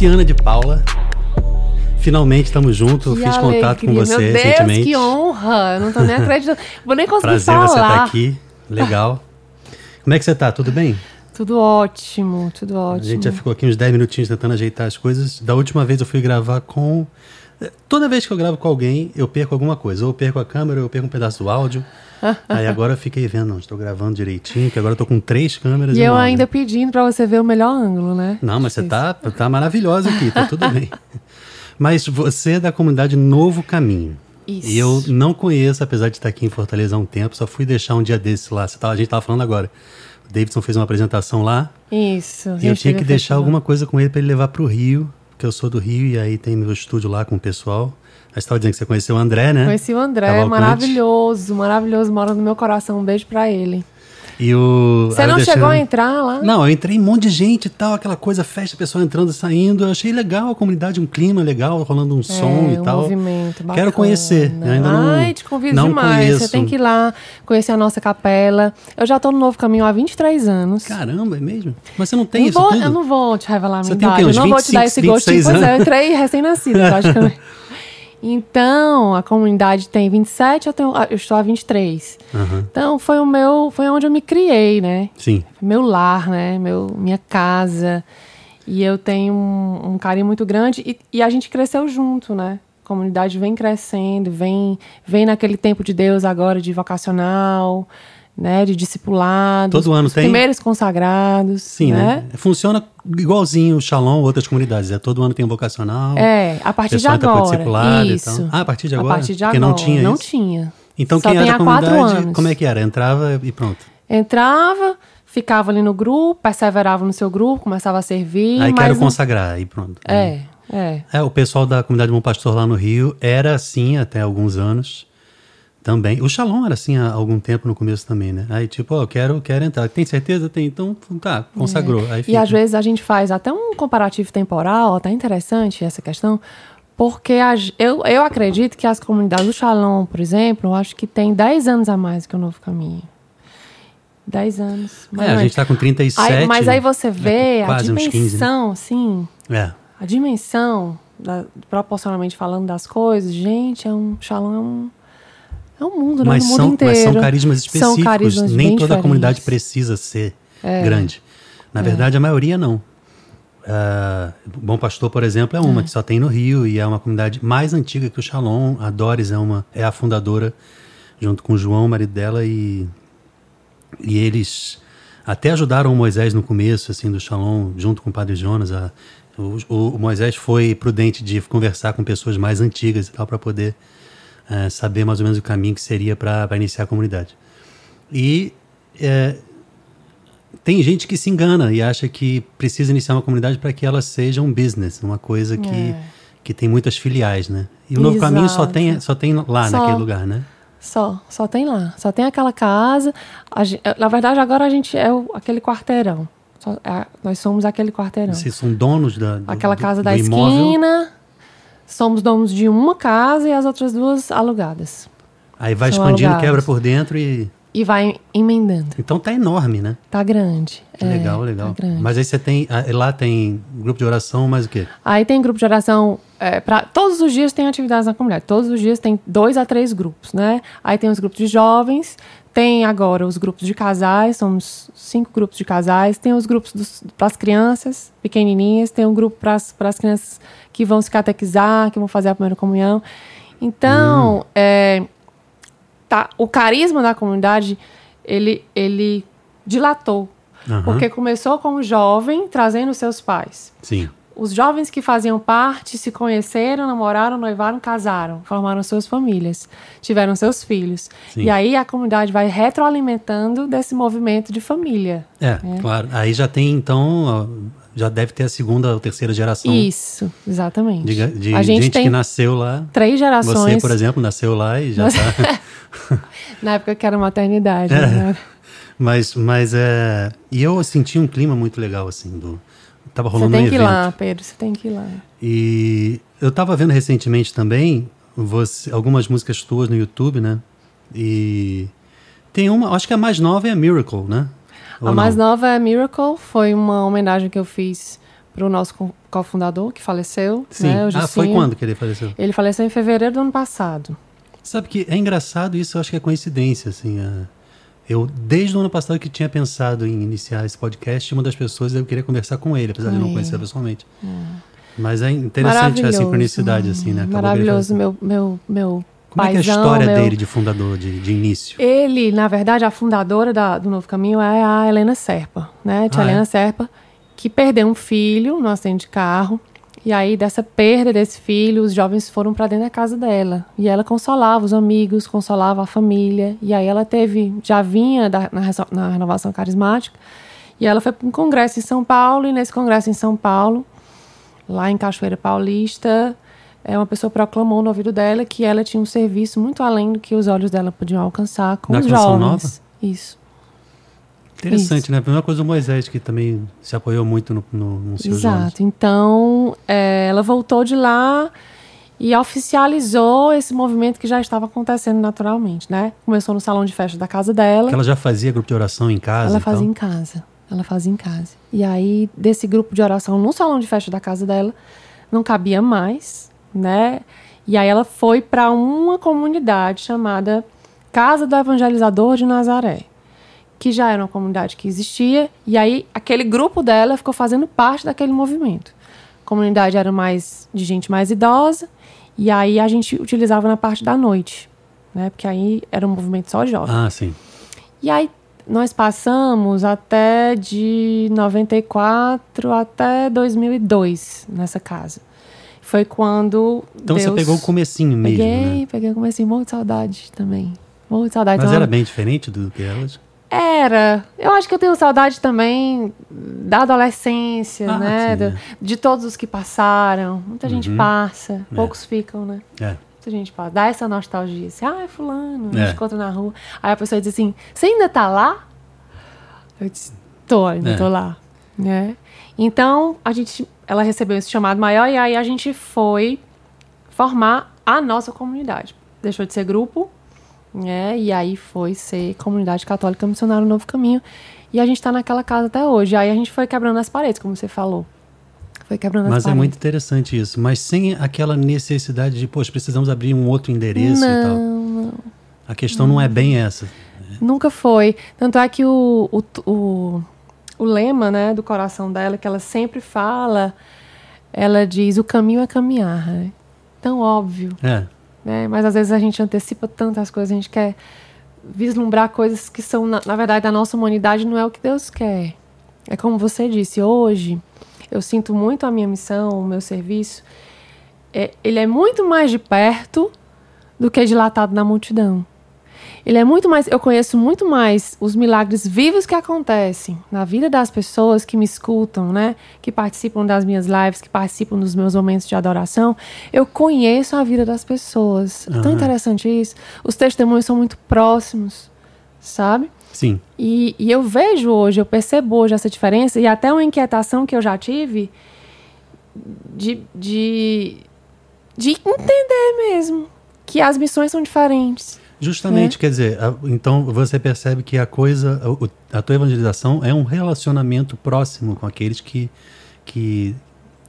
Luciana de Paula. Finalmente estamos juntos. Que Fiz contato com alegria. você Meu Deus, recentemente. que honra! Eu não tô nem acreditando. Vou nem conseguir Prazer falar. você estar aqui. Legal. Como é que você tá? Tudo bem? Tudo ótimo, tudo A ótimo. gente já ficou aqui uns 10 minutinhos tentando ajeitar as coisas. Da última vez eu fui gravar com. Toda vez que eu gravo com alguém, eu perco alguma coisa. Ou eu perco a câmera, ou eu perco um pedaço do áudio. Aí agora eu fiquei vendo, não, estou gravando direitinho, porque agora eu tô com três câmeras E e eu áudio. ainda pedindo pra você ver o melhor ângulo, né? Não, mas você tá, tá maravilhosa aqui, tá tudo bem. Mas você é da comunidade Novo Caminho. Isso. E eu não conheço, apesar de estar aqui em Fortaleza há um tempo, só fui deixar um dia desse lá. A gente tava falando agora. O Davidson fez uma apresentação lá Isso. e eu tinha que deixar alguma coisa com ele para ele levar pro Rio, porque eu sou do Rio e aí tem meu estúdio lá com o pessoal. Aí você estava dizendo que você conheceu o André, né? Conheci o André, Cavalcante. maravilhoso, maravilhoso, mora no meu coração. Um beijo pra ele. E o. Você não chegou a entrar lá? Não, eu entrei em um monte de gente e tal, aquela coisa, festa, pessoal entrando e saindo. Eu achei legal a comunidade, um clima legal, rolando um som é, e um tal. movimento bacana. Quero conhecer. Eu ainda não, Ai, te convido não demais. Conheço. Você tem que ir lá conhecer a nossa capela. Eu já tô no Novo Caminho há 23 anos. Caramba, é mesmo? Mas você não tem não isso vou, tudo? Eu não vou te revelar a minha idade. Eu não vou te dar 25, esse gostinho. 26 Pois é, eu entrei recém-nascida, praticamente. Então, a comunidade tem 27, eu, tenho, eu estou a 23. Aham. Então, foi o meu, foi onde eu me criei, né? Sim. meu lar, né? Meu, minha casa. E eu tenho um, um carinho muito grande e, e a gente cresceu junto, né? A comunidade vem crescendo, vem, vem naquele tempo de Deus agora de vocacional, né? De discipulado. Todo ano tem? Primeiros consagrados. Sim, né? Funciona igualzinho o Shalom, outras comunidades. É, todo ano tem um vocacional. É, a partir de agora. Isso. Ah, a partir de agora? A partir de Porque agora. não tinha Não isso? tinha. Então Só quem era da quatro comunidade, como é que era? Entrava e pronto. Entrava, ficava ali no grupo, perseverava no seu grupo, começava a servir. Aí quero não- consagrar e pronto. É, é. É, o pessoal da comunidade Bom Pastor lá no Rio era assim até alguns anos também. O Shalom era assim há algum tempo no começo também, né? Aí tipo, ó, quero, quero entrar. Tem certeza? Tem. Então, tá, consagrou. Aí E às vezes a gente faz até um comparativo temporal, até interessante essa questão, porque a g- eu, eu acredito que as comunidades do Shalom, por exemplo, eu acho que tem 10 anos a mais que o Novo Caminho. 10 anos. É, a gente tá com 37. Aí- mas aí você é, vê a quase uns 15, né? dimensão, sim, É. a dimensão, da- proporcionalmente falando das coisas, gente, é um Shalom é um, é um mundo, né? Mas No mundo são, inteiro. mas são carismas específicos. São carismas Nem toda a diferentes. É. comunidade precisa ser grande. Na verdade, a maioria não. Ah, Bom Pastor, por exemplo, é uma que só tem no Rio e é uma comunidade mais antiga que o Shalom. A Doris é uma é a fundadora, junto com o João, o marido dela, e, e eles até ajudaram o Moisés no começo, assim, do Shalom, junto com o Padre Jonas. A, o- o Moisés foi prudente de conversar com pessoas mais antigas e tal, para poder eh, saber mais ou menos o caminho que seria para iniciar a comunidade. E eh, tem gente que se engana e acha que precisa iniciar uma comunidade para que ela seja um business, uma coisa que, É. que tem muitas filiais, né? E o Novo Exato. Caminho só tem, só tem lá, Só. naquele lugar, né? Só, só tem lá. Só tem aquela casa. A na verdade, agora a gente é o- aquele quarteirão. Só- é- nós somos aquele quarteirão. Vocês são donos da, do, Aquela do- casa do da imóvel. esquina. Somos donos de uma casa e as outras duas alugadas. Aí vai São expandindo, quebra por dentro e... E vai emendando. Então tá enorme, né? Tá grande. É, legal, legal. Tá grande. Mas aí você tem... ah, Lá tem grupo de oração, mais o quê? Aí tem grupo de oração. É, pra, todos os dias tem atividades na comunidade. Todos os dias tem dois a três grupos, né? Aí tem os grupos de jovens. Tem agora os grupos de casais. Somos cinco grupos de casais. Tem os grupos para as crianças pequenininhas. Tem um grupo para as crianças que vão se catequizar, que vão fazer a primeira comunhão. Então, é, tá, o carisma da comunidade, ele, ele dilatou. Aham. Porque começou com o jovem trazendo seus pais. Sim. Os jovens que faziam parte se conheceram, namoraram, noivaram, casaram, formaram suas famílias, tiveram seus filhos. Sim. E aí a comunidade vai retroalimentando desse movimento de família. É, claro. Aí já tem, então, já deve ter a segunda ou terceira geração Isso, exatamente. de, de a gente, gente, tem que nasceu lá. três gerações. Você, por exemplo, nasceu lá e já tá. Na época que era maternidade. É. né? Mas, mas é. E eu senti um clima muito legal, assim, do. Tava Você rolando tem um que ir lá, Pedro, você tem que ir lá. E eu tava vendo recentemente também você, algumas músicas tuas no YouTube, né? E tem uma, acho que a mais nova é a Miracle, né? Ou a não? mais nova é Miracle, foi uma homenagem que eu fiz para o nosso co- cofundador, que faleceu. Sim. Né, ah, foi quando que ele faleceu? Ele faleceu em fevereiro do ano passado. Sabe que é engraçado isso, eu acho que é coincidência, assim. é. Eu, desde o ano passado que tinha pensado em iniciar esse podcast, uma das pessoas eu queria conversar com ele, apesar de Com não conhecer pessoalmente. Mas é interessante a sincronicidade, assim, né? Acabou Maravilhoso, meu, meu, meu Como é que é a paizão, história meu- dele de fundador, de, de início? Ele, na verdade, a fundadora da- do Novo Caminho é a Helena Serpa, né? Tia Ah, é? Helena Serpa, que perdeu um filho no acidente de carro. E aí, dessa perda desse filho, os jovens foram para dentro da casa dela. E ela consolava os amigos, consolava a família. E aí, ela teve, já vinha da- na, na renovação carismática. E ela foi para um congresso em São Paulo. E nesse congresso em São Paulo, lá em Cachoeira Paulista, é, uma pessoa proclamou no ouvido dela que ela tinha um serviço muito além do que os olhos dela podiam alcançar com Na os Canção jovens. Isso. Interessante, né? A primeira coisa o Moisés, que também se apoiou muito no, no, no. Exato. Então, é, ela voltou de lá e oficializou esse movimento que já estava acontecendo naturalmente, né? Começou no salão de festa da casa dela. Que ela já fazia grupo de oração em casa Ela fazia em casa. Ela fazia em casa. E aí, desse grupo de oração no salão de festa da casa dela, não cabia mais, né? E aí ela foi para uma comunidade chamada Casa do Evangelizador de Nazaré, que já era uma comunidade que existia. E aí aquele grupo dela ficou fazendo parte daquele movimento. A comunidade era mais de gente mais idosa. E aí a gente utilizava na parte da noite, né? Porque aí era um movimento só jovem. Ah, sim. E aí nós passamos até de 94 até 2002 nessa casa. Foi quando Então você Deus... pegou o comecinho mesmo, Peguei, né? peguei o comecinho, morro de saudade também. Morro de saudade. Mas Então, era bem diferente do que elas? Era. Eu acho que eu tenho saudade também da adolescência, Ah, né? sim, é. De todos os que passaram. Muita gente Uhum. passa, É. poucos ficam, né? É. Muita gente passa. Dá essa nostalgia. Assim, ah, é fulano, É. gente encontra na rua. Aí a pessoa diz assim, você ainda tá lá? Eu disse, tô, ainda É. tô lá. Né? Então, a gente, ela recebeu esse chamado maior e aí a gente foi formar a nossa comunidade. Deixou de ser grupo, né? E aí foi ser comunidade católica missionária Novo Caminho. E a gente tá naquela casa até hoje. Aí a gente foi quebrando as paredes, como você falou. Foi quebrando as Mas é paredes. muito interessante isso. Mas sem aquela necessidade de, poxa, precisamos abrir um outro endereço e tal. Não, não. A questão não é bem essa. Nunca foi. Tanto é que o, o, o, o lema né, do coração dela, que ela sempre fala, ela diz: o caminho é caminhar. Né? Tão óbvio. É. Né? Mas às vezes a gente antecipa tantas coisas, a gente quer vislumbrar coisas que são, na, na verdade, da nossa humanidade, não é o que Deus quer. É como você disse, hoje eu sinto muito a minha missão, o meu serviço. É, ele é muito mais de perto do que dilatado na multidão. Ele é muito mais, eu conheço muito mais os milagres vivos que acontecem na vida das pessoas que me escutam, né? Que participam das minhas lives, que participam dos meus momentos de adoração. Eu conheço a vida das pessoas. É tão interessante isso. Os testemunhos são muito próximos, sabe? Sim. E, e eu vejo hoje, eu percebo hoje essa diferença e até uma inquietação que eu já tive de, de, de entender mesmo que as missões são diferentes. Justamente, É. quer dizer, a- então você percebe que a coisa, o- a tua evangelização é um relacionamento próximo com aqueles que, que,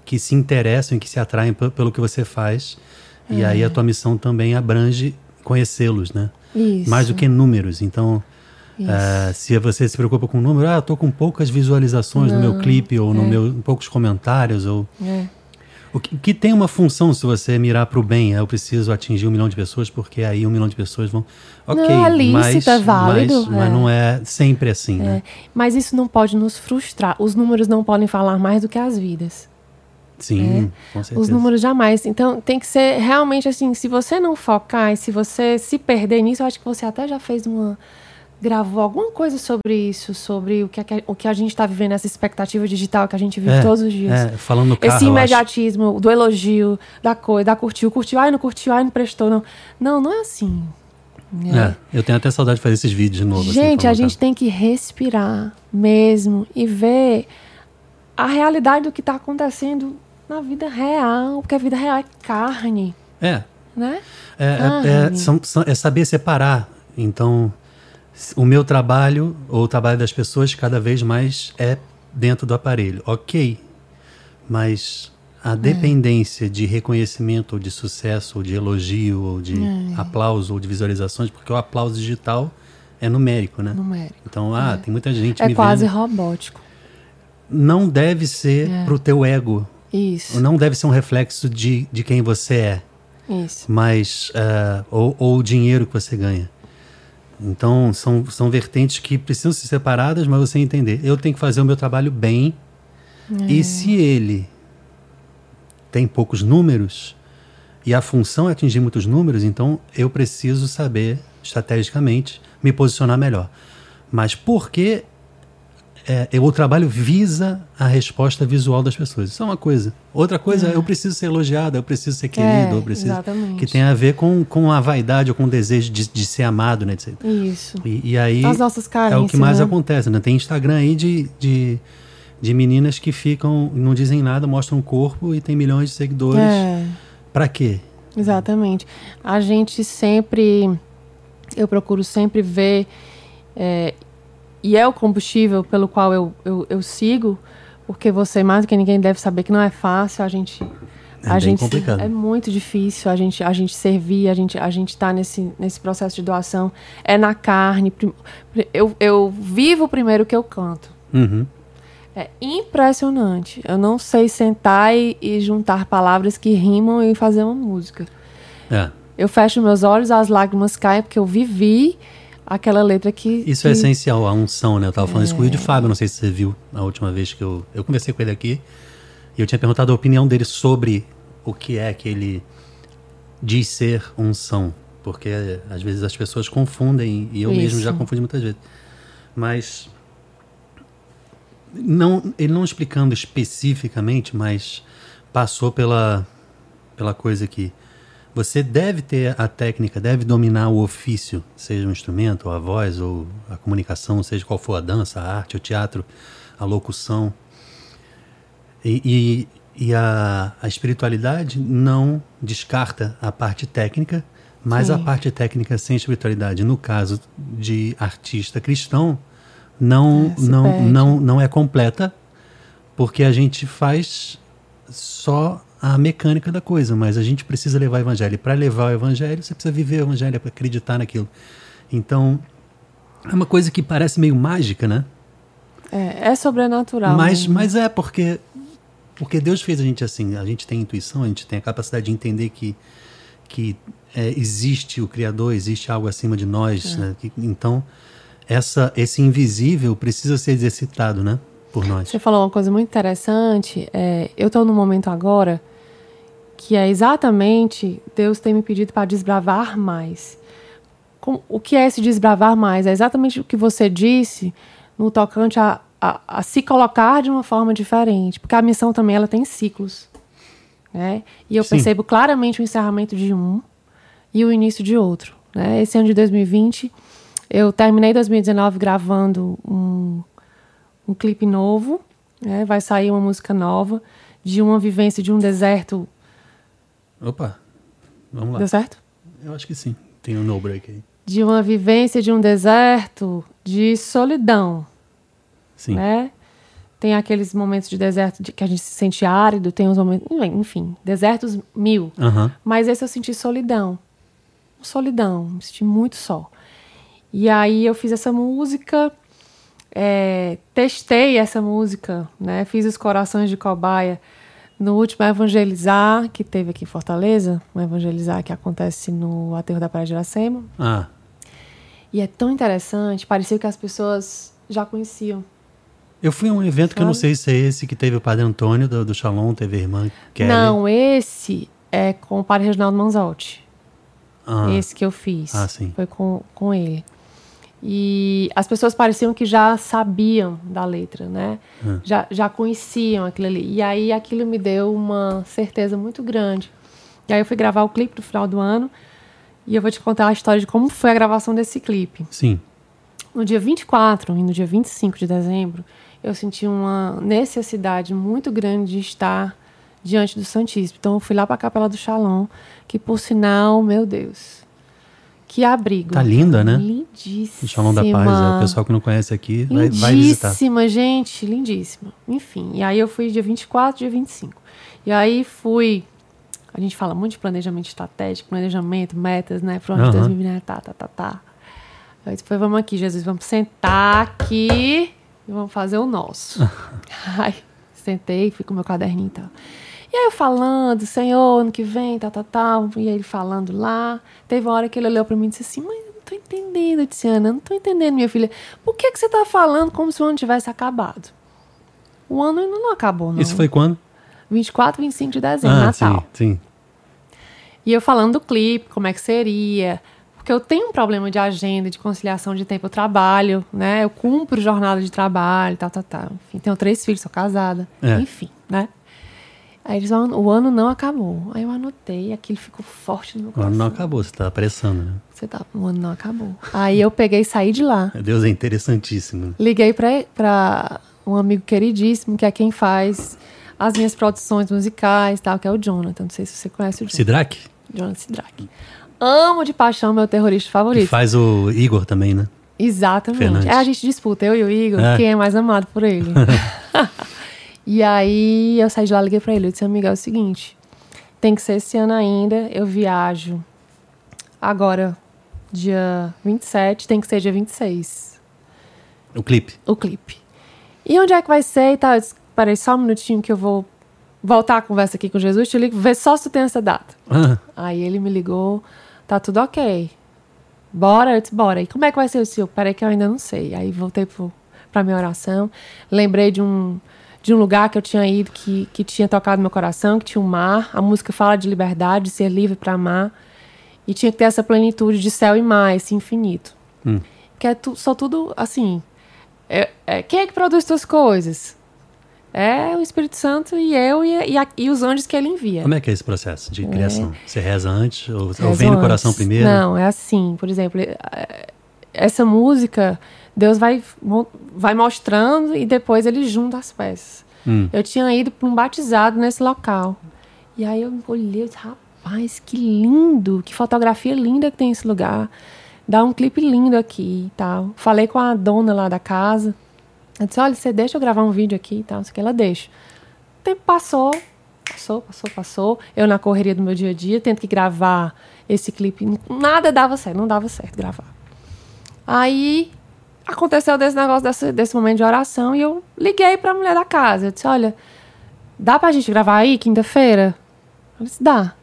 que se interessam e que se atraem pe- pelo que você faz. E É. aí a tua missão também abrange conhecê-los, né? Isso. Mais do que números. Então, eh, se você se preocupa com número, ah, tô com poucas visualizações no meu Não, clipe ou no é. meu poucos comentários ou É. o que, que tem uma função se você mirar para o bem, é, eu preciso atingir um milhão de pessoas, porque aí um milhão de pessoas vão. Ok, Não, é lícito, mas, é válido, mas, mas é. não é sempre assim, É, né? Mas isso não pode nos frustrar. Os números não podem falar mais do que as vidas. Sim, com certeza. É. Os números jamais. Então tem que ser realmente assim. Se você não focar e se você se perder nisso, eu acho que você até já fez uma. Gravou alguma coisa sobre isso, sobre o que, a- o que a gente está vivendo, essa expectativa digital que a gente vive É, todos os dias. É, falando no carro, Esse imediatismo do elogio, da coisa, da curtiu, curtiu, ai, não curtiu, ai, não prestou, não. Não, não é assim. né? É, eu tenho até saudade de fazer esses vídeos de novo. assim, Gente, falando a gente tem que respirar mesmo e ver a realidade do que está acontecendo na vida real, porque a vida real é carne. É, né? É, é- Carne. é, são- são- é saber separar. Então, o meu trabalho, ou o trabalho das pessoas, cada vez mais é dentro do aparelho. Ok. Mas a dependência de reconhecimento, ou de sucesso, ou de elogio, ou de É. aplauso, ou de visualizações, porque o aplauso digital é numérico, né? Numérico. Então, ah, tem muita gente É me quase vendo. robótico. Não deve ser É. pro teu ego. Isso. Não deve ser um reflexo de, de quem você é. Isso. mas ah, ou, ou o dinheiro que você ganha. Então são, são vertentes que precisam ser separadas, mas você entender. Eu tenho que fazer o meu trabalho bem. E se ele tem poucos números e a função é atingir muitos números, então eu preciso saber estrategicamente me posicionar melhor. Mas por que é, eu- o trabalho visa a resposta visual das pessoas? Isso é uma coisa. Outra coisa, eu preciso ser elogiado, eu preciso ser querido, É, eu preciso exatamente. que tem a ver com, com a vaidade ou com o desejo de, de ser amado, né? Isso. E, e aí As nossas é carências. o que mais né? acontece, né? Tem Instagram aí de, de, de meninas que ficam, não dizem nada, mostram o corpo e tem milhões de seguidores. É, Pra quê? exatamente. A gente sempre. Eu procuro sempre ver. é, e é o combustível pelo qual eu, eu, eu sigo, porque você, mais do que ninguém, deve saber que não é fácil. A gente. É a gente complicado. é muito difícil a gente a gente servir a gente a gente tá nesse nesse processo de doação é na carne eu, eu vivo primeiro que eu canto Uhum. É impressionante. Eu não sei sentar e, e juntar palavras que rimam e fazer uma música. É. Eu fecho meus olhos, as lágrimas caem porque eu vivi aquela letra que. Isso que, é essencial, a unção, né? Eu tava falando isso com o de Fábio, não sei se você viu a última vez que eu, eu conversei com ele aqui. E eu tinha perguntado a opinião dele sobre o que é que ele diz ser unção. Porque às vezes as pessoas confundem, e eu mesmo Isso. já confundi muitas vezes. Mas. Não, ele não explicando especificamente, mas passou pela, pela coisa que você deve ter a técnica, deve dominar o ofício, seja um instrumento, ou a voz, ou a comunicação, seja qual for a dança, a arte, o teatro, a locução. E, e, e a, a espiritualidade não descarta a parte técnica, mas Sim. a parte técnica sem espiritualidade, no caso de artista cristão, não, É, não, perde. não, não é completa, porque a gente faz só a mecânica da coisa, mas a gente precisa levar o evangelho. Para levar o evangelho, você precisa viver o evangelho, para acreditar naquilo. Então, é uma coisa que parece meio mágica, né? É, é sobrenatural. Mas, mesmo. mas é porque porque Deus fez a gente assim. A gente tem intuição, a gente tem a capacidade de entender que que é, existe o Criador, existe algo acima de nós. né? Que- então essa esse invisível precisa ser exercitado, né? Por nós. Você falou uma coisa muito interessante. é, eu estou num momento agora que é exatamente Deus tem me pedido para desbravar mais. Com- o que é esse desbravar mais? É exatamente o que você disse no tocante a, a, a se colocar de uma forma diferente. Porque a missão também ela tem ciclos. Né? E eu Sim. percebo claramente o encerramento de um e o início de outro. Né? Esse ano de 2020, eu terminei 2019 gravando um, um clipe novo, né? vai sair uma música nova de uma vivência de um deserto. Opa, vamos lá. Deu certo? Eu acho que sim. Tem um no break aí. De uma vivência de um deserto de solidão, Sim. né? Tem aqueles momentos de deserto de, que a gente se sente árido, tem os momentos, enfim, desertos mil. Mas esse eu senti solidão. Solidão, me senti muito só. E aí eu fiz essa música, é, testei essa música, né? Fiz os corações de cobaia no último Evangelizar, que teve aqui em Fortaleza, um Evangelizar que acontece no Aterro da Praia de Iracema. Ah, E é tão interessante, parecia que as pessoas já conheciam. eu fui a um evento que eu não Sabe? sei se é esse que teve o Padre Antônio do, do Shalom, teve a irmã Kelly. Não, esse é com o Padre Reginaldo Manzotti. Ah, Esse que eu fiz. Ah, sim. Foi com, com ele. E as pessoas pareciam que já sabiam da letra, né? Ah. Já, já conheciam aquilo ali. E aí aquilo me deu uma certeza muito grande. E aí eu fui gravar o clipe no final do ano. E eu vou te contar a história de como foi a gravação desse clipe. sim. No dia 24 e no dia 25 de dezembro, eu senti uma necessidade muito grande de estar diante do Santíssimo. Então eu fui lá para a Capela do Shalom, que por sinal, meu Deus, Que abrigo. Tá linda, né? Lindíssima. O Shalom da Paz, é, o pessoal que não conhece aqui vai, vai visitar. Lindíssima, gente, lindíssima. Enfim, e aí eu fui dia 24, dia 25. E aí fui. A gente fala muito de planejamento estratégico, planejamento, metas, né? Para onde Aham. 2020, tá, tá, tá, tá. Aí depois vamos aqui, Jesus, vamos sentar aqui e vamos fazer o nosso. Ai, sentei, fui com meu caderninho e tal. E aí eu falando, Senhor, ano que vem, tal, tal, tal. E ele falando lá. Teve uma hora que ele olhou pra mim e disse assim, mãe, eu não tô entendendo, eu disse, Ana, eu não tô entendendo, minha filha. Por que, que você tá falando como se o ano tivesse acabado? O ano ainda não acabou, não. Isso foi quando? 24, 25 de dezembro, ah, Natal. sim, sim. E eu falando do clipe, como é que seria. Porque eu tenho um problema de agenda, de conciliação de tempo. Eu trabalho, né? Eu cumpro jornada de trabalho, tal, tal, tal. Enfim, tenho três filhos, sou casada. É. Enfim, né? Aí eles falam, o ano não acabou. Aí eu anotei, aquilo ficou forte no meu O coração. ano não acabou, você tá apressando, né? Você tá, o ano não acabou. Aí eu peguei e saí de lá. Meu Deus, é interessantíssimo. Liguei pra, pra um amigo queridíssimo, que é quem faz as minhas produções musicais, tal, que é o Jonathan. Não sei se você conhece o Jonathan. Sidraque? Jonathan Sidrack. Amo de paixão meu terrorista Que favorito. faz o Igor também, né? Exatamente. Fernandes. É, a gente disputa, eu e o Igor, É. quem é mais amado por ele. e aí eu saí de lá, liguei pra ele. Eu disse, amigo, é o seguinte: tem que ser esse ano ainda. Eu viajo agora, dia 27, tem que ser dia 26 O clipe. o clipe. E onde é que vai ser e tal? Eu disse, Peraí, só um minutinho que eu vou voltar a conversa aqui com Jesus. Te ligo, ver só se tu tem essa data. Ah, Aí ele me ligou, tá tudo ok. Bora? Eu disse, bora. E como é que vai ser o seu? Peraí que eu ainda não sei. Aí voltei pro, pra minha oração. Lembrei de um, de um lugar que eu tinha ido que, que tinha tocado meu coração, que tinha um mar. A música fala de liberdade, de ser livre para amar. E tinha que ter essa plenitude de céu e mar, esse infinito. Hum. Que é tu, só tudo assim. É, é- quem é que produz tuas coisas? É o Espírito Santo e eu e, e, a- e os anjos que ele envia. como é que é esse processo de criação? Você reza antes ou, ou vem no coração antes. primeiro? Não, é assim. Por exemplo, é- essa música, Deus vai, vai mostrando e depois ele junta as peças. Hum. Eu tinha ido para um batizado nesse local. E aí eu olhei e disse, rapaz, que lindo, que fotografia linda que tem esse lugar. Dá um clipe lindo aqui e tal. Falei com a dona lá da casa. Eu disse, olha, você deixa eu gravar um vídeo aqui e tal. Isso que ela deixa. O tempo passou, passou, passou, passou. Eu na correria do meu dia a dia, tendo que gravar esse clipe. Nada dava certo, não dava certo gravar. Aí aconteceu desse negócio, desse, desse momento de oração, e eu liguei pra mulher da casa. Eu disse, olha, dá pra gente gravar aí quinta-feira? Ela disse, dá.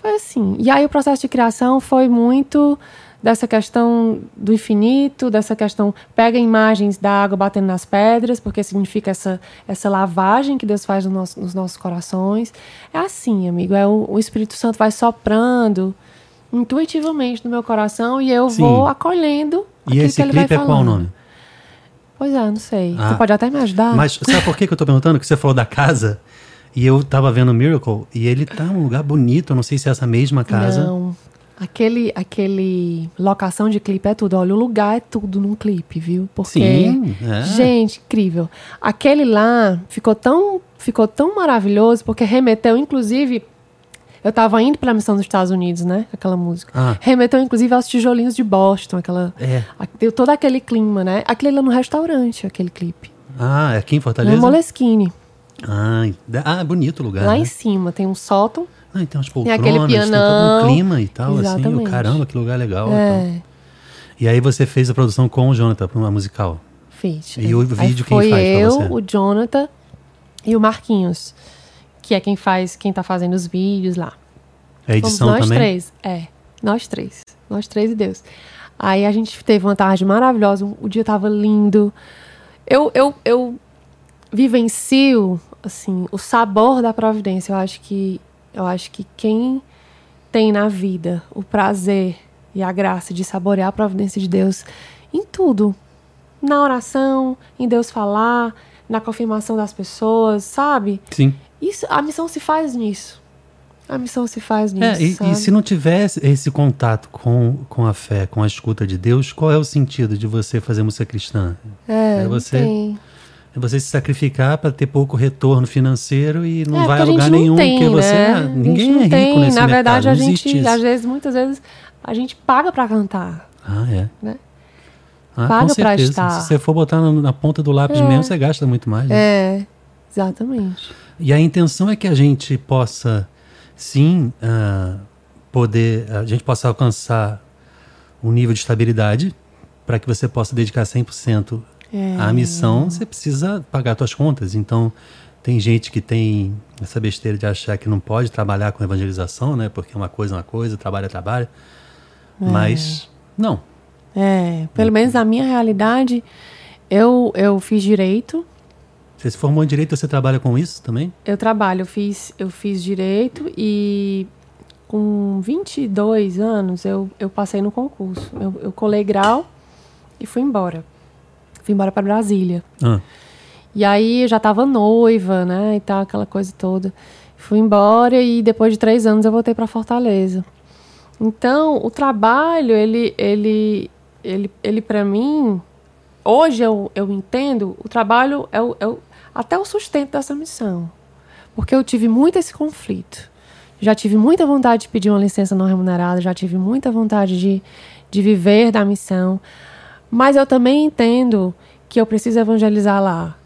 Foi assim. E aí o processo de criação foi muito dessa questão do infinito, dessa questão pega imagens da água batendo nas pedras, porque significa essa, essa lavagem que Deus faz no nosso- nos nossos corações. É assim, amigo, é o, o Espírito Santo vai soprando intuitivamente no meu coração e eu Sim. vou acolhendo E esse clipe é qual o nome? Pois é, não sei. Ah. Você pode até me ajudar? Mas sabe por que, que eu tô perguntando? Que você falou da casa e eu tava vendo o Miracle e ele tá num lugar bonito. Eu não sei se é essa mesma casa. Não. Aquele, aquele locação de clipe é tudo. Olha, o lugar é tudo num clipe, viu? Porque, Sim, é. gente, incrível. Aquele lá ficou tão, ficou tão maravilhoso porque remeteu, inclusive, eu tava indo pra missão dos Estados Unidos, né? Aquela música. Ah. Remeteu, inclusive, aos tijolinhos de Boston, aquela. É. Deu todo aquele clima, né? Aquele lá no restaurante, aquele clipe. Ah, é aqui em Fortaleza? Moleskine. Ah, ah, bonito o lugar. Lá né? em cima tem um sótão. Ah, tem umas Tem poltronas, aquele tem todo um pianão. clima e tal, assim. Exatamente. Oh, caramba, que lugar legal. É, então. E aí você fez a produção com o Jonathan para uma musical. Fiz. E o Aí vídeo quem foi faz pra eu, você? o Jonathan e o Marquinhos, que é quem faz, quem tá fazendo os vídeos lá. Somos edição nós também? três. É, nós três. Nós três e Deus. Aí a gente teve uma tarde maravilhosa, o o dia tava lindo. Eu, eu, eu vivencio, assim, o sabor da providência. Eu acho que, eu acho que quem tem na vida o prazer e a graça de saborear a providência de Deus em tudo, na oração, em Deus falar, na confirmação das pessoas, sabe? Sim. Isso, a missão se faz nisso. A missão se faz nisso. É, e, e se não tivesse esse contato com, com a fé, com a escuta de Deus, qual é o sentido de você fazer música cristã? É, é você- tem. É você se sacrificar para ter pouco retorno financeiro e não É, vai a lugar nenhum, tem, porque você. né? é- A gente ninguém é rico tem. nesse Na mercado, verdade, a gente, às vezes, muitas vezes, a gente paga pra cantar. Ah, é. Né? Ah, Paga certeza. estar. Se você for botar na, na ponta do lápis mesmo, você gasta muito mais. né? É, exatamente. E a intenção é que a gente possa, sim, ah, poder, a gente possa alcançar um nível de estabilidade para que você possa dedicar 100% É. à missão. Você precisa pagar suas contas. Então, tem gente que tem essa besteira de achar que não pode trabalhar com evangelização, né? Porque uma coisa é uma coisa, trabalho é trabalho. Mas, não. É, pelo menos na minha realidade, eu, eu fiz direito. Você se formou em direito, você trabalha com isso também? Eu trabalho, eu fiz, eu fiz direito e com 22 anos eu, eu passei no concurso. Eu, eu colei grau e fui embora. Fui embora para Brasília. Ah, E aí eu já tava noiva, né, e tal, aquela coisa toda. Fui embora e depois de três anos eu voltei para Fortaleza. Então, o trabalho, ele, ele, ele, ele para mim, hoje eu, eu entendo, o trabalho é, o, é o, até o sustento dessa missão. Porque eu tive muito esse conflito. Já tive muita vontade de pedir uma licença não remunerada, já tive muita vontade de, de viver da missão. Mas eu também entendo que eu preciso evangelizar lá.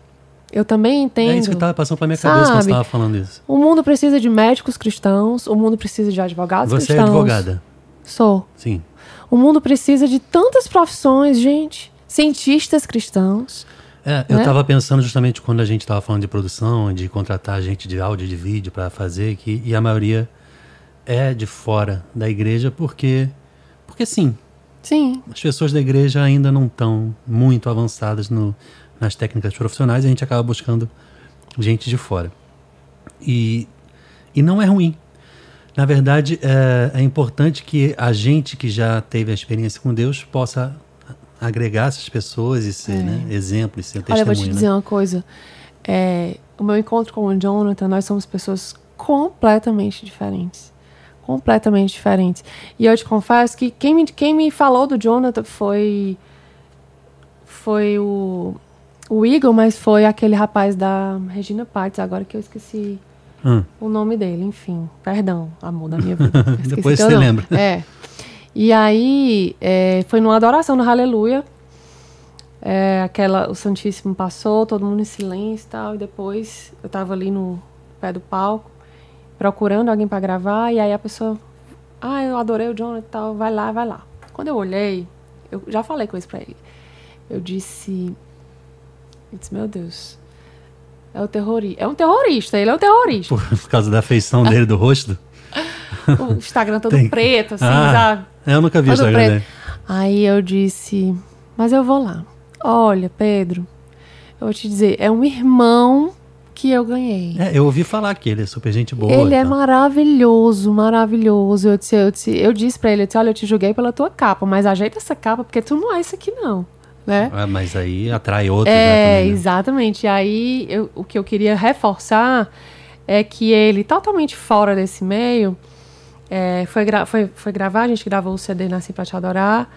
Eu também entendo. é isso que estava passando pela minha cabeça quando você Sabe? estava falando isso. O mundo precisa de médicos cristãos, o mundo precisa de advogados Você é cristãos. advogada? Sou. Sim. O mundo precisa de tantas profissões, gente. Cientistas cristãos. É, eu Né? estava pensando justamente quando a gente estava falando de produção, de contratar gente de áudio, de vídeo para fazer, que, e a maioria é de fora da igreja, porque, porque sim, Sim. as pessoas da igreja ainda não estão muito avançadas no, nas técnicas profissionais e a gente acaba buscando gente de fora. E, e não é ruim. Na verdade, é, é importante que a gente que já teve a experiência com Deus possa agregar essas pessoas e ser né, exemplo e ser É. Olha, eu vou te testemunho. dizer né? uma coisa. É, o meu encontro com o Jonathan, nós somos pessoas completamente diferentes. Completamente diferentes. E eu te confesso que quem me, quem me falou do Jonathan foi. Foi o. O Eagle, mas foi aquele rapaz da Regina Pates, agora que eu esqueci Hum. o nome dele, enfim. Perdão, amor da minha vida. Depois você lembra. É. E aí, é, foi numa adoração no Aleluia. É, aquela, o Santíssimo passou, todo mundo em silêncio e tal. E depois eu tava ali no pé do palco, procurando alguém para gravar. E aí a pessoa, ah, eu adorei o Jonathan e tal, vai lá, vai lá. Quando eu olhei, eu já falei com isso pra ele. Eu disse, eu disse, meu Deus, é o terrorista. É um terrorista, ele é um terrorista. Por, por causa da feição dele, do rosto? O Instagram todo Tem- preto, assim, Ah, sabe? Eu nunca vi o Todo Instagram preto. dele. Aí eu disse, mas eu vou lá. Olha, Pedro, eu vou te dizer, é um irmão que eu ganhei. É, eu ouvi falar que ele é super gente boa. Ele é maravilhoso, maravilhoso. Eu disse, eu disse, eu disse pra ele, eu disse, olha, eu te julguei pela tua capa, mas ajeita essa capa, porque tu não é isso aqui, não. Né? Ah, mas aí atrai outros, É, né, também, né? exatamente. E aí, eu- o que eu queria reforçar é que ele, totalmente fora desse meio, é, foi, foi, foi gravar, a gente gravou o CD Nasci Pra Te Adorar,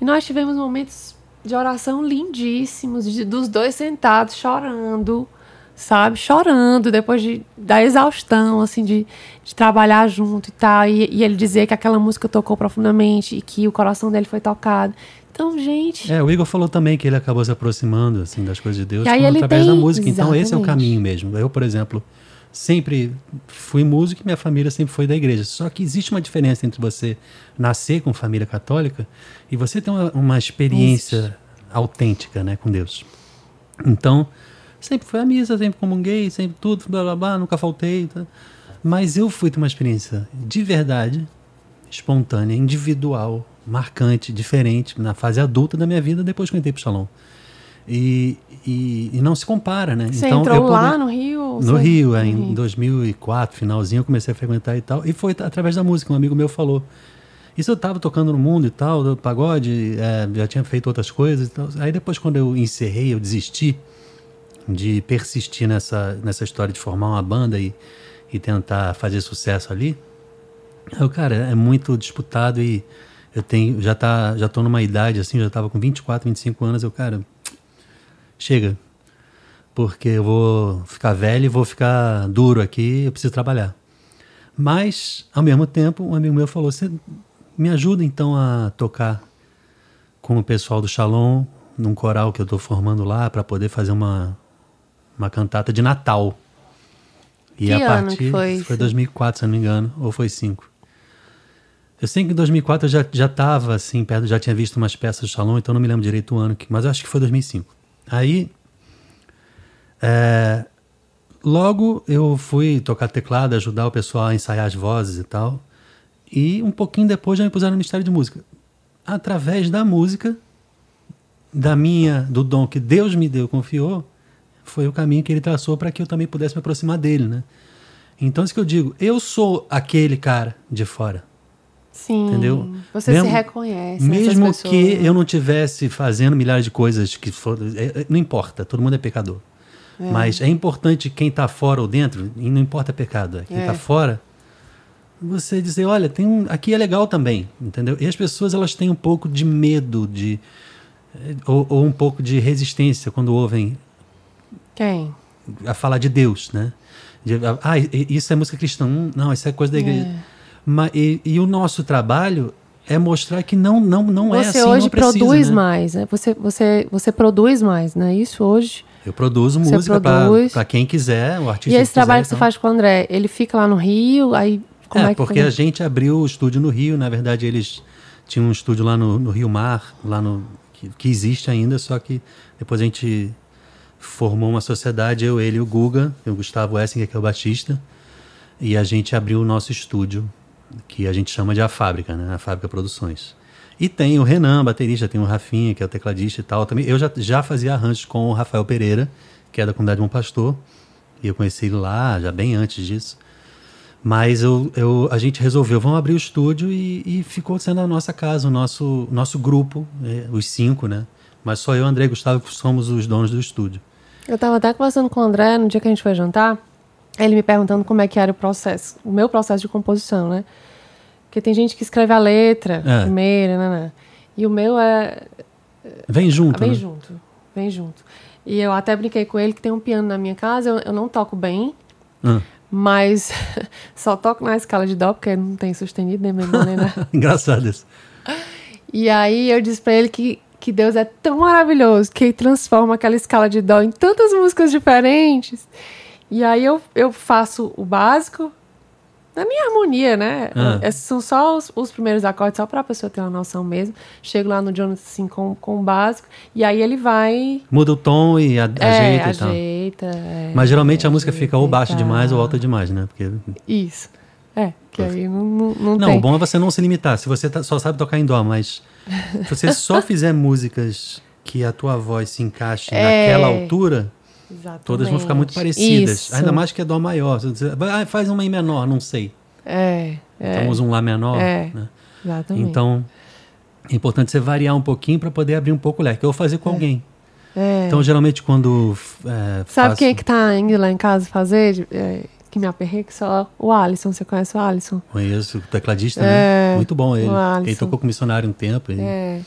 e nós tivemos momentos de oração lindíssimos, de- dos dois sentados, chorando, sabe? Chorando, depois de, da exaustão, assim, de, de trabalhar junto e tal, e, e ele dizer que aquela música tocou profundamente, e que o coração dele foi tocado. Então, gente... É, o Igor falou também que ele acabou se aproximando assim das coisas de Deus aí ele através tem- da música. Então esse é o Exatamente. caminho mesmo. Eu, por exemplo, sempre fui músico e minha família sempre foi da igreja. Só que existe uma diferença entre você nascer com família católica e você ter uma, uma experiência autêntica, né, com Deus. Então, sempre fui à missa, sempre comunguei, sempre tudo, blá blá blá, nunca faltei. tá? Mas eu fui ter uma experiência de verdade, espontânea, individual, marcante, diferente, na fase adulta da minha vida, depois que eu entrei pro Shalom. E, e, e não se compara, né? Você então, entrou lá poder- no Rio? no Rio, é, em Rio. 2004, finalzinho, eu comecei a frequentar e tal. E foi através da música, um amigo meu falou. Isso eu tava tocando no mundo e tal, do pagode, é, já tinha feito outras coisas e tal. Aí depois, quando eu encerrei, eu desisti de persistir nessa, nessa história de formar uma banda e, e tentar fazer sucesso ali. Eu, cara, é muito disputado e eu tenho, já tá, já tô numa idade assim, já tava com 24, 25 anos, eu, cara, chega. porque eu vou ficar velho e vou ficar duro aqui, eu preciso trabalhar. Mas, ao mesmo tempo, um amigo meu falou: Você me ajuda então a tocar com o pessoal do Shalom, num coral que eu estou formando lá, para poder fazer uma, uma cantata de Natal. E que a partir. Foi, foi 2004, se não me engano, ou foi 5. Eu sei que em 2004 eu já, já estava assim, perto, já tinha visto umas peças do Shalom, então não me lembro direito o ano, mas eu acho que foi 2005. Aí, é, logo eu fui tocar teclado, ajudar o pessoal a ensaiar as vozes e tal. E um pouquinho depois já me puseram no Ministério de Música. Através da música, da minha, do dom que Deus me deu, confiou, foi o caminho que ele traçou para que eu também pudesse me aproximar dele, né? Então, isso que eu digo, eu sou aquele cara de fora. Sim. Entendeu? Você mesmo, se reconhece. Mesmo que eu não tivesse fazendo milhares de coisas que for, é, é, não importa, todo mundo é pecador. É. Mas é importante quem está fora ou dentro, e não importa pecado, é quem está é. fora, você dizer, olha, tem um, aqui é legal também, entendeu? E as pessoas elas têm um pouco de medo de ou, ou um pouco de resistência quando ouvem quem a falar de Deus, né? De, ah, isso é música cristã, hum, não, isso é coisa da igreja. É. Mas, e, e, o nosso trabalho é mostrar que não não não você é assim. Você hoje precisa, produz né? mais, né? Você, você, você produz mais, né? Isso hoje. Eu produzo você música para quem quiser, o artista. E esse trabalho quiser, que então. você faz com o André, ele fica lá no Rio, aí como é, é porque a gente abriu o estúdio no Rio, na verdade eles tinham um estúdio lá no, no Rio Mar, lá no que, que existe ainda, só que depois a gente formou uma sociedade, eu, ele e o Guga, o Gustavo Essinger, que é o baixista, e a gente abriu o nosso estúdio que a gente chama de A Fábrica, né? A Fábrica Produções. E tem o Renan, baterista, tem o Rafinha, que é o tecladista e tal. Também, eu já, já fazia arranjos com o Rafael Pereira, que é da comunidade Bom Pastor, e eu conheci ele lá, já bem antes disso. Mas eu, eu, a gente resolveu, vamos abrir o estúdio e, e ficou sendo a nossa casa, o nosso, nosso grupo, é, os cinco, né? Mas só eu, André e Gustavo somos os donos do estúdio. Eu estava até conversando com o André no dia que a gente foi jantar, ele me perguntando como é que era o processo, o meu processo de composição, né? Porque tem gente que escreve a letra é. primeiro, né, né? E o meu é. Vem junto. Vem né? junto. Vem junto. E eu até brinquei com ele que tem um piano na minha casa, eu, eu não toco bem, ah. mas só toco na escala de Dó, porque não tem sustenido nem nem nada. Engraçado isso. E aí eu disse pra ele que, que Deus é tão maravilhoso que ele transforma aquela escala de Dó em tantas músicas diferentes. E aí eu, eu faço o básico na minha harmonia, né? Ah. Esses são só os, os, primeiros acordes, só para a pessoa ter uma noção mesmo. Chego lá no Jonathan assim com, com o básico e aí ele vai. Muda o tom e a, é, ajeita e tal. Ajeita, é, Mas geralmente a música fica ou baixa demais ou alta demais, né? Porque... Isso. É, que aí não, não, não, não tem. o bom é você não se limitar. Se você tá, só sabe tocar em dó, mas se você só fizer músicas que a tua voz se encaixe é... naquela altura, Exatamente. Todas vão ficar muito parecidas. Isso. Ainda mais que é Dó maior. Ah, faz uma em menor, não sei. É. é. Então um Lá menor. É. Né? Exatamente. Então, é importante você variar um pouquinho para poder abrir um pouco o leque. Eu vou fazer com é. alguém. É. Então, geralmente, quando. É, Sabe faço... quem é que tá indo lá em casa fazer? É, que me aperrei que só o Alisson. Você conhece o Alisson? Conheço, o tecladista, né? É, muito bom ele. Ele tocou com missionário um tempo. Ele... É.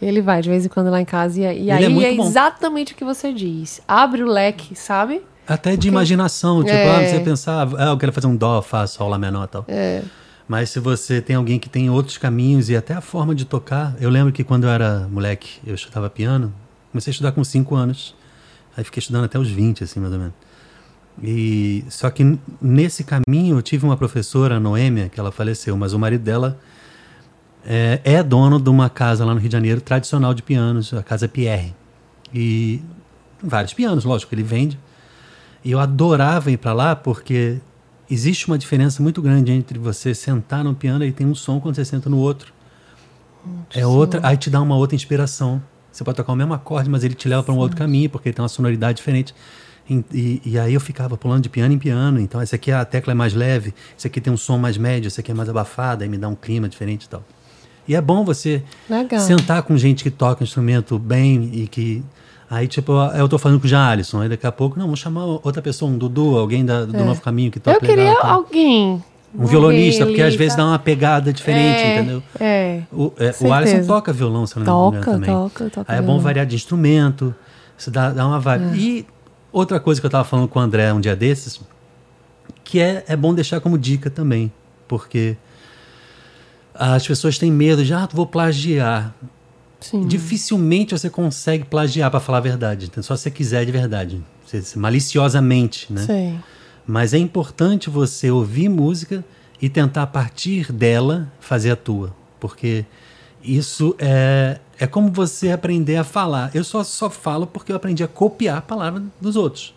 Ele vai de vez em quando lá em casa. E, e aí é, é exatamente o que você diz. Abre o leque, sabe? Até de Porque... imaginação. Tipo, é. ah, você pensar, ah, eu quero fazer um dó, fá, sol, lá menor e tal. É. Mas se você tem alguém que tem outros caminhos e até a forma de tocar. Eu lembro que quando eu era moleque, eu estudava piano. Comecei a estudar com 5 anos. Aí fiquei estudando até os 20, assim, mais ou menos. E só que nesse caminho eu tive uma professora, a Noêmia, que ela faleceu, mas o marido dela é, é, dono de uma casa lá no Rio de Janeiro tradicional de pianos, a Casa Pierre. E vários pianos, lógico, ele vende. E eu adorava ir para lá porque existe uma diferença muito grande entre você sentar no piano e tem um som quando você senta no outro. é outra, aí te dá uma outra inspiração. Você pode tocar o mesmo acorde, mas ele te leva para um outro caminho porque ele tem uma sonoridade diferente. E, e, e, aí eu ficava pulando de piano em piano. Então, esse aqui a tecla é mais leve, esse aqui tem um som mais médio, esse aqui é mais abafado, aí me dá um clima diferente e tal. E é bom você Legal. sentar com gente que toca instrumento bem e que. Aí, tipo, eu tô falando com o Jean Alisson, aí daqui a pouco, não, vamos chamar outra pessoa, um Dudu, alguém da, do é. Novo Caminho que toca Eu queria legal, alguém. Um violonista, porque às vezes dá uma pegada diferente, é, entendeu? É. O, é, o Alisson toca violão, se não me engano, também. Toca, toca. Aí é bom variar de instrumento, você dá, dá uma vibe. É. E outra coisa que eu estava falando com o André um dia desses, que é, é bom deixar como dica também, porque as pessoas têm medo de, ah, vou plagiar. Sim. Dificilmente você consegue plagiar, para falar a verdade. Então, só se você quiser de verdade. Maliciosamente, né? Sei. Mas é importante você ouvir música e tentar, a partir dela, fazer a tua. Porque isso é, é como você aprender a falar. Eu só, só falo porque eu aprendi a copiar a palavra dos outros.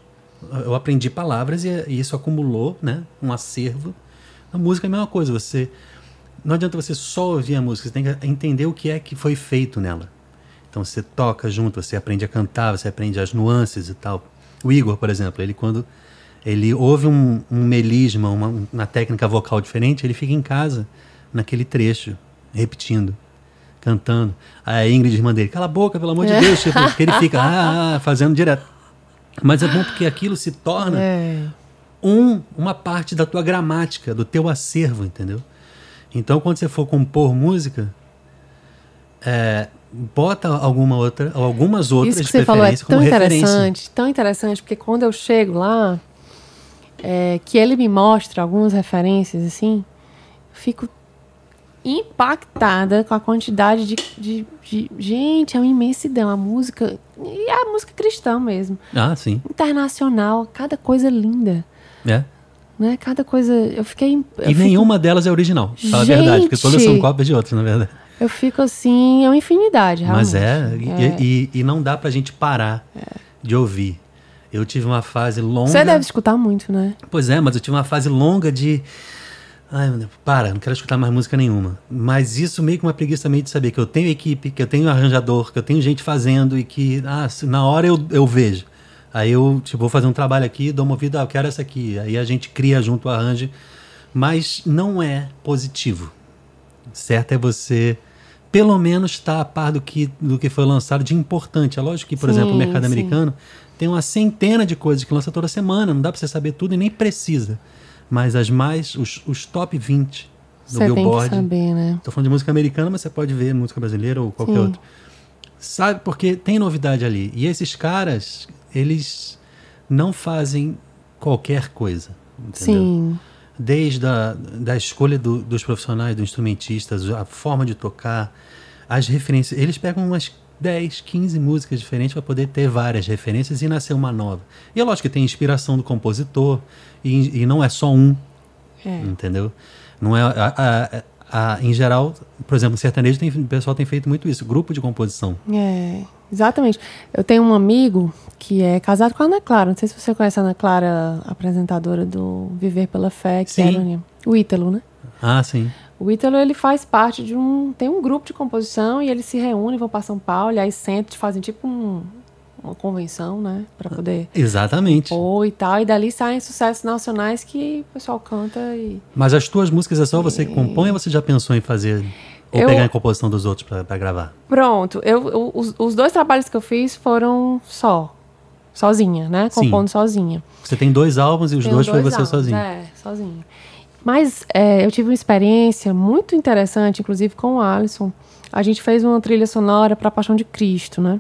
Eu aprendi palavras e, e isso acumulou né, um acervo. A música é a mesma coisa. Você não adianta você só ouvir a música, você tem que entender o que é que foi feito nela. Então você toca junto, você aprende a cantar, você aprende as nuances e tal. O Igor, por exemplo, ele quando ele ouve um, um melisma, uma, uma técnica vocal diferente, ele fica em casa naquele trecho, repetindo, cantando. A Ingrid, irmã dele, cala a boca, pelo amor de Deus, tipo, porque ele fica ah, ah, fazendo direto. Mas é bom porque aquilo se torna É. um, uma parte da tua gramática, do teu acervo, entendeu? Então, quando você for compor música, é, bota alguma outra, ou algumas outras Isso que você falou é tão interessante, tão interessante, porque quando eu chego lá, é, que ele me mostra algumas referências, assim, fico impactada com a quantidade de, de, de- Gente, é uma imensidão. A música. E a música cristã mesmo. Ah, sim. Internacional, cada coisa linda. É. Né? Cada coisa. Eu fiquei. eu E fico- nenhuma delas é original, fala a verdade, porque todas são Gente! cópias de outras, na verdade. Eu fico assim, é uma infinidade, realmente. Mas é, e, É. e- e não dá pra gente parar de ouvir. Eu tive uma fase longa. Você deve escutar muito, né? Pois é, mas eu tive uma fase longa de. Ai, meu Deus, para, não quero escutar mais música nenhuma. Mas isso meio que uma preguiça também de saber que eu tenho equipe, que eu tenho arranjador, que eu tenho gente fazendo e que, ah, na hora eu, eu vejo. Aí eu, tipo, vou fazer um trabalho aqui, dou uma vida, ah, eu quero essa aqui. Aí a gente cria junto o arranjo. Mas não é positivo. Certo é você, pelo menos, estar a par do que, do que foi lançado de importante. É lógico que, por Sim, exemplo, o mercado sim. americano tem uma centena de coisas que lança toda semana. Não dá pra você saber tudo e nem precisa. Mas as mais, os, os top 20 do Você tem que Billboard. saber, né? Tô falando de música americana, mas você pode ver música brasileira ou qualquer outra. Sabe, porque tem novidade ali. E esses caras, eles não fazem qualquer coisa. Entendeu? Sim. Desde a da escolha do- dos profissionais, dos instrumentistas, a forma de tocar, as referências. Eles pegam umas 10, 15 músicas diferentes para poder ter várias referências e nascer uma nova. E é lógico que tem inspiração do compositor, e, e não é só um, É. entendeu? Não é a, a- a- em geral, por exemplo, sertanejo tem, o pessoal tem feito muito isso, grupo de composição. É, exatamente. Eu tenho um amigo que é casado com a Ana Clara. Não sei se você conhece a Ana Clara, apresentadora do Viver pela Fé, que Sim. era o- o Ítalo, né? Ah, sim. O Ítalo, ele faz parte de um... Tem um grupo de composição e eles se reúnem, vão para São Paulo, e aí sentam, fazem tipo um- uma convenção, né? Para poder Exatamente. pôr e tal. E dali saem sucessos nacionais que o pessoal canta e... Mas as tuas músicas é só você que compõe ou você já pensou em fazer ou Eu- pegar a composição dos outros pra pra gravar? Pronto, eu, eu- os, os dois trabalhos que eu fiz foram só. Sozinha, né? Sim. Compondo sozinha. Você tem dois álbuns e os Tenho dois foi você sozinho. É, sozinha. Mas é, eu tive uma experiência muito interessante, inclusive com o Alisson. A gente fez uma trilha sonora para a Paixão de Cristo, né?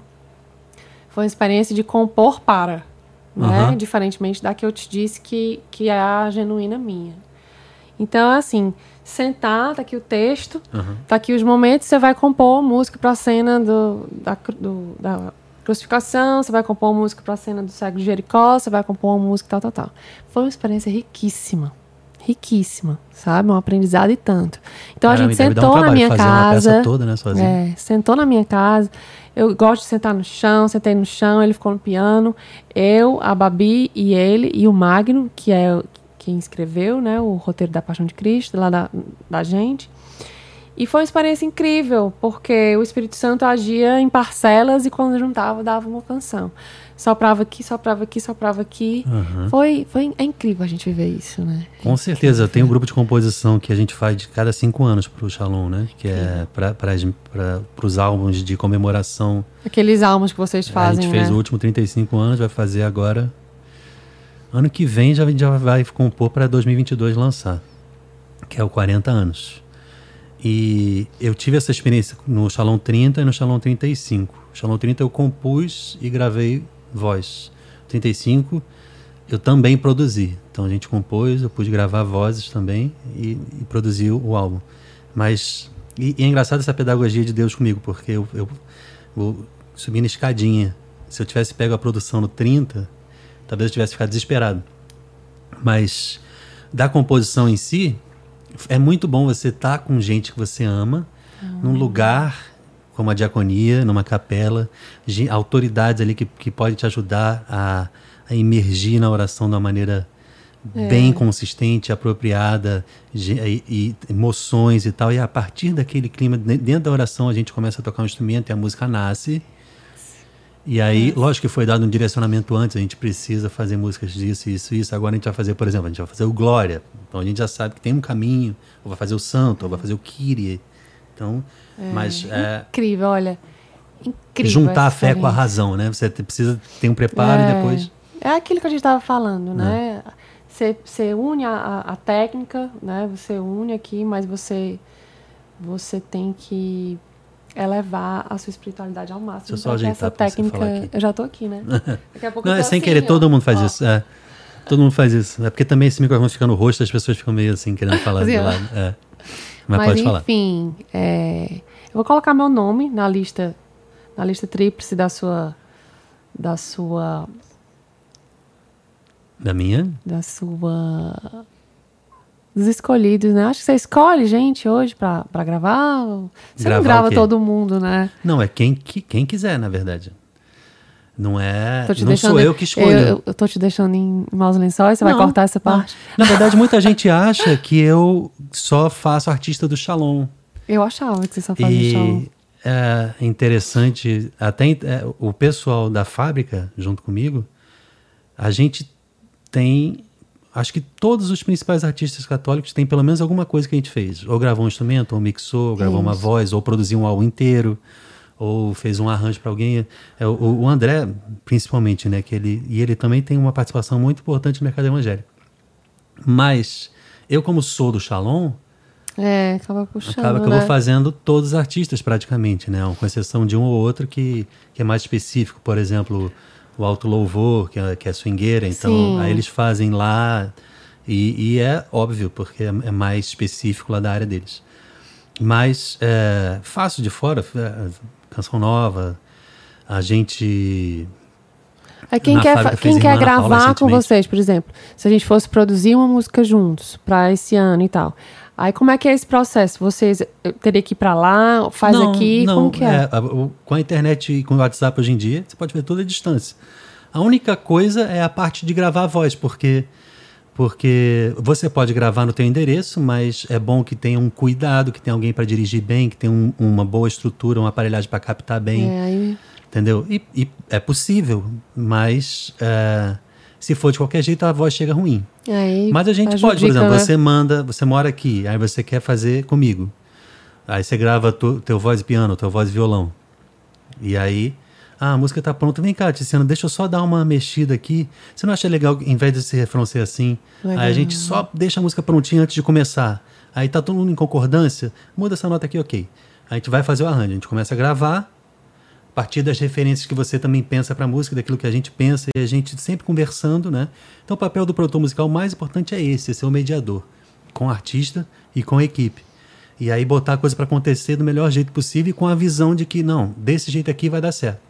Foi uma experiência de compor para, né? Aham. Diferentemente da que eu te disse que, que é a genuína minha. Então, assim, sentar, tá aqui o texto, Aham. tá aqui os momentos, você vai compor música para a cena do, da, do- da crucificação, você vai compor música para a cena do cego de Jericó, você vai compor uma música tal, tal, tal. Foi uma experiência riquíssima. Riquíssima, sabe? Um aprendizado e tanto. Então Caramba, a gente dar um sentou na minha casa. toda, né, sozinho. É, sentou na minha casa. Eu gosto de sentar no chão, sentei no chão, ele ficou no piano. Eu, a Babi e ele, e o Magno, que é quem escreveu né, o roteiro da Paixão de Cristo, lá da, da gente. E foi uma experiência incrível, porque o Espírito Santo agia em parcelas e quando juntava, dava uma canção. Soprava aqui, soprava aqui, soprava aqui. Aham. Foi, foi é incrível a gente viver isso, né? Com certeza, tem um grupo de composição que a gente faz de cada cinco anos pro Shalom, né? Que é para os álbuns de comemoração. Aqueles álbuns que vocês fazem, a gente fez né? o último 35 anos, vai fazer agora. Ano que vem já, já vai compor para 2022 lançar, que é o 40 anos. E eu tive essa experiência no Shalom 30 e no Shalom 35. No Shalom 30 eu compus e gravei voz. 35, eu também produzi. Então a gente compôs, eu pude gravar vozes também e, e produziu o álbum. Mas e, e, é engraçado essa pedagogia de Deus comigo, porque eu, eu vou subindo escadinha. Se eu tivesse pego a produção no 30, talvez eu tivesse ficado desesperado. Mas da composição em si, é muito bom você estar tá com gente que você ama, uhum. num lugar como a diaconia, numa capela, autoridades ali que, que podem te ajudar a, a emergir na oração de uma maneira é. bem consistente, apropriada, e, e, emoções e tal. E a partir daquele clima, dentro da oração, a gente começa a tocar um instrumento e a música nasce. E aí, é. lógico que foi dado um direcionamento antes, a gente precisa fazer músicas disso, isso, isso. Agora a gente vai fazer, por exemplo, a gente vai fazer o Glória. Então a gente já sabe que tem um caminho, ou vai fazer o Santo, ou vai fazer o Kyrie. Então, é. mas... É, incrível, olha. Incrível. Juntar a fé com a razão, né? Você precisa ter um preparo e depois... É aquilo que a gente estava falando, né? É. Você, você une a, a, técnica, né? Você une aqui, mas você, você tem que elevar a sua espiritualidade ao máximo. Deixa eu só ajeitar essa técnica. Eu já estou aqui, né? Daqui a pouco Não, é sem assim, querer, ó. todo mundo faz ó. isso. É. Todo mundo faz isso. É porque também esse microfone fica no rosto, as pessoas ficam meio assim, querendo falar assim, do lado. É. Mas, Mas, pode falar. Enfim, é, eu vou colocar meu nome na lista, na lista tríplice da sua. Da sua. Da minha? Da sua dos escolhidos, né? Acho que você escolhe gente hoje pra, pra gravar. Você gravar não grava todo mundo, né? Não, é quem, quem quiser, na verdade. Não é. Não sou eu que escolho. Eu, eu tô te deixando em maus lençóis, você não, vai cortar essa parte? Não. Na verdade, muita gente acha que eu só faço artista do Shalom. Eu achava que você só fazia e... Shalom. É interessante, até é, o pessoal da fábrica, junto comigo, a gente tem acho que todos os principais artistas católicos têm pelo menos alguma coisa que a gente fez. Ou gravou um instrumento, ou mixou, ou gravou uma voz, ou produziu um álbum inteiro, ou fez um arranjo para alguém. É, o, o, André, principalmente, né? Que ele, e ele também tem uma participação muito importante no mercado evangélico. Mas eu, como sou do Shalom, é, acaba puxando. Acaba que né? eu vou fazendo todos os artistas praticamente, né? Com exceção de um ou outro que, que é mais específico. Por exemplo, o Alto Louvor, que é, que é swingueira, então Sim. aí eles fazem lá, e, e é óbvio, porque é, é, mais específico lá da área deles. Mas é, fácil de fora, é, canção nova, a gente. É quem quer, quem quer gravar com vocês, por exemplo, se a gente fosse produzir uma música juntos para esse ano e tal. Aí como é que é esse processo? Vocês teriam que ir para lá, faz não, aqui, não, como que é? é? Com a internet e com o WhatsApp hoje em dia, você pode ver toda a distância. A única coisa é a parte de gravar a voz, porque porque você pode gravar no teu endereço, mas é bom que tenha um cuidado, que tenha alguém para dirigir bem, que tenha um, uma boa estrutura, uma aparelhagem para captar bem, é, aí... entendeu? E, e, é possível, mas é, se for de qualquer jeito, a voz chega ruim. Aí, Mas a gente ajudica, pode, por exemplo, né? você manda, você mora aqui, aí você quer fazer comigo. Aí você grava tu, teu voz piano, teu voz violão. E aí, ah, a música tá pronta. Vem cá, Tiziana, deixa eu só dar uma mexida aqui. Você não acha legal, em vez desse refrão ser assim? Legal. Aí a gente só deixa a música prontinha antes de começar. Aí tá todo mundo em concordância, muda essa nota aqui, ok. Aí a gente vai fazer o arranjo, a gente começa a gravar, partir das referências que você também pensa para a música, daquilo que a gente pensa e a gente sempre conversando, né? Então o papel do produtor musical mais importante é esse, é ser o mediador com o artista e com a equipe. E aí botar a coisa para acontecer do melhor jeito possível e com a visão de que não, desse jeito aqui vai dar certo.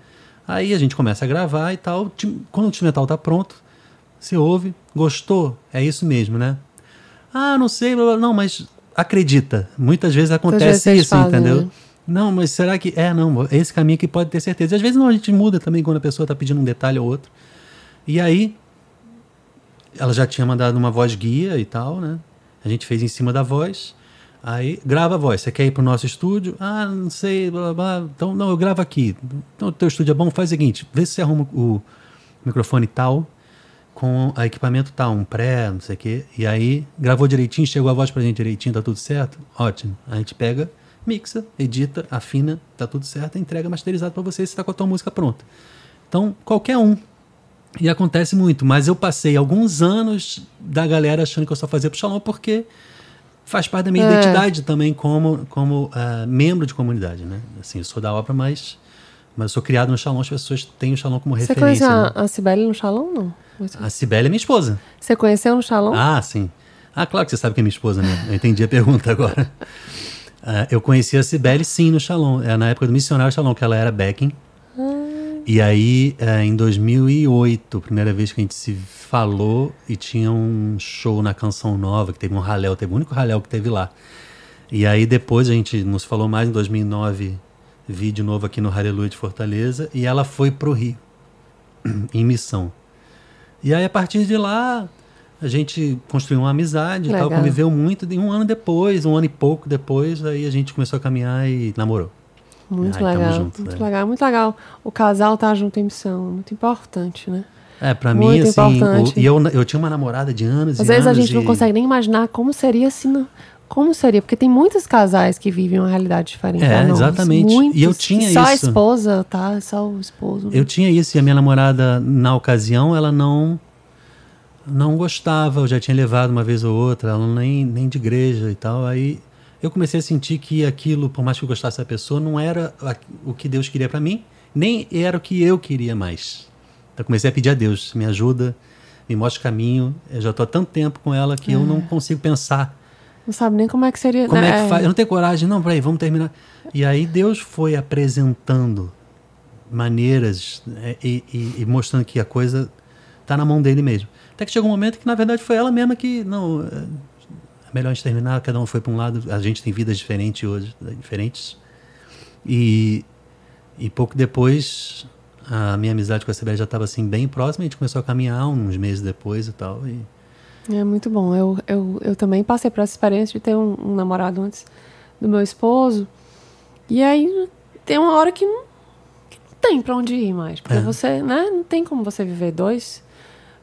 Aí a gente começa a gravar e tal, quando o instrumental tá pronto, você ouve, gostou, é isso mesmo, né? Ah, não sei, não, mas acredita. Muitas vezes acontece vezes isso, entendeu? Né? Não, mas será que. É, não, esse caminho que pode ter certeza. E às vezes não, a gente muda também quando a pessoa está pedindo um detalhe ou outro. E aí, ela já tinha mandado uma voz guia e tal, né? A gente fez em cima da voz. Aí, grava a voz. Você quer ir para o nosso estúdio? Ah, não sei, blá, blá, blá. Então, não, eu gravo aqui. Então, o teu estúdio é bom? Faz o seguinte: vê se você arruma o microfone tal, com a equipamento tal, um pré, não sei o quê. E aí, gravou direitinho, chegou a voz para a gente direitinho, tá tudo certo? Ótimo. A gente pega mixa, edita, afina, tá tudo certo, entrega masterizado para você você tá com a tua música pronta. Então, qualquer um. E acontece muito, mas eu passei alguns anos da galera achando que eu só fazia pro Shalom porque faz parte da minha é. identidade também como, como uh, membro de comunidade, né? Assim, eu sou da obra, mas, Mas eu sou criado no Shalom, as pessoas têm o Shalom como Você referência. conheceu né? a, a Cibele no Shalom, não? A Cibele é minha esposa. Você conheceu no Shalom? Ah, sim. Ah, claro que você sabe que é minha esposa, né? Eu entendi a pergunta agora. Ah, eu conheci a Cibele, sim, no Shalom. É na época do Missionário Shalom, que ela era backing. E aí, é, em 2008, primeira vez que a gente se falou e tinha um show na Canção Nova, que teve um raléu, teve o único raléu que teve lá. E aí depois a gente nos falou mais em 2009, vi de novo aqui no Aleluia de Fortaleza, e ela foi pro Rio, em missão. E aí a partir de lá, a gente construiu uma amizade tal, conviveu muito, e um ano depois, um ano e pouco depois, aí a gente começou a caminhar e namorou. Muito Ai, legal, muito é. legal, muito legal. O casal tá junto em missão, muito importante, né? É, pra Muito mim, assim, o- e eu, eu tinha uma namorada de anos Às vezes a anos gente não e- consegue nem imaginar como seria se não, como seria, porque tem muitos casais que vivem uma realidade diferente. É, nossa. exatamente. Muitos, E eu tinha que só a isso. esposa, tá? Só o esposo. Eu tinha isso e a minha namorada, na ocasião, ela não não gostava, eu já tinha levado uma vez ou outra, ela nem, nem de igreja e tal. Aí eu comecei a sentir que aquilo, por mais que eu gostasse da pessoa, não era o que Deus queria pra mim, nem era o que eu queria mais. Então comecei a pedir a Deus, me ajuda, me mostra o caminho. Eu já tô há tanto tempo com ela que eu não consigo pensar Não sabe nem como é que seria. como né? é que faz? Eu não tenho coragem, não, peraí, vamos terminar. E aí Deus foi apresentando maneiras né, e, e- e mostrando que a coisa tá na mão dele mesmo. Até que chegou um momento que, na verdade, foi ela mesma que, não, é melhor a gente terminar, cada um foi para um lado, a gente tem vidas diferentes hoje, né, diferentes. E, e pouco depois, a minha amizade com a Sibeli já estava assim, bem próxima, a gente começou a caminhar uns meses depois e tal. E, É muito bom. Eu, eu, eu também passei por essa experiência de ter um, um namorado antes do meu esposo. E aí tem uma hora que não, que não tem pra onde ir mais. Porque É. você, né? Não tem como você viver dois,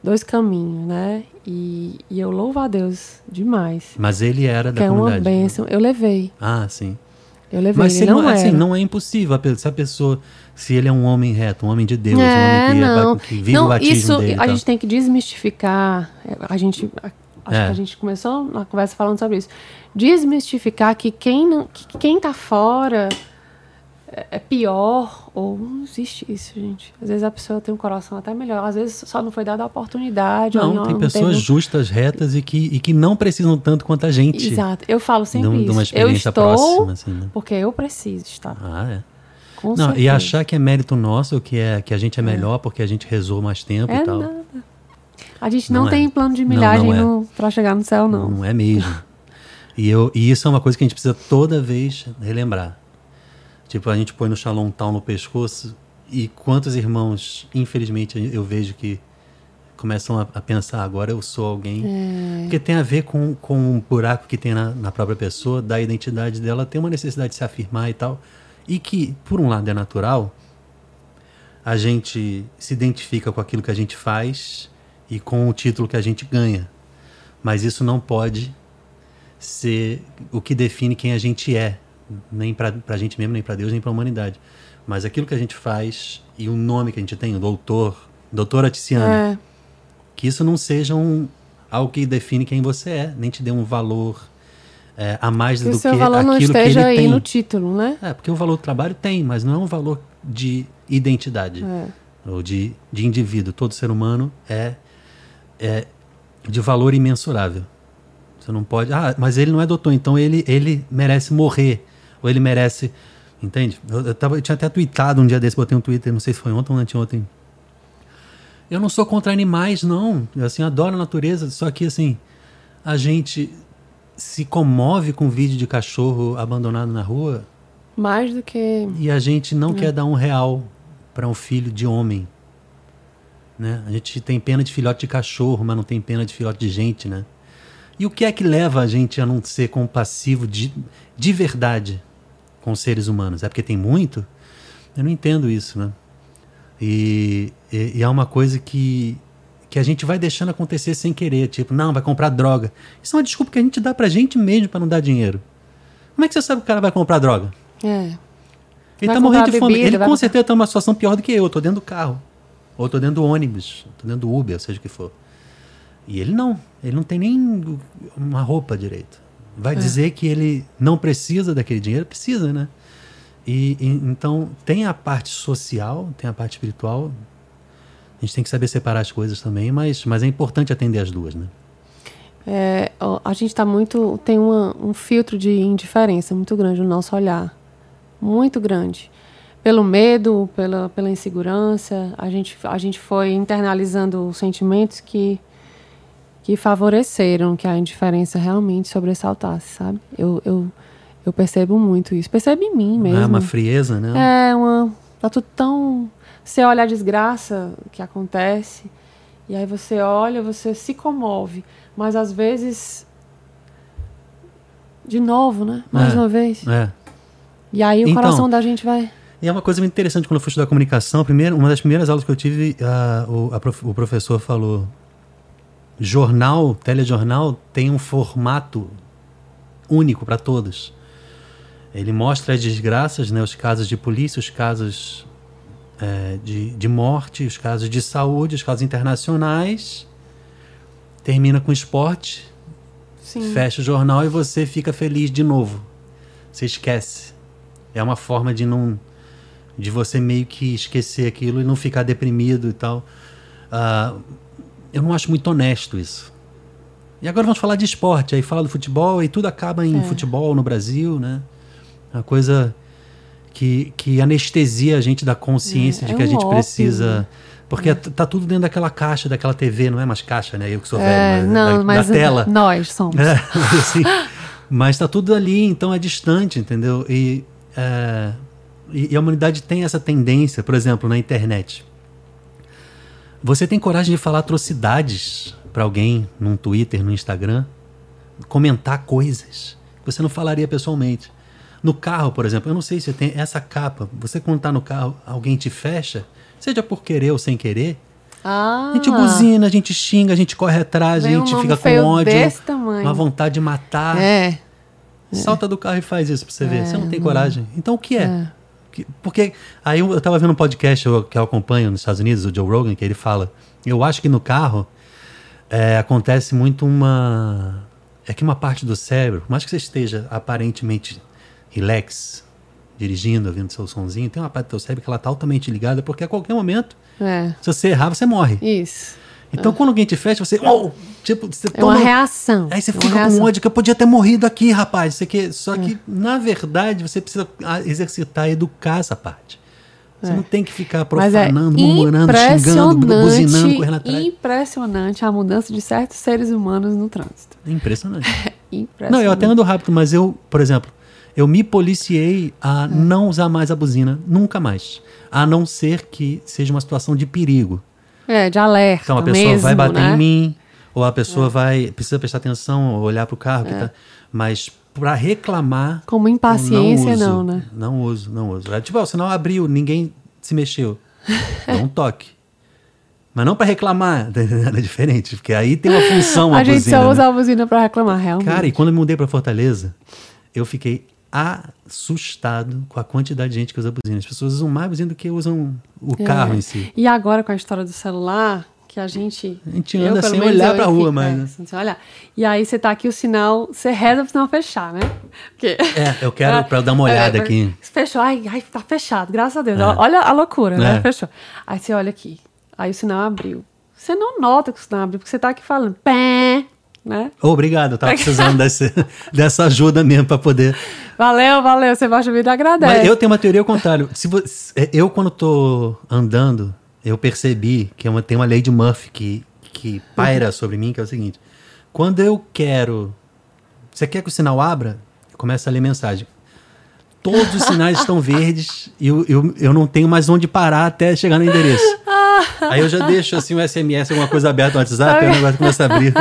dois caminhos, né? E, e eu louvo a Deus demais. mas ele era Que da é uma comunidade. né? bênção. Eu levei. Ah, sim. Eu levei. Mas ele não, não, assim, era. não é impossível. Se a pessoa, se ele é um homem reto, um homem de Deus, um É, homem que, é não. que vive não, o batismo isso dele. a gente tem que desmistificar. é, A gente, acho É. que a gente começou na conversa falando sobre isso. Desmistificar que quem não, que quem tá fora é, é pior ou não existe isso, gente. Às vezes a pessoa tem um coração até melhor. Às vezes só não foi dada a oportunidade. Não, tem não pessoas teve- justas, retas e que, e que não precisam tanto quanto a gente. Exato. Eu falo De, sempre um- de uma isso. Eu experiência estou próxima, assim, né? porque eu preciso estar. Ah, é. Com Não, e certeza. achar que é mérito nosso, que, é, que a gente é melhor porque a gente rezou mais tempo é e tal. nada. A gente não, Não é. tem plano de milhagem é. pra chegar no céu, não. Não é mesmo. e, eu, e isso é uma coisa que a gente precisa toda vez relembrar. Tipo, a gente põe no Shalom tal no pescoço e quantos irmãos, infelizmente, eu vejo que começam a, a pensar agora eu sou alguém. É. Porque tem a ver com, com um buraco que tem na, na própria pessoa, da identidade dela, tem uma necessidade de se afirmar e tal. E que, por um lado, é natural, a gente se identifica com aquilo que a gente faz e com o título que a gente ganha. Mas isso não pode ser o que define quem a gente é, nem para a gente mesmo, nem para Deus, nem para a humanidade. Mas aquilo que a gente faz e o nome que a gente tem, o doutor, doutora Tiziana, É. que isso não seja um, algo que define quem você é, nem te dê um valor é, a mais Que do que valor não aquilo que esteja ele aí tem. no título, né? É, porque o valor do trabalho tem, mas não é um valor de identidade É. ou de, de indivíduo. Todo ser humano é, é de valor imensurável. Você não pode. Ah, mas ele não é doutor, então ele, ele merece morrer. Ou ele merece. Entende? Eu, eu, tava, eu tinha até tweetado um dia desse, botei um Twitter, não sei se foi ontem ou anteontem. Eu não sou contra animais, não. Eu assim, adoro a natureza, só que assim, a gente se comove com vídeo de cachorro abandonado na rua Mais do que. e a gente não quer dar um real para um filho de homem. Né? A gente tem pena de filhote de cachorro, mas não tem pena de filhote de gente, né? E o que é que leva a gente a não ser compassivo de, de verdade com seres humanos? É porque tem muito? Eu não entendo isso, né? E, e, e é uma coisa que, que a gente vai deixando acontecer sem querer. Tipo, não, vai comprar droga. Isso é uma desculpa que a gente dá pra gente mesmo para não dar dinheiro. Como é que você sabe que o cara vai comprar droga? É. Ele Vai tá morrendo de fome. bebida, Ele vai com certeza tá numa situação pior do que eu. Eu tô dentro do carro. Ou tô dentro do ônibus. Tô dentro do Uber, seja o que for. E ele não. Ele não tem nem uma roupa direito. Vai É. dizer que ele não precisa daquele dinheiro? Precisa, né? E, e, então tem a parte social, tem a parte espiritual. A gente tem que saber separar as coisas também, mas, mas é importante atender as duas, né? É, a gente está muito. tem uma, um filtro de indiferença muito grande no nosso olhar. Muito grande. Pelo medo, pela, pela insegurança, a gente, a gente foi internalizando sentimentos que, que favoreceram que a indiferença realmente sobressaltasse, sabe? Eu, eu, eu percebo muito isso. Percebo em mim mesmo. É uma frieza, né? É, uma. Tá tudo tão. Você olha a desgraça que acontece, e aí você olha, você se comove. Mas às vezes. De novo, né? Mais é, uma vez. É. E aí o então, coração da gente vai. E é uma coisa muito interessante quando eu fui estudar comunicação. Primeiro, uma das primeiras aulas que eu tive, uh, o, a, o professor falou: jornal, telejornal tem um formato único para todos. Ele mostra as desgraças, né, os casos de polícia, os casos é, de, de morte, os casos de saúde, os casos internacionais. Termina com esporte, Sim. fecha o jornal e você fica feliz de novo. Você esquece. É uma forma de não de você meio que esquecer aquilo e não ficar deprimido e tal. Uh, eu não acho muito honesto isso. E agora vamos falar de esporte, aí fala do futebol e tudo acaba em é. futebol no Brasil, né? Uma coisa que, que anestesia a gente da consciência é, de que é um a gente precisa. Né? Porque é. tá tudo dentro daquela caixa, daquela TV, não é mais caixa, né? Eu que sou é, velho, mas, não, da, mas da tela. Nós somos. É, mas, assim, mas tá tudo ali, então é distante, entendeu? E é, e, e a humanidade tem essa tendência, por exemplo, na internet. Você tem coragem de falar atrocidades para alguém num Twitter, no Instagram? Comentar coisas que você não falaria pessoalmente. No carro, por exemplo, eu não sei se tem essa capa. Você quando tá no carro, alguém te fecha, seja por querer ou sem querer. Ah. A gente buzina, a gente xinga, a gente corre atrás, a gente fica com ódio, uma vontade de matar. É. Salta do carro e faz isso pra você ver. É, você não tem coragem. Então o que é? é. Porque aí eu, estava vendo um podcast que eu acompanho nos Estados Unidos, o Joe Rogan, que ele fala. Eu acho que no carro é, acontece muito uma. É que uma parte do cérebro, por mais que você esteja aparentemente relax, dirigindo, ouvindo seu sonzinho, tem uma parte do seu cérebro que ela está altamente ligada, porque a qualquer momento, é. se você errar, você morre. Isso. Então, quando alguém te fecha, você. Oh, tipo, você é toma, uma reação. Aí você é fica com ódio que eu podia ter morrido aqui, rapaz. Isso aqui, só que, é. na verdade, você precisa ah, exercitar, educar essa parte. Você é. não tem que ficar profanando, murmurando, xingando, buzinando, correndo atrás. Impressionante a mudança de certos seres humanos no trânsito. Impressionante. impressionante. Não, eu até ando rápido, mas eu, por exemplo, eu me policiei a é. não usar mais a buzina, nunca mais. A não ser que seja uma situação de perigo. É, de alerta. Então a pessoa mesmo, vai bater né? em mim, ou a pessoa é. vai precisa prestar atenção, olhar para o carro, é. tá, mas para reclamar. Como impaciência, não, não, né? Não uso, não uso. É, tipo, o sinal abriu, ninguém se mexeu. Dá um toque. Mas não para reclamar, é diferente, porque aí tem uma função a, a gente buzina, só usa né? a buzina para reclamar, realmente. Cara, e quando eu me mudei para Fortaleza, eu fiquei assustado com a quantidade de gente que usa buzina. As pessoas usam mais buzina do que usam o é. carro em si. E agora com a história do celular, que a gente. A gente anda eu, sem olhar para a rua, mas. É, sem olhar. E aí você tá aqui o sinal, você reza pro sinal fechar, né? Porque, é, eu quero para dar uma olhada é, aqui. Fechou, ai, ai, tá fechado, graças a Deus. É. Olha a loucura, né? É. Fechou. Aí você olha aqui, aí o sinal abriu. Você não nota que o sinal abriu, porque você tá aqui falando, pé, né? Obrigado, eu tava precisando desse, dessa ajuda mesmo para poder. Valeu, valeu, Sebastião Vida agradece. Mas eu tenho uma teoria ao contrário. Se você, é, eu, quando tô andando, eu percebi que é uma, tem uma lei de Murphy que, que paira sobre mim, que é o seguinte: quando eu quero. Você quer que o sinal abra? Começa a ler mensagem. Todos os sinais estão verdes e eu, eu, eu não tenho mais onde parar até chegar no endereço. Aí eu já deixo assim um SMS, alguma coisa aberta no WhatsApp, aí o negócio começa a abrir.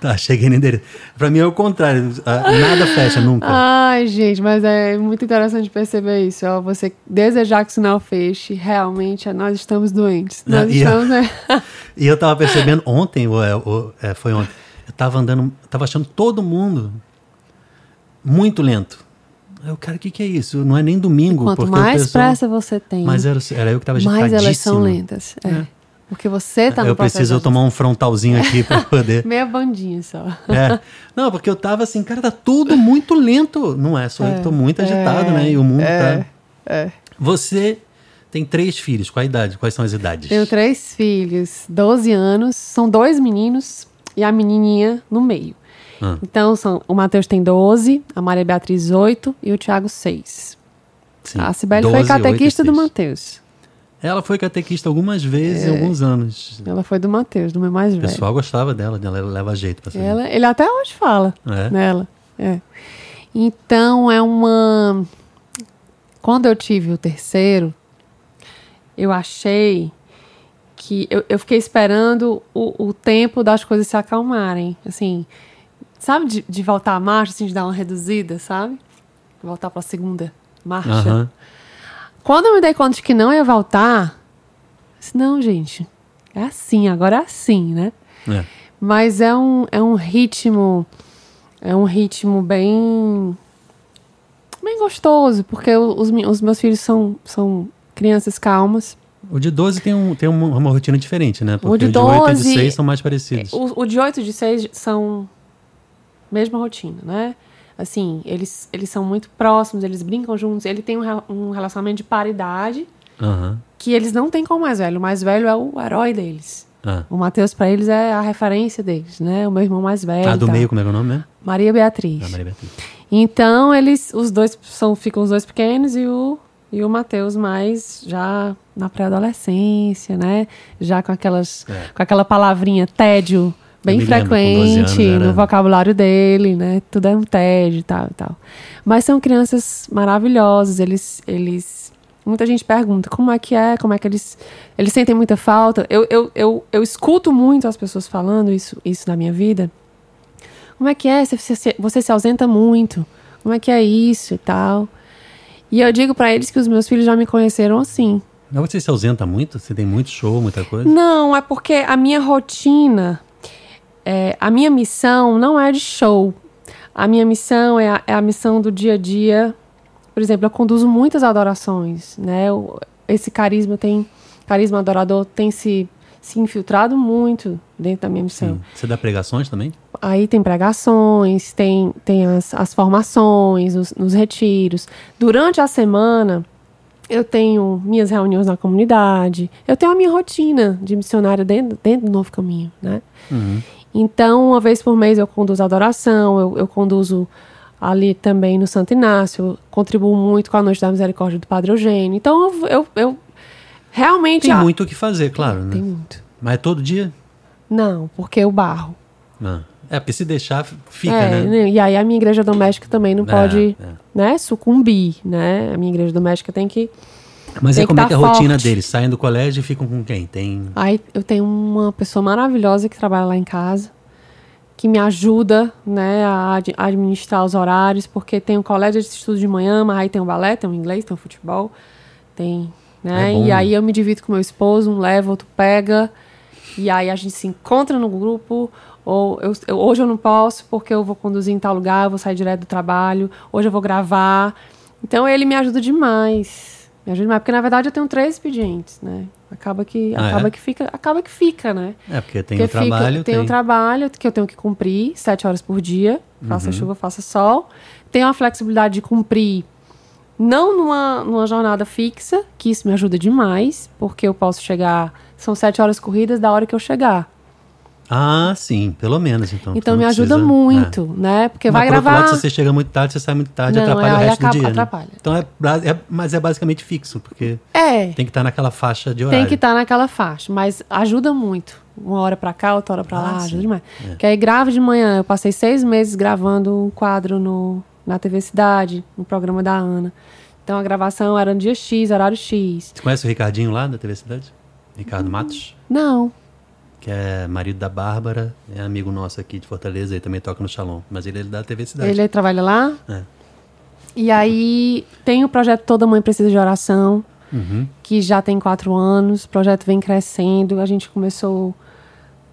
Tá, cheguei no endereço. Pra mim é o contrário, nada fecha nunca. Ai, gente, mas é muito interessante perceber isso. Ó, você desejar que o sinal feche, realmente nós estamos doentes. Nós e estamos. Eu, e eu tava percebendo ontem, ou, é, ou é, foi ontem, eu tava andando, tava achando todo mundo muito lento. Eu, cara, o que, que é isso? Não é nem domingo. Quanto mais pessoal... pressa você tem, mas era, era eu que estava Mais elas são lentas. É. é. Porque você tá no Eu preciso tomar um frontalzinho aqui para poder. Meia bandinha só. É. Não, porque eu tava assim, cara, tá tudo muito lento. Não é, só é, eu que tô muito agitado, é, né? E o mundo é. tá. É. Você tem três filhos. Qual a idade? Quais são as idades? Tenho três filhos, 12 anos, são dois meninos e a menininha no meio. Ah. Então, são, o Matheus tem 12, a Maria Beatriz 8 e o Thiago 6. Sim. A Sibeli 12, foi catequista 8 e do. Matheus. Ela foi catequista algumas vezes em alguns anos. Ela foi do Matheus, do meu mais O velho. pessoal gostava dela, ela leva jeito pra ser. Ela, ele até hoje fala É? nela. É. Então é uma. Quando eu tive o terceiro, eu achei que eu, eu fiquei esperando o, o tempo das coisas se acalmarem. Assim, sabe, de, de voltar à marcha, assim, de dar uma reduzida, sabe? Voltar para a segunda marcha. Aham. Quando eu me dei conta de que não ia voltar, disse, não, gente, é assim, agora é assim, né? É. Mas é um, é um ritmo. É um ritmo bem. bem gostoso, porque o- os, os meus filhos são, são crianças calmas. O de 12 tem, um, tem uma, uma rotina diferente, né? Porque de o de 8 e de 12 6 são mais parecidos. O, o de 8 e de 6 são. Mesma rotina, né? Assim, eles, eles são muito próximos, eles brincam juntos, ele tem um, um relacionamento de paridade Aham. que eles não têm com o mais velho. O mais velho é o herói deles. Ah. O Matheus, pra eles, é a referência deles, né? O meu irmão mais velho. Ah, do meio, como é que é o nome, né? Maria Beatriz. Ah, Maria Beatriz. Então, eles, os dois são, ficam os dois pequenos e o, e o Matheus mais já na pré-adolescência, né? Já com aquelas, É. com aquela palavrinha tédio bem me lembro, com 12 frequente anos no vocabulário dele, né? Tudo é um tédio e tal e tal. Mas são crianças maravilhosas, eles, eles muita gente pergunta como é que é, como é que eles eles sentem muita falta. Eu, eu, eu, eu escuto muito as pessoas falando isso, isso na minha vida. Como é que é? Você, você, você se ausenta muito. Como é que é isso e tal? E eu digo pra eles que os meus filhos já me conheceram assim. Mas você se ausenta muito? Você tem muito show, muita coisa? Não, é porque a minha rotina, é, a minha missão não é de show. A minha missão é a, é a missão do dia a dia. Por exemplo, eu conduzo muitas adorações, né? O- Esse carisma tem, carisma adorador tem se, se infiltrado muito dentro da minha missão. Sim. Você dá pregações também? Aí tem pregações, tem, tem as, as formações, os, nos retiros. Durante a semana, eu tenho minhas reuniões na comunidade, eu tenho a minha rotina de missionária dentro, dentro do Novo Caminho, né? Uhum. Então, uma vez por mês eu conduzo a adoração, eu, eu conduzo ali também no Santo Inácio, contribuo muito com a Noite da Misericórdia do Padre Eugênio. Então, eu, eu, eu realmente... Tem muito o que fazer, claro, né? Tem muito. Mas é todo dia? Não, porque eu barro. Ah. É, porque se deixar, fica, É, né? E aí a minha igreja doméstica também não É, pode, é. né, sucumbir, né? A minha igreja doméstica tem que... Mas Tem é como é tá que é a rotina deles? Saem do colégio e ficam com quem? Tem. Aí eu tenho uma pessoa maravilhosa que trabalha lá em casa, que me ajuda, né, a ad- administrar os horários, porque tem o colégio de estudo de manhã, mas aí tem o balé, tem o inglês, tem o futebol, tem, né? É e né? aí eu me divido com meu esposo, um leva, outro pega, e aí a gente se encontra no grupo, ou eu, eu- hoje eu não posso porque eu vou conduzir em tal lugar, eu vou sair direto do trabalho, hoje eu vou gravar. Então ele me ajuda demais. Me ajuda demais, porque na verdade eu tenho três expedientes, né? Acaba que, Ah, acaba é? que fica, acaba que fica, né? É, porque tem Porque o trabalho. fica, tem o trabalho que eu tenho que cumprir sete horas por dia, faça Uhum. chuva, faça sol. Tenho a flexibilidade de cumprir não numa, numa jornada fixa, que isso me ajuda demais, porque eu posso chegar. São sete horas corridas da hora que eu chegar. Ah, sim, pelo menos então. Então me ajuda precisa- muito, né? Porque é. Mas vai por outro gravar. lado, se você chega muito tarde, você sai muito tarde, Não, atrapalha o resto do acaba- dia. né? atrapalha. Então é, é- Mas é basicamente fixo, porque É, tem que estar naquela faixa de horário. tem que estar naquela faixa, mas ajuda muito. Uma hora pra cá, outra hora pra Ah, lá, sim. ajuda demais. É. Que aí gravo de manhã, eu passei seis meses gravando um quadro no, na TV Cidade, no programa da Ana. Então a gravação era no dia X, horário X. Você conhece o Ricardinho lá da TV Cidade? Ricardo Matos? Não, Que é marido da Bárbara, é amigo nosso aqui de Fortaleza, ele também toca no Shalom. Mas ele é da TV Cidade. ele trabalha lá. É. E aí tem o projeto Toda Mãe Precisa de Oração, Uhum. que já tem quatro anos. O projeto vem crescendo. A gente começou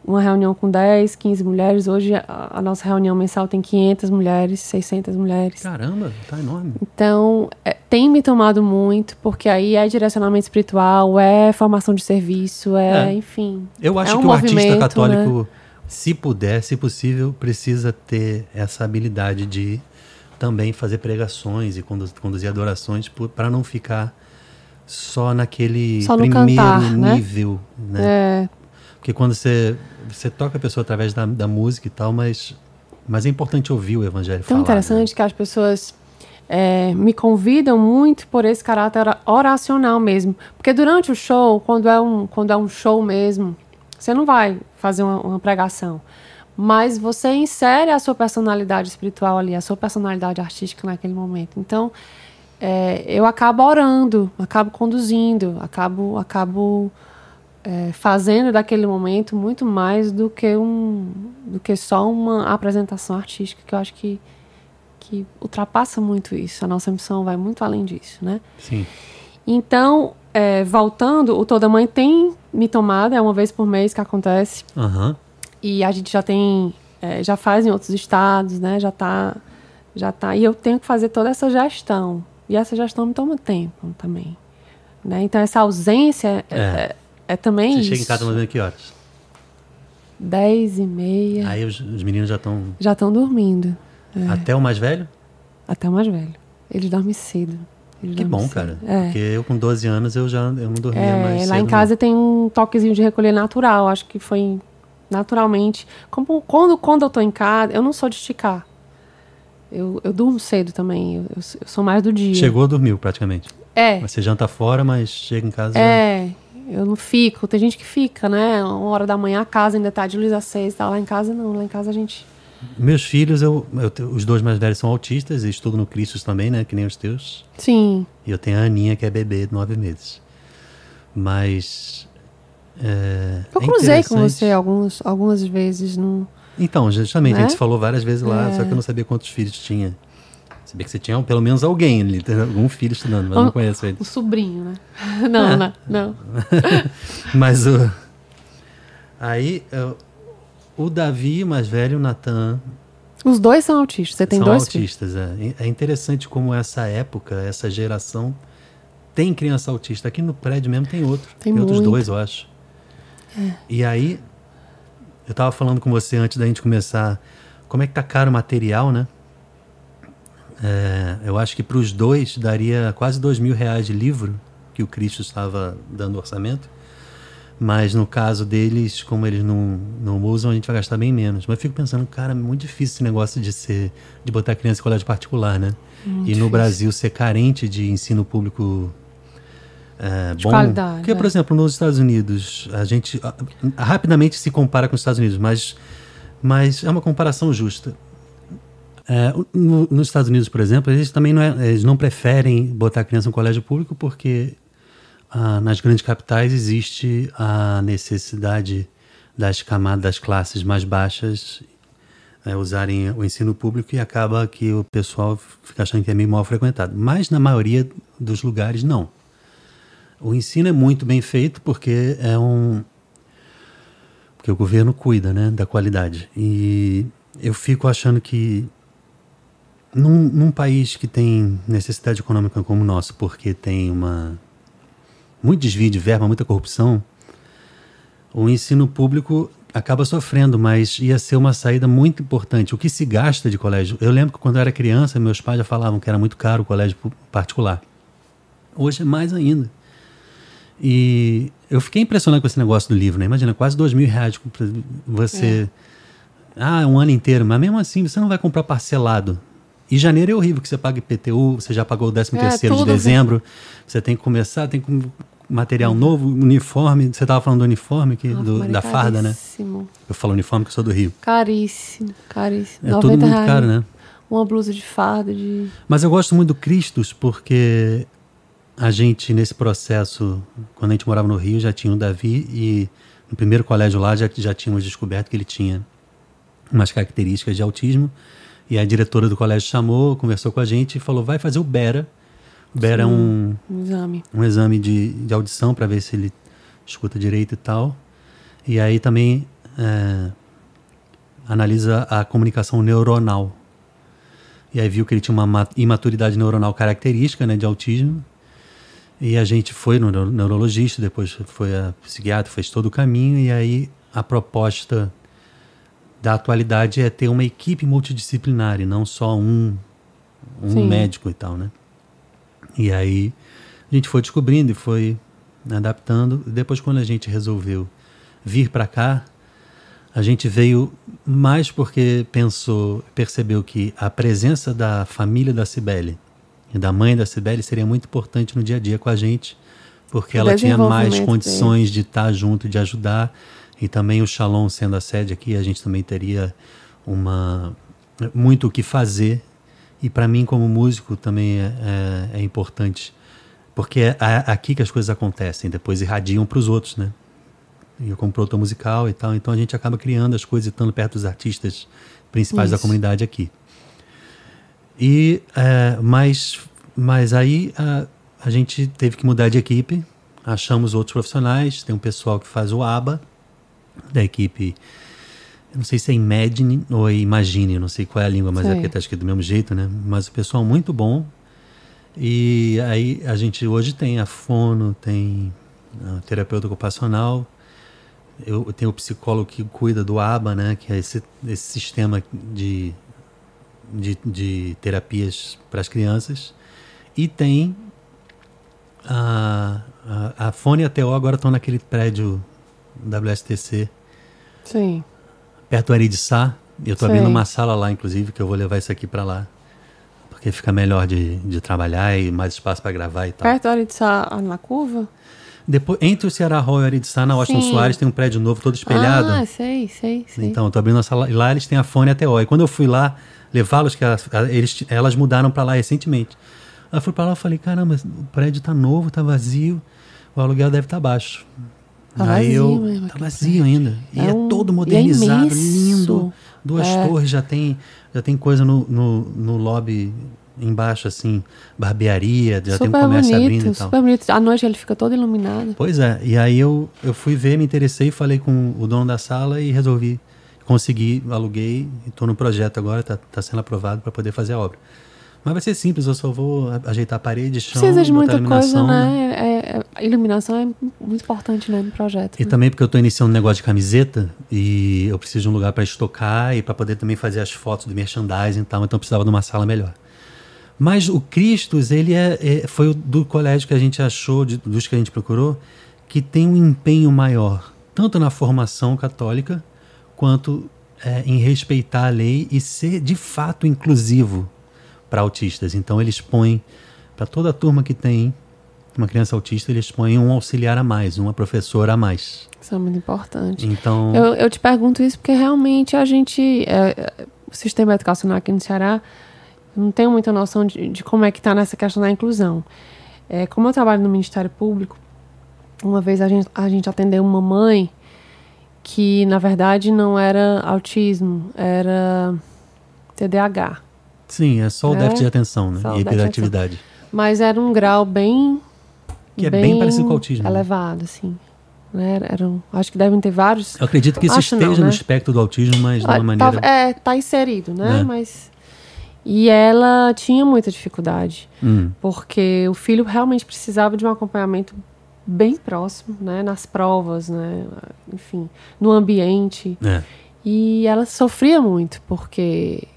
uma reunião com 10, 15 mulheres. Hoje a, nossa reunião mensal tem 500 mulheres, 600 mulheres. Caramba, tá enorme. Então, é, tem me tomado muito, porque aí é direcionamento espiritual, é formação de serviço, é, É. enfim. Eu acho é um que o artista movimento, católico, né? se puder, se possível, precisa ter essa habilidade de também fazer pregações e conduzir, adorações para não ficar só naquele Só primeiro cantar, né? nível, né? É, Porque quando você, você toca a pessoa através da, da música e tal, mas, mas é importante ouvir o evangelho tão falar. interessante né? que as pessoas é, me convidam muito por esse caráter ora- oracional mesmo. Porque durante o show, quando é um, quando é um show mesmo, você não vai fazer uma, uma pregação. Mas você insere a sua personalidade espiritual ali, a sua personalidade artística naquele momento. Então, é, eu acabo orando, acabo conduzindo, acabo, acabo é, fazendo daquele momento muito mais do que, um, do que só uma apresentação artística, que eu acho que, que ultrapassa muito isso. A nossa missão vai muito além disso, né? Sim. Então, é, voltando, o Toda Mãe tem me tomado, é uma vez por mês que acontece. Aham. E a gente já tem, é, já faz em outros estados, né? Já tá, já tá. E eu tenho que fazer toda essa gestão. E essa gestão me toma tempo também. Né? Então, essa ausência é, É. também Você isso. chega em casa mais ou menos que horas? Dez e meia. Aí os, os meninos já estão. Já estão dormindo. É. Até o mais velho? Até o mais velho. Eles dormem cedo. Eles Que bom, cedo. cara. É. Porque eu com 12 anos eu já eu não dormia É, mais. lá em casa tem um toquezinho de recolher natural. Acho que foi naturalmente. Como, quando, quando eu tô em casa, eu não sou de esticar. Eu, eu durmo cedo também. Eu, eu, eu sou mais do dia. não. Chegou, dormiu praticamente. É, Você janta fora, mas chega em casa. é. Eu não fico. Tem gente que fica, né? Uma hora da manhã a casa ainda tá de luz às seis. Tá lá em casa, não. Lá em casa a gente. Meus filhos, eu, eu os dois mais velhos são autistas e estudam no Cristos também, né? Que nem os teus. Sim. E eu tenho a Aninha, que é bebê de nove meses. Mas. É, Eu é cruzei com interessante. você alguns, algumas vezes no. Então, justamente, a Né? gente se falou várias vezes lá, É. só que eu não sabia quantos filhos tinha. Sabia que você tinha pelo menos alguém ali, tem algum filho estudando, mas eu não conheço ele. O sobrinho, né? Não, É. não, não. Mas o. Aí, eu- o Davi, o mais velho, o Natan, Os dois são autistas. Você tem são dois filhos? autistas. É. é interessante como essa época, essa geração, tem criança autista. Aqui no prédio mesmo tem outro. Tem outros muito. É. dois, eu acho. E aí, eu tava falando com você antes da gente começar, como é que tá caro o material, né? É, eu acho que para os dois daria quase dois mil reais de livro que o Cristo estava dando orçamento. Mas no caso deles, como eles não, não usam, a gente vai gastar bem menos. Mas eu fico pensando, cara, é muito difícil esse negócio de ser de botar criança em colégio particular, né? e no difícil. Brasil ser carente de ensino público é, De bom. qualidade, Porque, por é. exemplo, nos Estados Unidos, a gente ah, rapidamente se compara com os Estados Unidos, mas, mas é uma comparação justa. É, no- nos Estados Unidos, por exemplo, eles também não, é- eles não preferem botar a criança em colégio público porque ah, nas grandes capitais existe a necessidade das camadas, das classes mais baixas é, usarem o ensino público e acaba que o pessoal fica achando que é meio mal frequentado. Mas na maioria dos lugares, não. O ensino é muito bem feito porque é um. Porque o governo cuida né, da qualidade. E eu fico achando que num, num país que tem necessidade econômica como o nosso, porque tem uma muito desvio de verba, muita corrupção, o ensino público acaba sofrendo, mas ia ser uma saída muito importante. O que se gasta de colégio? Eu lembro que quando eu era criança, meus pais já falavam que era muito caro o colégio particular. Hoje é mais ainda. E eu fiquei impressionado com esse negócio do livro, né? Imagina, quase dois mil reais você. Ah, um ano inteiro, mas mesmo assim você não vai comprar parcelado. E janeiro é horrível, que você paga IPTU, você já pagou o 13 É, terceiro de né? dezembro, você tem que começar, tem que material novo, uniforme. Você estava falando do uniforme, que, Ave do- da farda, né? Eu falo uniforme que eu sou do Rio. Caríssimo, caríssimo. É tudo 90 muito reais. caro, né? Uma blusa de farda, de. Mas eu gosto muito do Cristos porque a gente, nesse processo, quando a gente morava no Rio, já tinha o Davi e no primeiro colégio lá já, já tínhamos descoberto que ele tinha umas características de autismo. E a diretora do colégio chamou, conversou com a gente e falou: vai fazer o BERA. O BERA é um, Um exame. um exame de, de audição para ver se ele escuta direito e tal. E aí também é, analisa a comunicação neuronal. E aí viu que ele tinha uma ma- imaturidade neuronal característica né, de autismo. E a gente foi no neuro- neurologista, depois foi a psiquiatra, fez todo o caminho. E aí a proposta da atualidade é ter uma equipe multidisciplinar e não só um um Sim. médico e tal, né? E aí a gente foi descobrindo e foi adaptando. Depois, quando a gente resolveu vir para cá, a gente veio mais porque pensou, percebeu que a presença da família da Cibele e da mãe da Cibele seria muito importante no dia a dia com a gente, porque O ela tinha mais condições de estar junto, de ajudar, e também o Shalom sendo a sede aqui, a gente também teria uma muito o que fazer. E para mim, como músico, também é, é, é importante, porque é a- aqui que as coisas acontecem, depois irradiam para os outros, né? E eu como produtor musical e tal, então a gente acaba criando as coisas e estando perto dos artistas principais da Isso. comunidade aqui. E é, mas, mas aí a, a gente teve que mudar de equipe, achamos outros profissionais, tem um pessoal que faz o ABA da equipe, eu não sei se é Imagine ou é Imagine, não sei qual é a língua, mas é Sei. porque está escrito do mesmo jeito, né? Mas o pessoal muito bom. E aí a gente hoje tem a fono, tem a terapeuta ocupacional, eu tenho o psicólogo que cuida do ABA, né? Que é esse, esse sistema de, de, de terapias para as crianças. E tem a, a, a Fone e a TO agora estão naquele prédio WSTC, Sim. perto do Aridiçá. Eu estou abrindo uma sala lá, inclusive, que eu vou levar isso aqui para lá. Porque fica melhor de, de trabalhar e mais espaço para gravar e tal. Perto de Sá, na curva? Depois, entre o Ceará Hall e o Aridiçá, na Washington Sim. Soares, tem um prédio novo todo espelhado. Ah, sei, sei, sei. Então, eu tô abrindo a sala. E lá eles têm a Fone a TO. E quando eu fui lá levá-los, que elas, eles, elas mudaram para lá recentemente. Eu fui para lá e falei: caramba, o prédio tá novo, tá vazio, o aluguel deve estar tá baixo. Tá Aí eu. vazio mesmo Tá vazio ainda. E é, É um- todo é modernizado, imenso. lindo. Duas É. torres, já tem, já tem coisa no, no, no lobby embaixo, assim, barbearia, já tem um super comércio abrindo bonito, e tal. super bonito. À noite ele fica todo iluminado. Pois é, e aí eu, eu fui ver, me interessei, falei com o dono da sala e resolvi, consegui, aluguei estou no projeto agora, está tá sendo aprovado para poder fazer a obra. Mas vai ser simples, eu só vou ajeitar a parede, chão, Precisa de muita coisa, iluminação. né? É- é- a iluminação é muito importante né, no projeto. E né? também porque eu estou iniciando um negócio de camiseta e eu preciso de um lugar para estocar e para poder também fazer as fotos do merchandising e tal, então eu precisava de uma sala melhor. Mas o Cristos, ele é, é- foi o do colégio que a gente achou, de- dos que a gente procurou, que tem um empenho maior, tanto na formação católica, quanto é, em respeitar a lei e ser de fato inclusivo para autistas. Então eles põem, para toda a turma que tem uma criança autista, eles põem um auxiliar a mais, uma professora a mais. Isso é muito importante. Então, Eu, eu te pergunto isso porque realmente a gente, é, é, o sistema educacional aqui no Ceará, não tenho muita noção de, de como é que está nessa questão da inclusão. É, como eu trabalho no Ministério Público, uma vez a gente, a gente atendeu uma mãe que, na verdade, não era autismo, era TDAH. sim, é só o É, déficit de atenção né? e hiperatividade. Mas era um grau bem. Que é bem parecido com o autismo, né? Elevado, assim. Né? Era, eram, acho que devem ter vários. Eu acredito que isso Acho não, esteja no né? espectro do autismo, mas de Ah, uma tá- maneira. é, tá inserido, né? É. Mas. E ela tinha muita dificuldade, Hum, porque o filho realmente precisava de um acompanhamento bem próximo, né? Nas provas, né? Enfim, no ambiente. é. E ela sofria muito, porque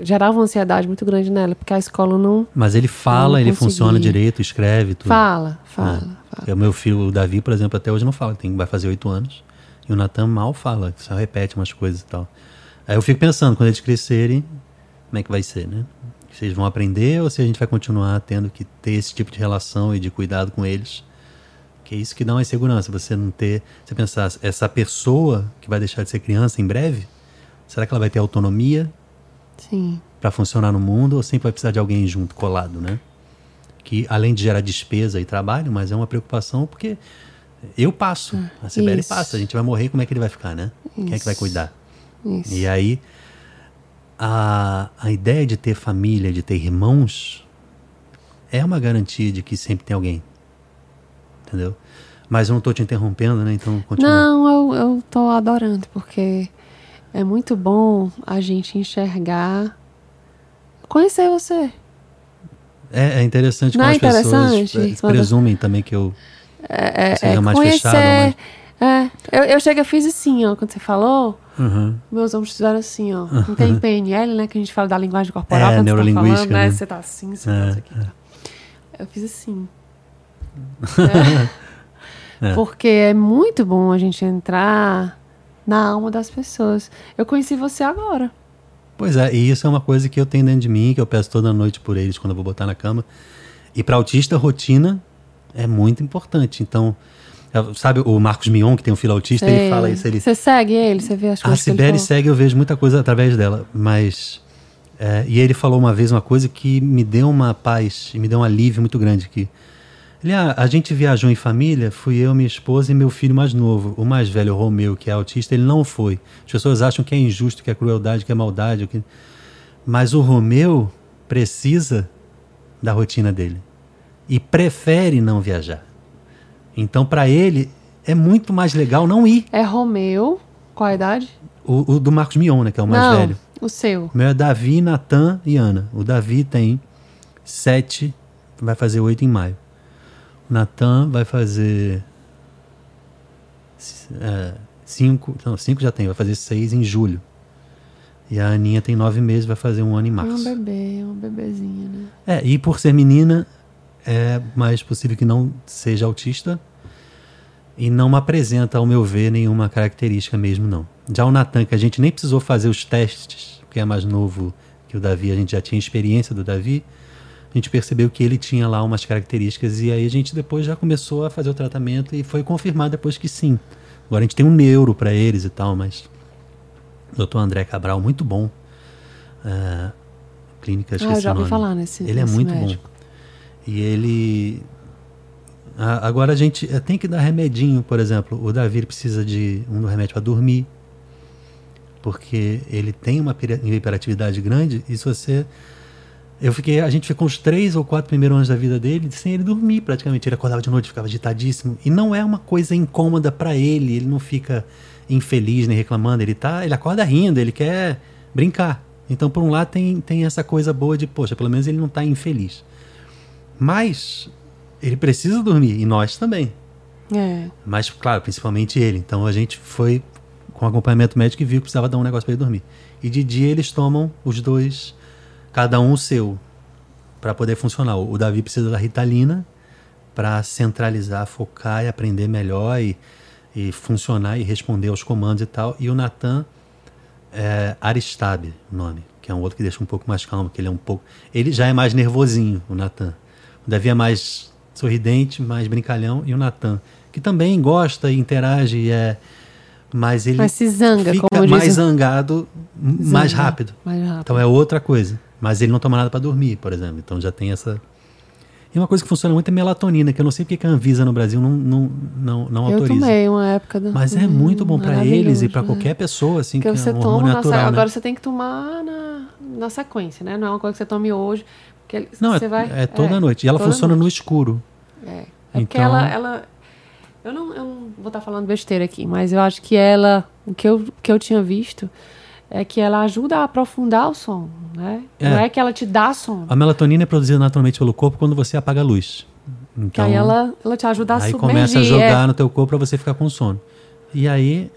gerava uma ansiedade muito grande nela, porque a escola não Mas ele fala, não ele conseguia. funciona direito, escreve tudo. fala, fala, fala. É, O meu filho, o Davi, por exemplo, até hoje não fala, tem, vai fazer oito anos. E o Natan mal fala, só repete umas coisas e tal. Aí eu fico pensando, quando eles crescerem, como é que vai ser, né? Eles vão aprender ou se a gente vai continuar tendo que ter esse tipo de relação e de cuidado com eles. Que é isso que dá uma insegurança, você não ter. Você pensar, essa pessoa que vai deixar de ser criança em breve, será que ela vai ter autonomia Sim. para funcionar no mundo ou sempre vai precisar de alguém junto, colado, né? Que além de gerar despesa e trabalho, mas é uma preocupação porque eu passo, a Sibeli isso. passa, a gente vai morrer, como é que ele vai ficar, né? Quem é que vai Isso. cuidar? Isso. E aí, a, a ideia de ter família, de ter irmãos, é uma garantia de que sempre tem alguém. Entendeu? Mas eu não estou te interrompendo, né? Então continua. Não, eu, eu tô adorando, porque é muito bom a gente enxergar. Conhecer você. É, é interessante Não como é as pessoas interessante? eh, Quando- presumem também que eu É, seja é mais conhecer fechado. Mas... É, eu, eu cheguei, eu fiz assim, ó, quando você falou, Uhum. meus ombros fizeram assim, ó. Não tem PNL, né, que a gente fala da linguagem corporal, É, quando você tá neurolinguística, falando, né? né? Você tá assim, você É, tá tá. Eu fiz assim. É. Porque é muito bom a gente entrar na alma das pessoas. Eu conheci você agora. Pois é, e isso é uma coisa que eu tenho dentro de mim, que eu peço toda noite por eles quando eu vou botar na cama. E para autista, rotina é muito importante. Então, é, sabe o Marcos Mion, que tem um filho autista, ele Sei. fala isso, ele Você segue ele, você vê as A coisas ele Sibeli segue, eu vejo muita coisa através dela, mas. é, e ele falou uma vez uma coisa que me deu uma paz e me deu um alívio muito grande. Que, ele, ah, a gente viajou em família, fui eu, minha esposa e meu filho mais novo. O mais velho, o Romeu, que é autista, ele não foi. As pessoas acham que é injusto, que é crueldade, que é maldade. Que... Mas o Romeu precisa da rotina dele e prefere não viajar. Então, para ele, é muito mais legal não ir. É Romeu, qual a idade? O, o do Marcos Mion, né, que é o mais Não, velho. o seu. O meu é Davi, Natan e Ana. O Davi tem sete, vai fazer oito em maio. O Natan vai fazer é, cinco, não, cinco já tem, vai fazer seis em julho. E a Aninha tem nove meses, vai fazer um ano em É um março. bebê, é uma bebezinha, né? É, e por ser menina, é mais possível que não seja autista e não apresenta, ao meu ver, nenhuma característica mesmo, não. Já o Natan, que a gente nem precisou fazer os testes, porque é mais novo que o Davi, a gente já tinha experiência do Davi, a gente percebeu que ele tinha lá umas características e aí a gente depois já começou a fazer o tratamento e foi confirmado depois que sim. Agora a gente tem um neuro para eles e tal, mas doutor André Cabral, muito bom. É, clínica, Ah, esqueci eu já ouvi falar nesse Ele é nesse muito médico. bom. E ele. a- Agora a gente eh, tem que dar remedinho, por exemplo. O Davi precisa de um remédio para dormir, porque ele tem uma hiperatividade grande. E se você. Eu fiquei, a gente ficou uns três ou quatro primeiros anos da vida dele sem ele dormir praticamente. Ele acordava de noite, ficava agitadíssimo. E não é uma coisa incômoda para ele. Ele não fica infeliz nem reclamando. Ele tá, ele acorda rindo, ele quer brincar. Então, por um lado, tem, tem essa coisa boa de, poxa, pelo menos ele não está infeliz. Mas ele precisa dormir, e nós também. É. Mas, claro, principalmente ele. Então a gente foi com acompanhamento médico e viu que precisava dar um negócio para ele dormir. E de dia eles tomam os dois, cada um o seu, para poder funcionar. O Davi precisa da Ritalina para centralizar, focar e aprender melhor e, e funcionar e responder aos comandos e tal. E o Natan é Aristabe, o nome, que é um outro que deixa um pouco mais calmo, que ele é um pouco. Ele já é mais nervosinho, o Natan. O Davi é mais sorridente, mais brincalhão, e o Natan, que também gosta e interage, e é, mas ele Mas se zanga, fica mais o- zangado, m- mais rápido. Mais rápido. Então é outra coisa. Mas ele não toma nada para dormir, por exemplo. Então já tem essa. E uma coisa que funciona muito é melatonina, que eu não sei porque que a Anvisa no Brasil não, não, não, não eu autoriza. tomei uma época. Do... Mas é muito bom para eles e para né? qualquer pessoa, assim, Porque que você é um toma natural. né? Agora você tem que tomar na, na sequência, né? Não é uma coisa que você tome hoje. Porque Não, você é, vai, é toda noite. E ela funciona no noite. escuro. É, é Então- ela, ela. Eu não, eu não vou estar falando besteira aqui, mas eu acho que ela. O que eu, o que eu tinha visto é que ela ajuda a aprofundar o sono, né? É. Não é que ela te dá sono. A melatonina é produzida naturalmente pelo corpo quando você apaga a luz. Então, aí ela, ela te ajuda a aí submergir. começa a jogar é. no teu corpo para você ficar com sono. E aí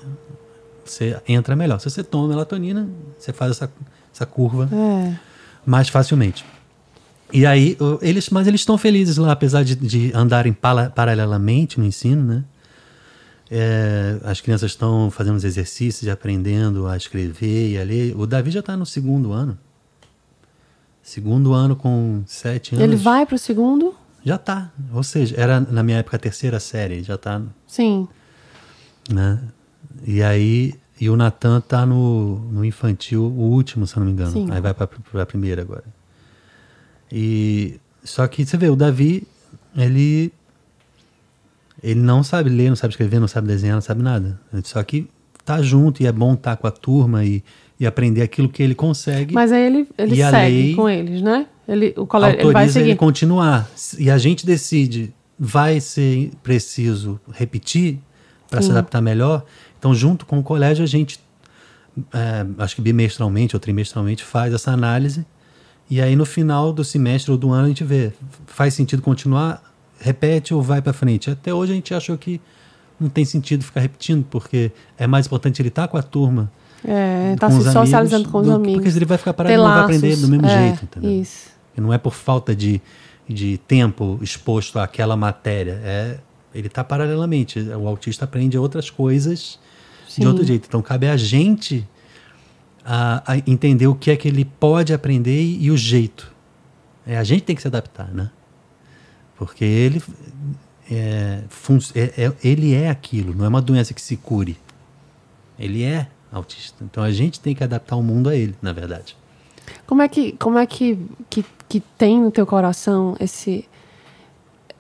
você entra melhor. Se você toma melatonina, você faz essa, essa curva É. mais facilmente. E aí, eles, mas eles estão felizes lá, apesar de, de andarem paralelamente no ensino, né? É, as crianças estão fazendo os exercícios aprendendo a escrever e a ler. O Davi já está no segundo ano. Segundo ano com sete anos. Ele vai pro segundo? Já tá. Ou seja, era na minha época a terceira série, já tá, Sim. né? E aí, e o Natan tá no, no infantil, o último, se eu não me engano. Sim. Aí vai pra, pra primeira agora. E só que você vê, o Davi, ele ele não sabe ler, não sabe escrever, não sabe desenhar, não sabe nada. Só que tá junto e é bom estar com a turma e, e aprender aquilo que ele consegue. Mas aí ele, ele segue lei com eles, né? Ele, o colégio, ele vai seguir. ele continuar. E a gente decide, vai ser preciso repetir para se adaptar melhor. Então, junto com o colégio, a gente, é, acho que bimestralmente ou trimestralmente, faz essa análise. E aí, no final do semestre ou do ano, a gente vê, faz sentido continuar, repete ou vai para frente. Até hoje, a gente achou que não tem sentido ficar repetindo, porque é mais importante ele estar tá com a turma. É, tá se socializando com os do, amigos. Porque ele vai ficar parado, ele não vai aprender do mesmo é, jeito, entendeu? Isso. E não é por falta de, de tempo exposto àquela matéria, é ele está paralelamente. O autista aprende outras coisas Sim. de outro jeito. Então cabe a gente a, a, entender o que é que ele pode aprender e, e o jeito. É, a gente tem que se adaptar, né? Porque ele é, é, é, ele é aquilo, não é uma doença que se cure. Ele é autista. Então a gente tem que adaptar o mundo a ele, na verdade. Como é que, como é que, que, que tem no teu coração esse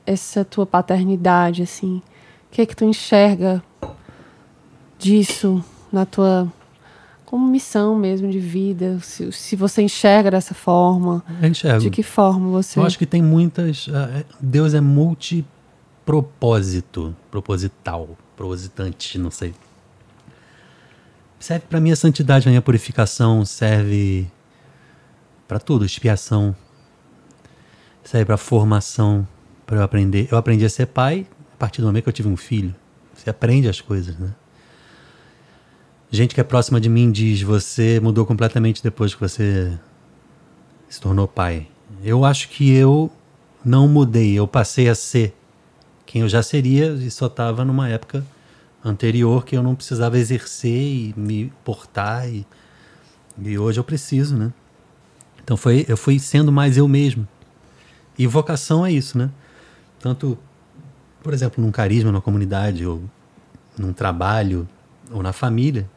essa tua paternidade assim? O que é que tu enxerga disso na tua como missão mesmo de vida? Se, se você enxerga dessa forma, Eu enxergo. de que forma você? Eu acho que tem muitas. Uh, Deus é multipropósito, proposital, propositante, não sei. Serve para minha santidade, a minha purificação, serve para tudo, expiação, serve para formação, para eu aprender. Eu aprendi a ser pai a partir do momento que eu tive um filho. Você aprende as coisas, né? Gente que é próxima de mim diz: você mudou completamente depois que você se tornou pai. Eu acho que eu não mudei, eu passei a ser quem eu já seria e só estava numa época anterior que eu não precisava exercer e me portar e, e hoje eu preciso, né? Então foi, eu fui sendo mais eu mesmo. E vocação é isso, né? Tanto, por exemplo, num carisma, numa comunidade ou num trabalho ou na família,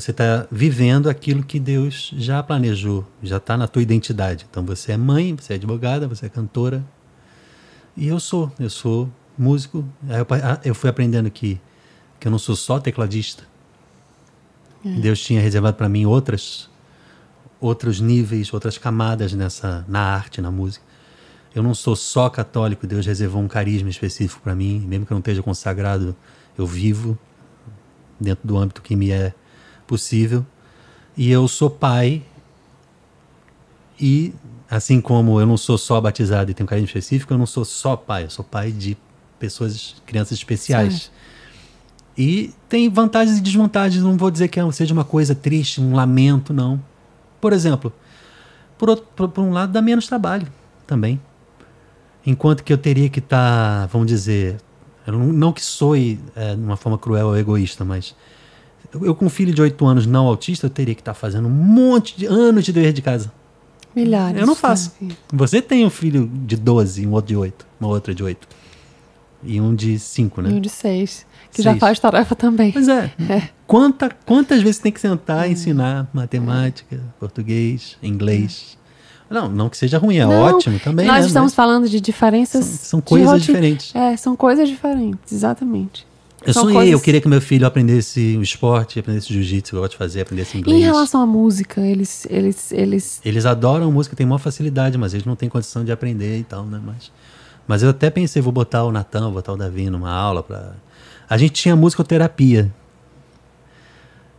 você está vivendo aquilo que Deus já planejou, já está na tua identidade. Então você é mãe, você é advogada, você é cantora. E eu sou, eu sou músico. Eu fui aprendendo que, que eu não sou só tecladista. É. Deus tinha reservado para mim outras, outros níveis, outras camadas nessa, na arte, na música. Eu não sou só católico, Deus reservou um carisma específico para mim, mesmo que eu não esteja consagrado, eu vivo dentro do âmbito que me é possível. E eu sou pai. E assim como eu não sou só batizado e tenho um carinho específico, eu não sou só pai, eu sou pai de pessoas, crianças especiais. E tem vantagens e desvantagens, não vou dizer que é seja uma coisa triste, um lamento, não. Por exemplo, por, outro, por, por um lado, dá menos trabalho também. Enquanto que eu teria que estar, tá, vamos dizer, não, não, que soe é, de uma forma cruel ou egoísta, mas eu, com um filho de 8 anos não autista, eu teria que estar tá fazendo um monte de anos de dever de casa. Milhares. Eu não faço. Você tem um filho de 12, um outro de 8, uma outra de 8. E um de 5, né? E um de 6. Que seis. já faz tarefa também. Pois é. é. Quanta, quantas vezes tem que sentar e ensinar matemática, português, inglês? Não, não que seja ruim, é não, ótimo também. Nós né? estamos Mas falando de diferenças. São, são coisas diferentes. É, são coisas diferentes, exatamente. Eu sonhei, coisas... eu queria que meu filho aprendesse o esporte, aprendesse jiu-jitsu, eu gosto de fazer, aprendesse inglês. E em relação à música, eles, eles, eles... Eles adoram música, têm maior facilidade, mas eles não têm condição de aprender e tal, né? Mas, mas eu até pensei, vou botar o Natan, vou botar o Davi numa aula para... A gente tinha musicoterapia.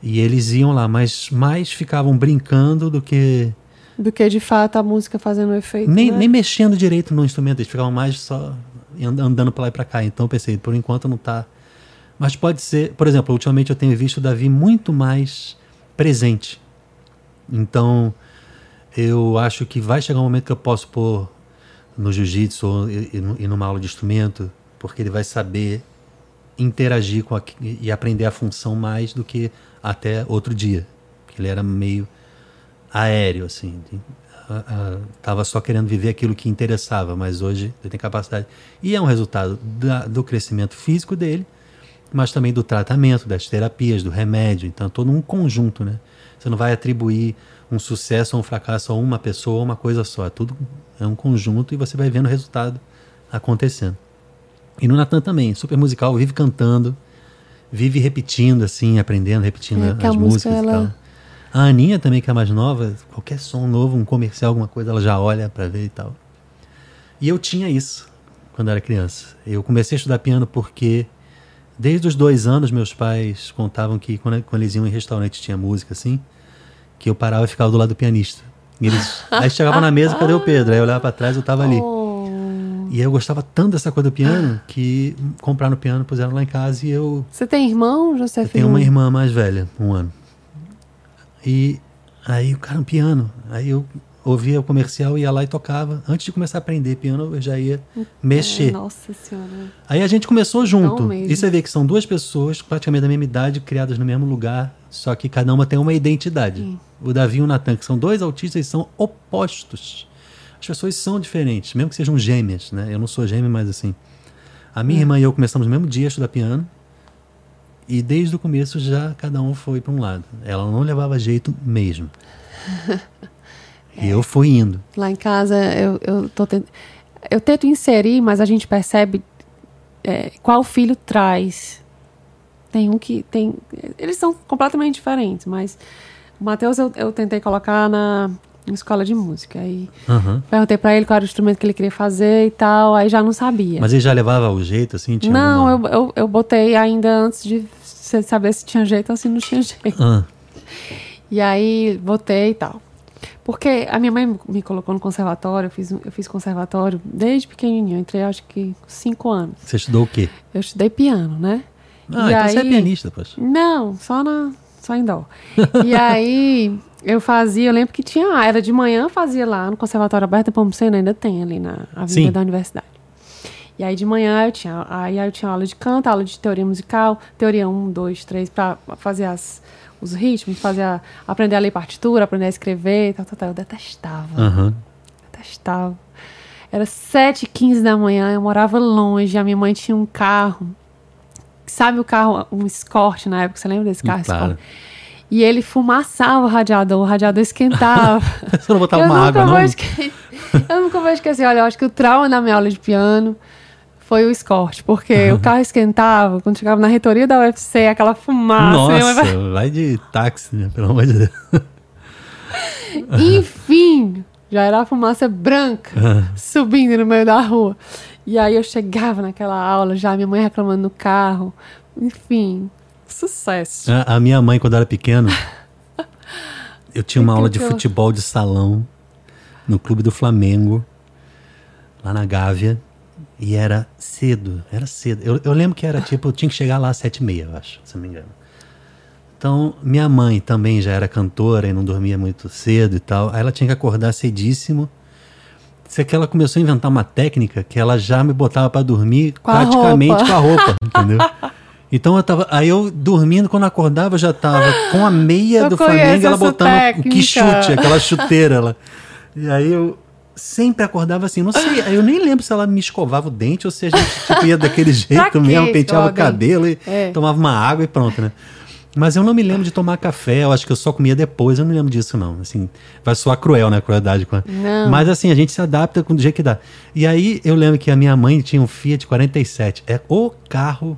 E eles iam lá, mas mais ficavam brincando do que... Do que, de fato, a música fazendo efeito, Nem, né? nem mexendo direito no instrumento, eles ficavam mais só andando para lá e para cá. Então eu pensei, por enquanto não está mas pode ser, por exemplo, ultimamente eu tenho visto Davi muito mais presente. Então, eu acho que vai chegar um momento que eu posso pôr no jiu-jitsu e, numa aula de instrumento, porque ele vai saber interagir com a, e aprender a função mais do que até outro dia, ele era meio aéreo assim, estava só querendo viver aquilo que interessava, mas hoje ele tem capacidade e é um resultado da, do crescimento físico dele mas também do tratamento, das terapias, do remédio. Então, todo um conjunto, né? Você não vai atribuir um sucesso ou um fracasso a uma pessoa ou uma coisa só. É tudo é um conjunto e você vai vendo o resultado acontecendo. E no Natan também, super musical, vive cantando, vive repetindo, assim, aprendendo, repetindo é, as músicas ela... e tal. A Aninha também, que é mais nova, qualquer som novo, um comercial, alguma coisa, ela já olha para ver e tal. E eu tinha isso quando era criança. Eu comecei a estudar piano porque Desde os dois anos, meus pais contavam que quando, quando eles iam em restaurante tinha música assim, que eu parava e ficava do lado do pianista. E eles, aí chegava na mesa, cadê o Pedro? Aí eu olhava para trás, eu tava ali. Oh. E eu gostava tanto dessa coisa do piano que compraram o piano, puseram lá em casa e eu. Você tem irmão, José Eu tenho uma irmã mais velha, um ano. E aí o cara, um piano. Aí eu ouvia o comercial, ia lá e tocava. Antes de começar a aprender piano, eu já ia mexer. É, nossa senhora. Aí a gente começou junto. E você vê que são duas pessoas praticamente da mesma idade, criadas no mesmo lugar, só que cada uma tem uma identidade. Sim. O Davi e o Natan, que são dois autistas, são opostos. As pessoas são diferentes, mesmo que sejam gêmeas, né? Eu não sou gêmea, mas assim. A minha irmã e eu começamos no mesmo dia a estudar piano. E desde o começo já cada um foi para um lado. Ela não levava jeito mesmo. Eu fui indo. Lá em casa eu, eu, tô tent... eu tento inserir, mas a gente percebe é, qual filho traz. Tem um que tem. Eles são completamente diferentes, mas o Matheus eu, eu tentei colocar na, escola de música. Aí Aham. perguntei pra ele qual era o instrumento que ele queria fazer e tal, aí já não sabia. Mas ele já levava o jeito, assim? Tinha não, alguma- eu, eu, eu botei ainda antes de saber se tinha jeito ou se não tinha jeito. Ah, E aí botei e tal. Porque a minha mãe me colocou no conservatório, eu fiz, eu fiz conservatório desde pequenininho, eu entrei acho que cinco anos. você estudou o quê? Eu estudei piano, né? Ah, E então você é aí- pianista, poxa. Não, só na só em dó. e aí eu fazia, eu lembro que tinha, era de manhã, fazia lá no Conservatório Aberto da Pomoceno, ainda tem ali na Avenida Sim. da Universidade. E aí de manhã eu tinha, aí eu tinha aula de canto, aula de teoria musical, teoria 1, 2, 3, para fazer as, os ritmos, fazer a- aprender a ler partitura, aprender a escrever, tal, tal, tal. Eu detestava, Aham. detestava. Era 7 15 da manhã, eu morava longe, a minha mãe tinha um carro. Sabe o carro, um Escort na época, você lembra desse carro? Claro. E ele fumaçava o radiador, o radiador esquentava. Você não botava eu uma nunca água, não? esque- Eu nunca vou esquecer. Olha, eu acho que o trauma da minha aula de piano foi o Escort, porque o carro esquentava, quando chegava na reitoria da UFC, aquela fumaça. minha mãe vai- Nossa, vai de táxi, né? Pelo amor de Deus. Enfim, já era a fumaça branca subindo no meio da rua. E aí eu chegava naquela aula, já minha mãe reclamando no carro. Enfim, sucesso. A, a minha mãe, quando era pequeno, eu tinha uma aula de futebol de salão no clube do Flamengo, lá na Gávea. E era cedo, era cedo. Eu, eu lembro que era tipo, eu tinha que chegar lá às sete e meia, eu acho, se não me engano. Então, minha mãe também já era cantora e não dormia muito cedo e tal. Aí ela tinha que acordar cedíssimo. Sei que ela começou a inventar uma técnica que ela já me botava pra dormir Com praticamente com a roupa, entendeu? Então eu tava. Aí eu dormindo, quando acordava, eu já tava com a meia Eu do Flamengo, ela botando o que chute, aquela chuteira lá. E aí eu sempre acordava assim, não sei, eu nem lembro se ela me escovava o dente ou se a gente tipo, ia daquele jeito mesmo, penteava o cabelo e É. tomava uma água e pronto, né? Mas eu não me lembro de tomar café, eu acho que eu só comia depois, eu não me lembro disso não. Assim, vai soar cruel, né, crueldade. Não. Mas assim, a gente se adapta com do jeito que dá. E aí eu lembro que a minha mãe tinha um Fiat 47, é o carro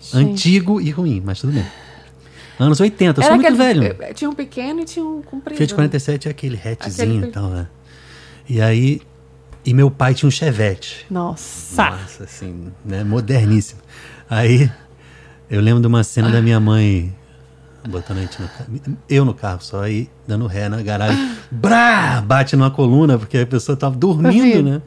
Gente. antigo e ruim, mas tudo bem. Anos 80, eu sou Era muito aquele- velho. eh, Tinha um pequeno e tinha um comprido. Fiat né? 47 é aquele hatchzinho Aquele- e tal, né? E aí, e meu pai tinha um Chevette. Nossa. Nossa, assim, né? Moderníssimo. Aí, eu lembro de uma cena da minha mãe botando a gente no carro, eu no carro só, aí dando ré na garagem, brá, bate numa coluna, porque a pessoa tava dormindo, Dormindo. né?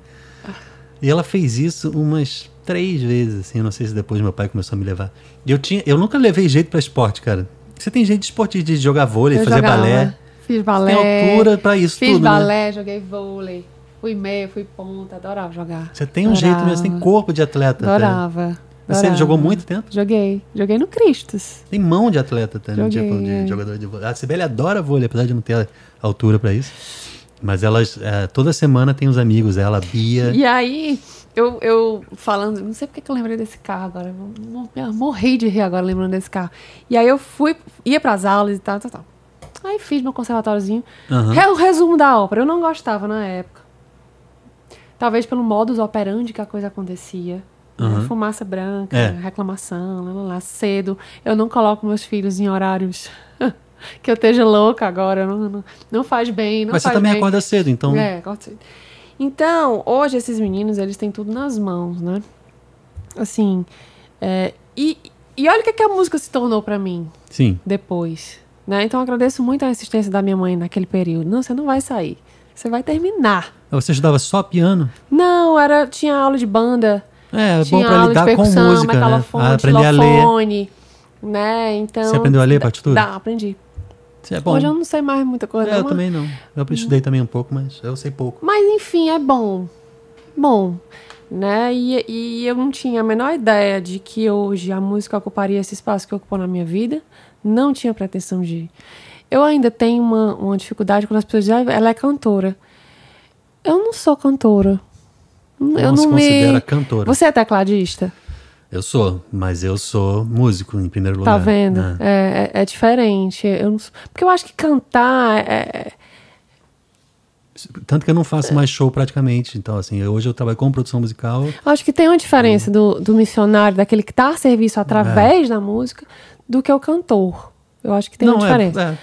E ela fez isso umas três vezes, assim, eu não sei se depois meu pai começou a me levar. Eu, tinha, eu nunca levei jeito pra esporte, cara. Você tem jeito de esporte, de jogar vôlei, Eu fazer jogava, balé. Fiz balé. Tem altura pra isso Fiz tudo, né? balé, joguei vôlei. Fui meia, fui ponta, adorava jogar. Você tem um jeito mesmo, você tem corpo de atleta. até. Adorava. Você adorava. jogou muito tempo? Joguei. Joguei no Cristos. Tem mão de atleta também, Joguei, tipo, de é. jogador de vôlei. A Sibeli adora vôlei, apesar de não ter altura pra isso. Mas elas, é, toda semana tem os amigos, ela, a Bia. E aí, eu, eu falando, não sei porque que eu lembrei desse carro agora. eu mo- eu morri de rir agora lembrando desse carro. E aí eu fui, ia pras aulas e tal, tal, tal. Aí fiz meu conservatóriozinho. Aham. É o resumo da ópera. Eu não gostava na época. Talvez pelo modus operandi que a coisa acontecia. né? Aham. Fumaça branca, É. reclamação, lá, lá, lá, cedo. Eu não coloco meus filhos em horários que eu esteja louca agora. Não, não, não faz bem, não Mas você faz também bem. acorda cedo, então. É, acordo cedo. Então, hoje esses meninos, eles têm tudo nas mãos, né? Assim, é, e, e olha o que, que a música se tornou pra mim Sim. depois, né? Então, agradeço muito a insistência da minha mãe naquele período. Não, você não vai sair. Você vai terminar. Você estudava só piano? Não, era tinha aula de banda. É, tinha bom para aula lidar de com percussão, música, né? Ah, aprender a ler. né? Então, Você aprendeu a ler partitura? Dá, aprendi. É bom. Hoje eu não sei mais muita coisa. É, eu também não. Eu estudei também um pouco, mas eu sei pouco. Mas enfim, é bom. Bom. Né? E, e eu não tinha a menor ideia de que hoje a música ocuparia esse espaço que ocupou na minha vida. Não tinha pretensão de. Eu ainda tenho uma, uma dificuldade quando as pessoas dizem, "Ah, ela é cantora. Eu não sou cantora. eu Não não se me. considera cantora. Você é tecladista? Eu sou, mas eu sou músico em primeiro lugar. Tá vendo? né? É, é, é diferente. Eu não sou- Porque eu acho que cantar é, Tanto que eu não faço mais show praticamente. Então, assim, eu- hoje eu trabalho com produção musical. Acho que tem uma diferença do, do missionário, daquele que está a serviço através da música, do que o cantor. Eu acho que tem uma não, é, diferença. é.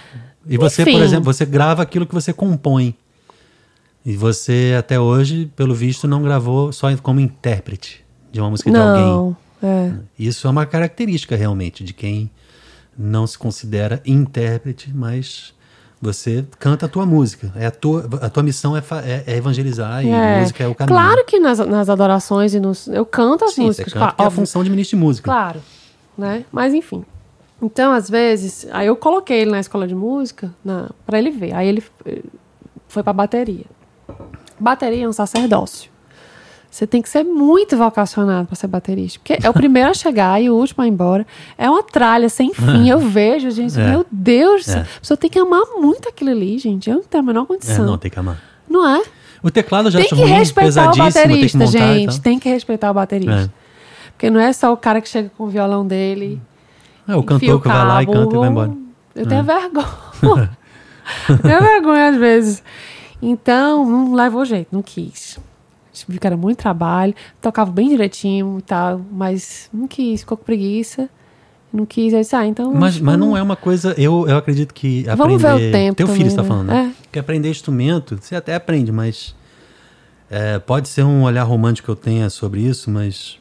E você, Enfim. por exemplo, você grava aquilo que você compõe. E você, até hoje, pelo visto, não gravou só como intérprete de uma música de alguém. não, é. Isso é uma característica realmente de quem não se considera intérprete, mas você canta a tua música. É a tua, a tua missão é, é- é evangelizar e É. música é o caminho. Claro que nas, nas adorações e nos. Eu canto as Sim, você músicas, canta claro, é a função de ministro de música. Claro, né? Mas enfim. Então, às vezes, aí eu coloquei ele na escola de música para ele ver. Aí ele eh, foi pra bateria. Bateria é um sacerdócio. Você tem que ser muito vocacionado para ser baterista. Porque é o primeiro a chegar e o último a ir embora. É uma tralha sem fim. Eu vejo, gente. É. Meu Deus. É. A pessoa tem que amar muito aquilo ali, gente. Eu não tenho a menor É, condição. não, tem que amar. Não é? O teclado já Tem que ruim, respeitar o tem baterista, e gente. Tem que respeitar o baterista. É. Porque não é só o cara que chega com o violão dele. É, o cantor que vai lá e canta e vai embora. Eu tenho vergonha. eu tenho vergonha às vezes. Então, não levou jeito, não quis. Vi que era muito trabalho, tocava bem direitinho e tal, mas não quis, ficou com preguiça. Não quis, aí disse, ah, então. Mas, mas não é uma coisa. Eu, eu acredito que aprender. Vamos ver o tempo Teu filho também, está né? falando, né? É. Que aprender instrumento, você até aprende, mas. é, pode ser um olhar romântico que eu tenha sobre isso, mas.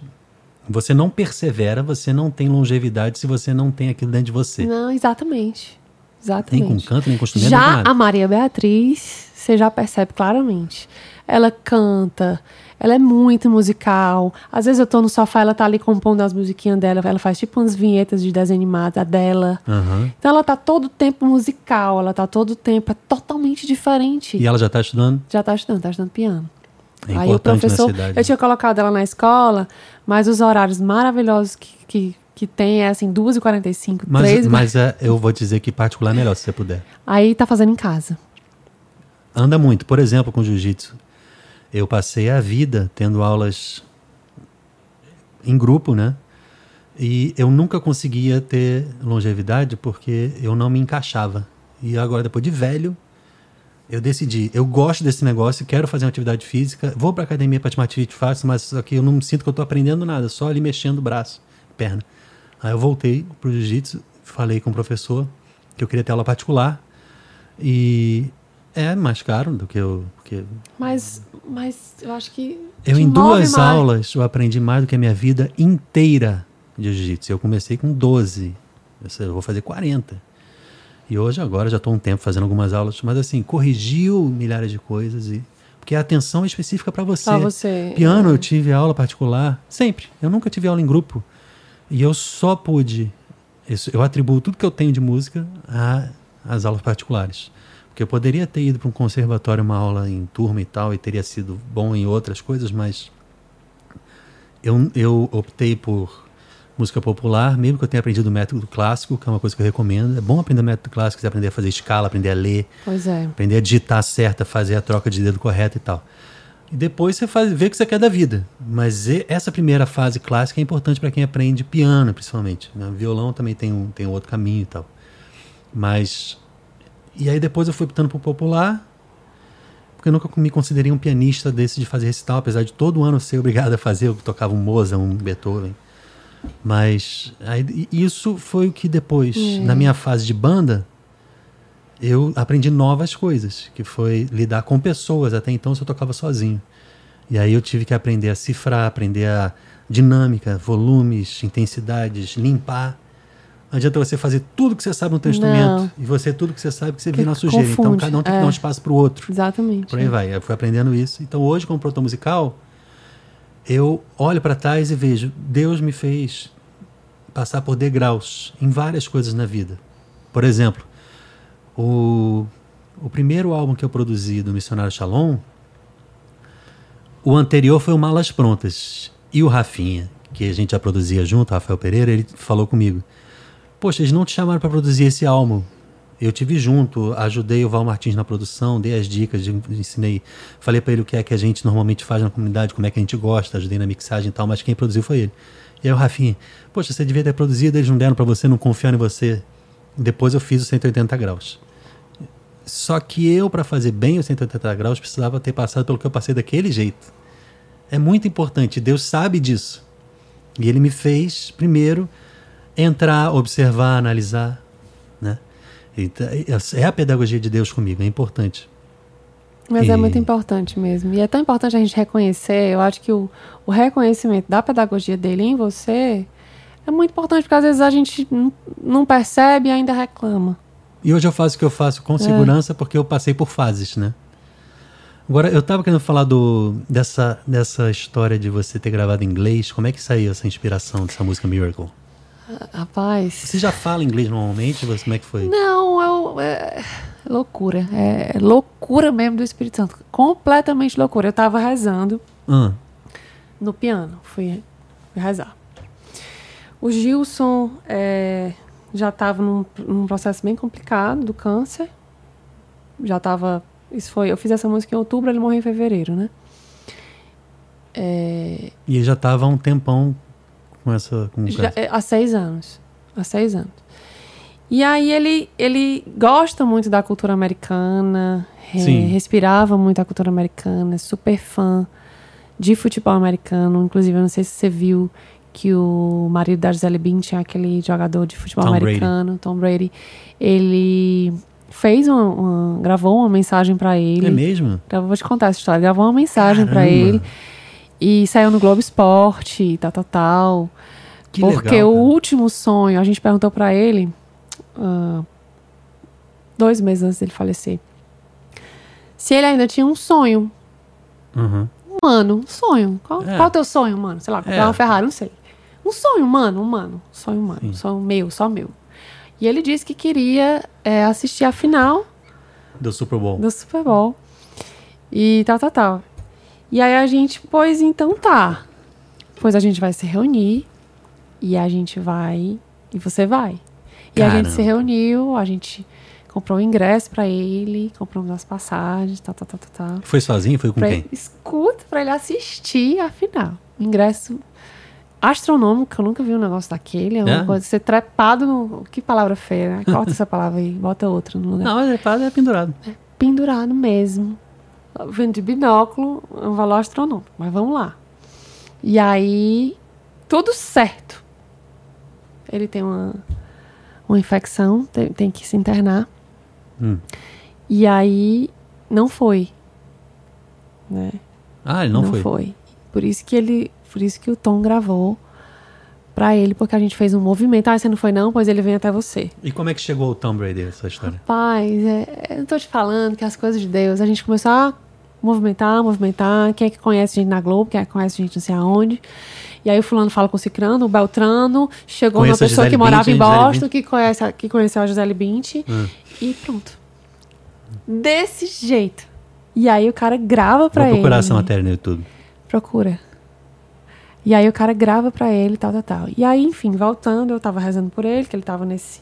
Você não persevera, você não tem longevidade se você não tem aquilo dentro de você. Não, exatamente. Nem Exatamente. com canto, nem com instrumento, nem com Já a Maria Beatriz, você já percebe claramente. Ela canta, ela é muito musical. Às vezes eu tô no sofá, ela tá ali compondo as musiquinhas dela, ela faz tipo umas vinhetas de desenho animado, a dela. Aham. Então ela tá todo tempo musical, ela tá todo tempo, é totalmente diferente. E ela já está estudando? Já tá estudando, tá estudando piano. É Aí o professor, eu tinha colocado ela na escola, mas os horários maravilhosos que, que, que tem é assim, 2h45, Mas, 3 mas é, eu vou dizer que particular é melhor, se você puder. Aí tá fazendo em casa. Anda muito. Por exemplo, com jiu-jitsu. Eu passei a vida tendo aulas em grupo, né? E eu nunca conseguia ter longevidade porque eu não me encaixava. E agora, depois de velho, eu decidi, eu gosto desse negócio, quero fazer uma atividade física, vou pra academia para te fit fácil, mas que eu não sinto que eu tô aprendendo nada, só ali mexendo o braço, perna. Aí eu voltei pro jiu-jitsu, falei com o professor que eu queria ter aula particular e é mais caro do que eu, porque Mas, mas eu acho que. eu em duas mais. aulas eu aprendi mais do que a minha vida inteira de jiu-jitsu. Eu comecei com 12, eu sei, eu vou fazer 40. E hoje, agora, já estou um tempo fazendo algumas aulas, mas assim, corrigiu milhares de coisas e. Porque a atenção é específica para você. Pra você. Piano, eu tive aula particular, sempre. Eu nunca tive aula em grupo. E eu só pude. isso- Eu atribuo tudo que eu tenho de música às aulas particulares. Porque eu poderia ter ido para um conservatório, uma aula em turma e tal, e teria sido bom em outras coisas, mas eu, eu optei por música popular, mesmo que eu tenha aprendido o método clássico, que é uma coisa que eu recomendo. É bom aprender o método clássico, você aprender a fazer escala, aprender a ler, Pois é. aprender a digitar certa, fazer a troca de dedo correta e tal. E depois você faz, vê o que você quer da vida. Mas essa primeira fase clássica é importante para quem aprende piano, principalmente. né? Violão também tem um, tem um outro caminho e tal. Mas. E aí depois eu fui optando por popular, porque eu nunca me considerei um pianista desse de fazer recital, apesar de todo ano ser obrigado a fazer. Eu tocava um Mozart, um Beethoven. Mas aí, isso foi o que depois, na minha fase de banda, eu aprendi novas coisas, que foi lidar com pessoas. Até então eu só tocava sozinho. E aí eu tive que aprender a cifrar, aprender a dinâmica, volumes, intensidades, limpar Não adianta você fazer tudo que você sabe no teu instrumento e você tudo que você sabe que você vira na sujeira. Então cada um tem que é. dar um espaço pro outro. Exatamente. Por aí vai. Eu fui aprendendo isso. Então hoje, como produtor musical, eu olho para trás e vejo, Deus me fez passar por degraus em várias coisas na vida. Por exemplo, o, o primeiro álbum que eu produzi do Missionário Shalom, o anterior foi o Malas Prontas. E o Rafinha, que a gente já produzia junto, Rafael Pereira, ele falou comigo: Poxa, eles não te chamaram para produzir esse álbum. Eu tive junto, ajudei o Val Martins na produção, dei as dicas, ensinei, falei para ele o que é que a gente normalmente faz na comunidade, como é que a gente gosta, ajudei na mixagem e tal, mas quem produziu foi ele. E aí o Rafinha, poxa, você devia ter produzido, eles não deram para você, não confiaram em você. Depois eu fiz o 180 graus. Só que eu, para fazer bem o 180 graus, precisava ter passado pelo que eu passei daquele jeito. É muito importante, Deus sabe disso. E ele me fez, primeiro, entrar, observar, analisar. Né? Então, é a pedagogia de Deus comigo, é importante. Mas é E- muito importante mesmo. E é tão importante a gente reconhecer. Eu acho que o, o reconhecimento da pedagogia dele em você é muito importante, porque às vezes a gente não, percebe e ainda reclama. E hoje eu faço o que eu faço com segurança porque eu passei por fases, né? Agora, eu estava querendo falar do, dessa, dessa história de você ter gravado em inglês. Como é que saiu essa inspiração dessa música Miracle? Rapaz. Você já fala inglês normalmente? Como é que foi? Não, eu, é loucura. É loucura mesmo do Espírito Santo. Completamente loucura. Eu tava rezando Ah, no piano. Fui, fui rezar. O Gilson é, já estava num, num processo bem complicado do câncer. Já estava. Isso foi. Eu fiz essa música em outubro, ele morreu em fevereiro, né? É, e ele já estava há um tempão com essa. Com já- é, há seis anos. Há seis anos. E aí ele, ele gosta muito da cultura americana, é, Sim. respirava muito a cultura americana, é super fã de futebol americano. Inclusive, eu não sei se você viu que o marido da Gisele Bündchen, aquele jogador de futebol Tom Brady. americano, Tom Brady, ele fez uma, uma- gravou uma mensagem para ele. É mesmo? Eu vou te contar essa história. Gravou uma mensagem para ele e saiu no Globo Esporte, tal, tal, tal. Que Porque legal, o último sonho, a gente perguntou pra ele, ah, dois meses antes dele falecer, se ele ainda tinha um sonho. Uhum. Mano, um sonho. Qual, É. qual o teu sonho, mano? Sei lá, comprar É. uma Ferrari, não sei. Um sonho, mano, um mano. Um sonho, mano. Sim. Um sonho meu, só meu. E ele disse que queria é, assistir a final Do Super Bowl. do Super Bowl. E tal, tal, tal. E aí a gente, pois então tá. Pois a gente vai se reunir e a gente vai. E você vai. E a gente Caramba. se reuniu, a gente comprou o ingresso pra ele, compramos as passagens, tal, tal, tal, tal, tal. Foi sozinho? Foi com Pra quem? ele, escuta, pra ele assistir a final. Ingresso astronômico, eu nunca vi um negócio daquele. É uma É? coisa, ser trepado no. Que palavra feia, né? Corta essa palavra aí, bota outra no lugar Não, mas é é pendurado. pendurado mesmo. Vendo de binóculo, é um valor astronômico. Mas vamos lá. E aí, tudo certo. Ele tem uma, uma infecção, tem, tem que se internar. Hum. E aí, não foi. Né? Ah, ele não, foi. Por isso que ele, por isso que o Tom gravou pra ele, porque a gente fez um movimento. Ah, você não foi não? Pois ele vem até você. E como é que chegou o Tom Brady essa história? Rapaz, é, eu não tô te falando que as coisas de Deus, a gente começou a movimentar, movimentar. Quem é que conhece gente na Globo, quem é que conhece gente não sei aonde. E aí o fulano fala com o Cicrano, o Beltrano, chegou Conheço uma a pessoa que morava em Boston, que, conhece, a- que conheceu a Gisele Bündchen, Hum. e pronto. Desse jeito. E aí o cara grava pra Vou procurar ele. essa matéria no YouTube. Procura. E aí o cara grava pra ele, tal, tal, tal. E aí, enfim, voltando, eu tava rezando por ele, que ele tava nesse.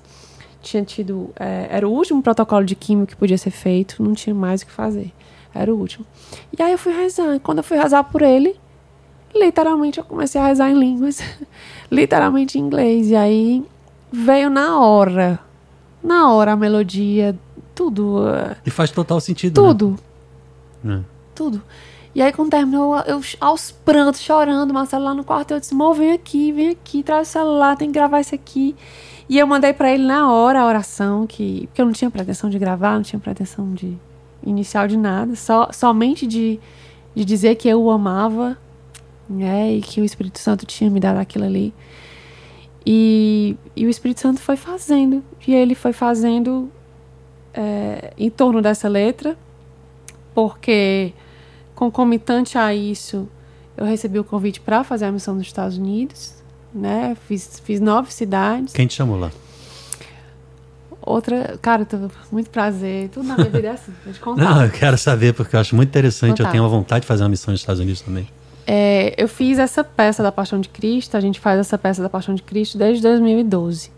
Tinha tido. é, era o último protocolo de químio que podia ser feito, não tinha mais o que fazer. Era o último. E aí eu fui rezar. E Quando eu fui rezar por ele, literalmente eu comecei a rezar em línguas. literalmente em inglês. E aí veio na hora. Na hora a melodia, tudo. é, E faz total sentido, né? tudo É. tudo. E aí, quando terminou, eu aos prantos, chorando, Marcelo lá no quarto, eu disse, amor, vem aqui, vem aqui, traz o celular, tem que gravar isso aqui. E eu mandei pra ele na hora a oração, que, porque eu não tinha pretensão de gravar, não tinha pretensão de inicial de nada, só, somente de, de dizer que eu o amava, né, e que o Espírito Santo tinha me dado aquilo ali. E, e o Espírito Santo foi fazendo. E ele foi fazendo é, em torno dessa letra, porque concomitante a isso, eu recebi o convite para fazer a missão nos Estados Unidos, né? Fiz, fiz nove cidades. Quem te chamou lá? Outra, cara, muito prazer. Tudo na minha vida é assim. Vou te contar. Não, eu quero saber porque eu acho muito interessante. Eu tenho a vontade de fazer uma missão nos Estados Unidos também. É, eu fiz essa peça da Paixão de Cristo. A gente faz essa peça da Paixão de Cristo desde 2012.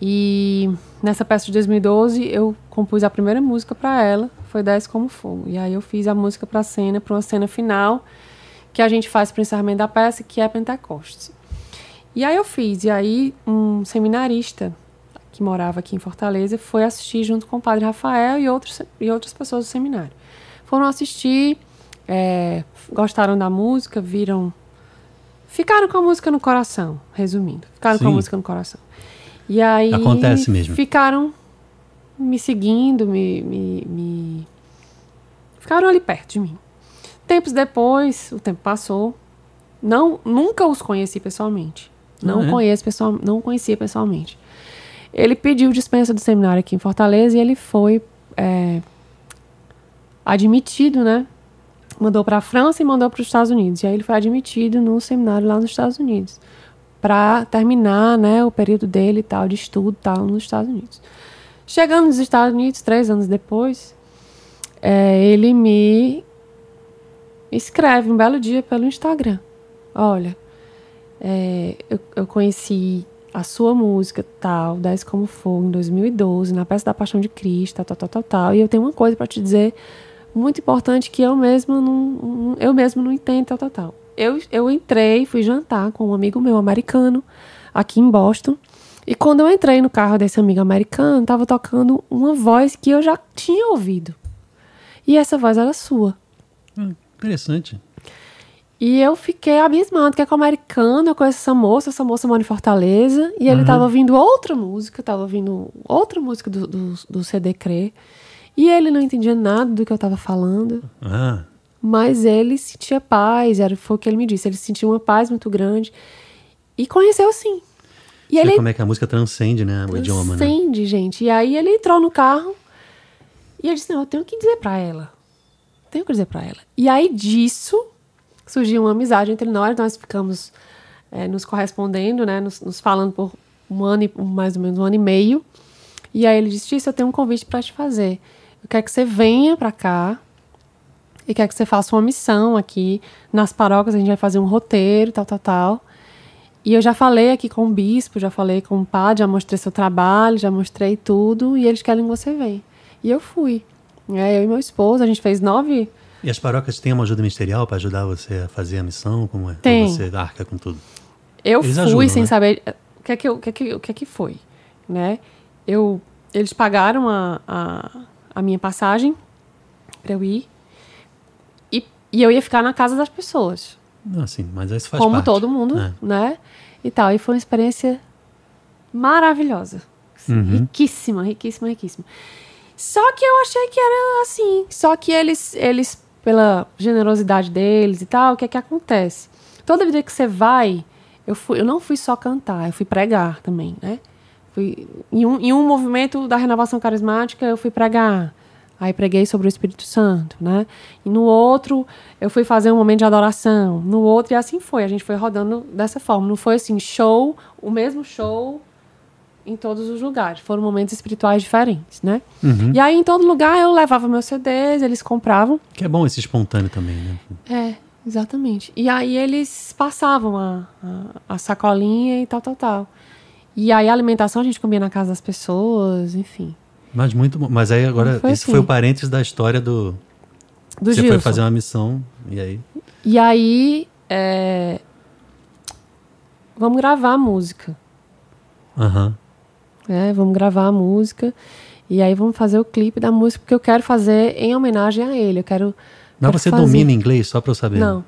E nessa peça de 2012 eu compus a primeira música para ela, foi Desce como Fogo. E aí eu fiz a música para cena, para uma cena final que a gente faz para o encerramento da peça, que é Pentecostes. E aí eu fiz, e aí um seminarista que morava aqui em Fortaleza, foi assistir junto com o padre Rafael e, outros, e outras pessoas do seminário. Foram assistir, é, gostaram da música, viram. Ficaram com a música no coração, resumindo. Ficaram Sim. com a música no coração. E aí. Acontece mesmo. Ficaram me seguindo, me, me, me. Ficaram ali perto de mim. Tempos depois, o tempo passou. Não, nunca os conheci pessoalmente. Não, ah, é? conheço pessoal, não conhecia pessoalmente. Ele pediu dispensa do seminário aqui em Fortaleza e ele foi é, admitido, né? Mandou para a França e mandou para os Estados Unidos. E aí ele foi admitido no seminário lá nos Estados Unidos para terminar, né, o período dele e tal de estudo tal nos Estados Unidos. Chegando nos Estados Unidos três anos depois, é, ele me escreve um belo dia pelo Instagram. Olha, é, eu, eu conheci a sua música, tal, Desce Como Fogo, em 2012, na Peça da Paixão de Cristo, tal, tal, tal, tal. E eu tenho uma coisa para te dizer muito importante que eu mesmo não, eu mesmo não entendo, tal, tal, tal. Eu, eu entrei, fui jantar com um amigo meu americano, aqui em Boston. E quando eu entrei no carro desse amigo americano, estava tocando uma voz que eu já tinha ouvido. E essa voz era sua. Hum, interessante. E eu fiquei abismado, que é com o americano, eu conheço essa moça, essa moça mora em Fortaleza, e ele estava uhum. ouvindo outra música, estava ouvindo outra música do, do, do, CD CRE, e ele não entendia nada do que eu estava falando, ah. mas ele sentia paz, era, foi o que ele me disse, ele sentia uma paz muito grande, e conheceu sim. E ele, como é que a música transcende, né, o idioma, né? Transcende, gente, e aí ele entrou no carro, e ele disse, não, eu tenho que dizer para ela, tenho que dizer para ela. E aí disso surgiu uma amizade entre nós, nós ficamos é, nos correspondendo, né, nos, nos, falando por um ano e mais ou menos um ano e meio. E aí ele disse: Tícia, eu tenho um convite para te fazer. Eu quero que você venha para cá e quero que você faça uma missão aqui nas paróquias. A gente vai fazer um roteiro, tal, tal, tal. E eu já falei aqui com o bispo, já falei com o padre, já mostrei seu trabalho, já mostrei tudo. E eles querem que você venha. E eu fui. É, eu e meu esposo, a gente fez nove e as paróquias têm uma ajuda ministerial para ajudar você a fazer a missão? Como é? Tem. Ou você arca com tudo? Eu eles fui ajudam, sem né? saber o que é que, o que, é que, o que, é que foi, né? Eu, eles pagaram a, a, a minha passagem para eu ir e, e eu ia ficar na casa das pessoas. Ah, sim, mas isso faz Como parte. todo mundo, é. né? E tal. E foi uma experiência maravilhosa. Uhum. Riquíssima, riquíssima, riquíssima. Só que eu achei que era assim. Só que eles, eles pela generosidade deles e tal, o que é que acontece? Toda vida que você vai, eu, fui, eu não fui só cantar, eu fui pregar também, né? Fui, em, um, em um movimento da renovação carismática, eu fui pregar. Aí preguei sobre o Espírito Santo, né? E no outro, eu fui fazer um momento de adoração. No outro, e assim foi. A gente foi rodando dessa forma. Não foi assim, show, o mesmo show em todos os lugares. Foram momentos espirituais diferentes, né? Uhum. E aí, em todo lugar, eu levava meus CDs, eles compravam. Que é bom esse espontâneo também, né? É, exatamente. E aí, eles passavam a, a, a sacolinha e tal, tal, tal. E aí, a alimentação a gente comia na casa das pessoas, enfim. Mas muito bom. Mas aí, agora, foi esse assim. foi o parênteses da história do... Do Você Gilson. foi fazer uma missão, e aí... E aí, é... Vamos gravar a música. Aham. Uhum né? Vamos gravar a música e aí vamos fazer o clipe da música porque eu quero fazer em homenagem a ele. Eu quero. Mas quero você fazer. domina inglês só para eu saber? Não.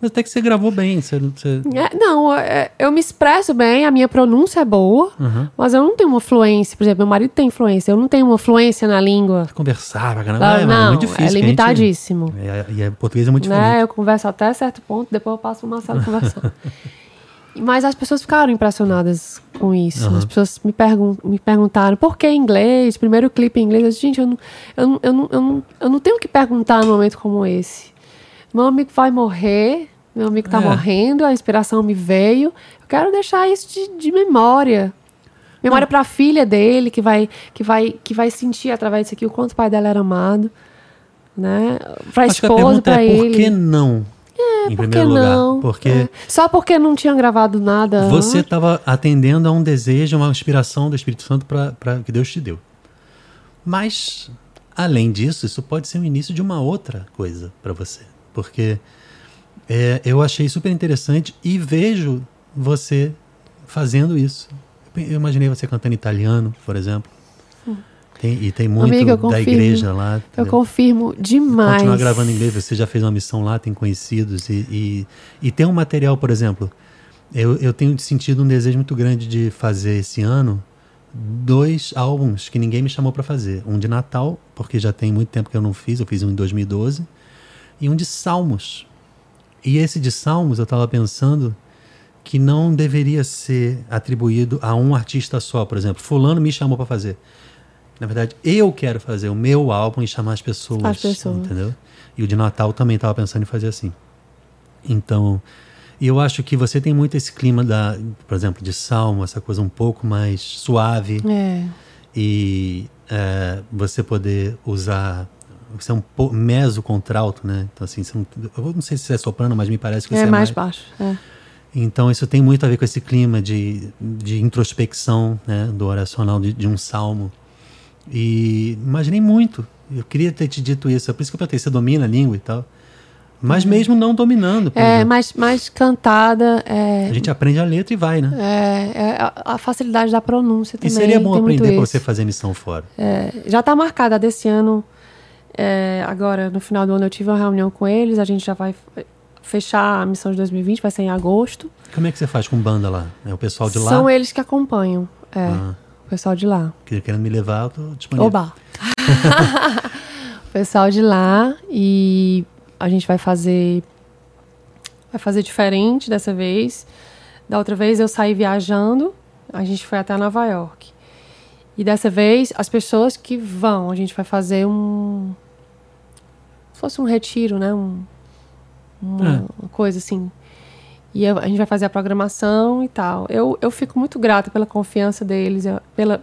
Mas até que você gravou bem. Você, você... É, não, é, eu me expresso bem, a minha pronúncia é boa, uhum. mas eu não tenho uma fluência. Por exemplo, meu marido tem fluência, eu não tenho uma fluência na língua. Conversar pra caramba. Ah, é, não, é muito difícil. É limitadíssimo. Gente... É, e é, português é muito né? diferente. Eu converso até certo ponto, depois eu passo o Marcelo conversando. Mas as pessoas ficaram impressionadas com isso. Aham. As pessoas me, pergun me perguntaram por que inglês? Primeiro clipe em inglês. Eu disse, gente, eu não, eu, não, eu, não, eu, não, eu não tenho que perguntar num momento como esse. Meu amigo vai morrer, meu amigo tá É. morrendo, a inspiração me veio. Eu quero deixar isso de, de memória. Memória para a filha dele, que vai, que, vai, que vai sentir através disso aqui o quanto o pai dela era amado. Né? Pra Acho que a esposa, pergunta pra é por ele. que não? Em Por que primeiro lugar. não? Porque É. Só porque não tinha gravado nada. você estava atendendo a um desejo, uma inspiração do Espírito Santo para que Deus te deu. Mas, além disso, isso pode ser o início de uma outra coisa para você. Porque é, eu achei super interessante e vejo você fazendo isso. Eu imaginei você cantando italiano, por exemplo. Tem- e tem muito Amiga, da confirmo. igreja lá. Eu confirmo demais. Continuar gravando em inglês, você já fez uma missão lá, tem conhecidos e, e, e tem um material, por exemplo, eu, eu tenho sentido um desejo muito grande de fazer esse ano dois álbuns que ninguém me chamou para fazer. Um de Natal, porque já tem muito tempo que eu não fiz, eu fiz um em 2012, e um de Salmos. E esse de Salmos, eu estava pensando que não deveria ser atribuído a um artista só, por exemplo, fulano me chamou para fazer. Na verdade, eu quero fazer o meu álbum e chamar as pessoas, As pessoas. entendeu? E o de Natal também estava pensando em fazer assim. Então, e eu acho que você tem muito esse clima da, por exemplo, de salmo, essa coisa um pouco mais suave É. e é, você poder usar você é um meso contralto, né? Então assim, não, eu não sei se você é soprano, mas me parece que você É, é, mais baixo. É. então isso tem muito a ver com esse clima de, de introspecção, né, do oracional de, de um salmo. E imaginei muito. Eu queria ter te dito isso. É por isso que eu perguntei, você domina a língua e tal. Mas mesmo não dominando, Uhum. É, exemplo, mais cantada. É, a gente aprende a letra e vai, né? é, é a, facilidade da pronúncia E também. seria bom aprender para você fazer missão fora. É, já está marcada desse ano. é, agora, no final do ano, eu tive uma reunião com eles. A gente já vai f- fechar a missão de 2020, vai ser em agosto. Como é que você faz com banda lá? É o pessoal de lá? São eles que acompanham. É, Ah, pessoal de lá. que- querendo me levar, eu tô disponível. Oba! o pessoal de lá e a gente vai fazer vai fazer diferente dessa vez. Da outra vez eu saí viajando, a gente foi até Nova York. E dessa vez as pessoas que vão, a gente vai fazer um se fosse um retiro, né, um, uma coisa assim. E eu- a gente vai fazer a programação e tal. Eu, eu fico muito grata pela confiança deles, pela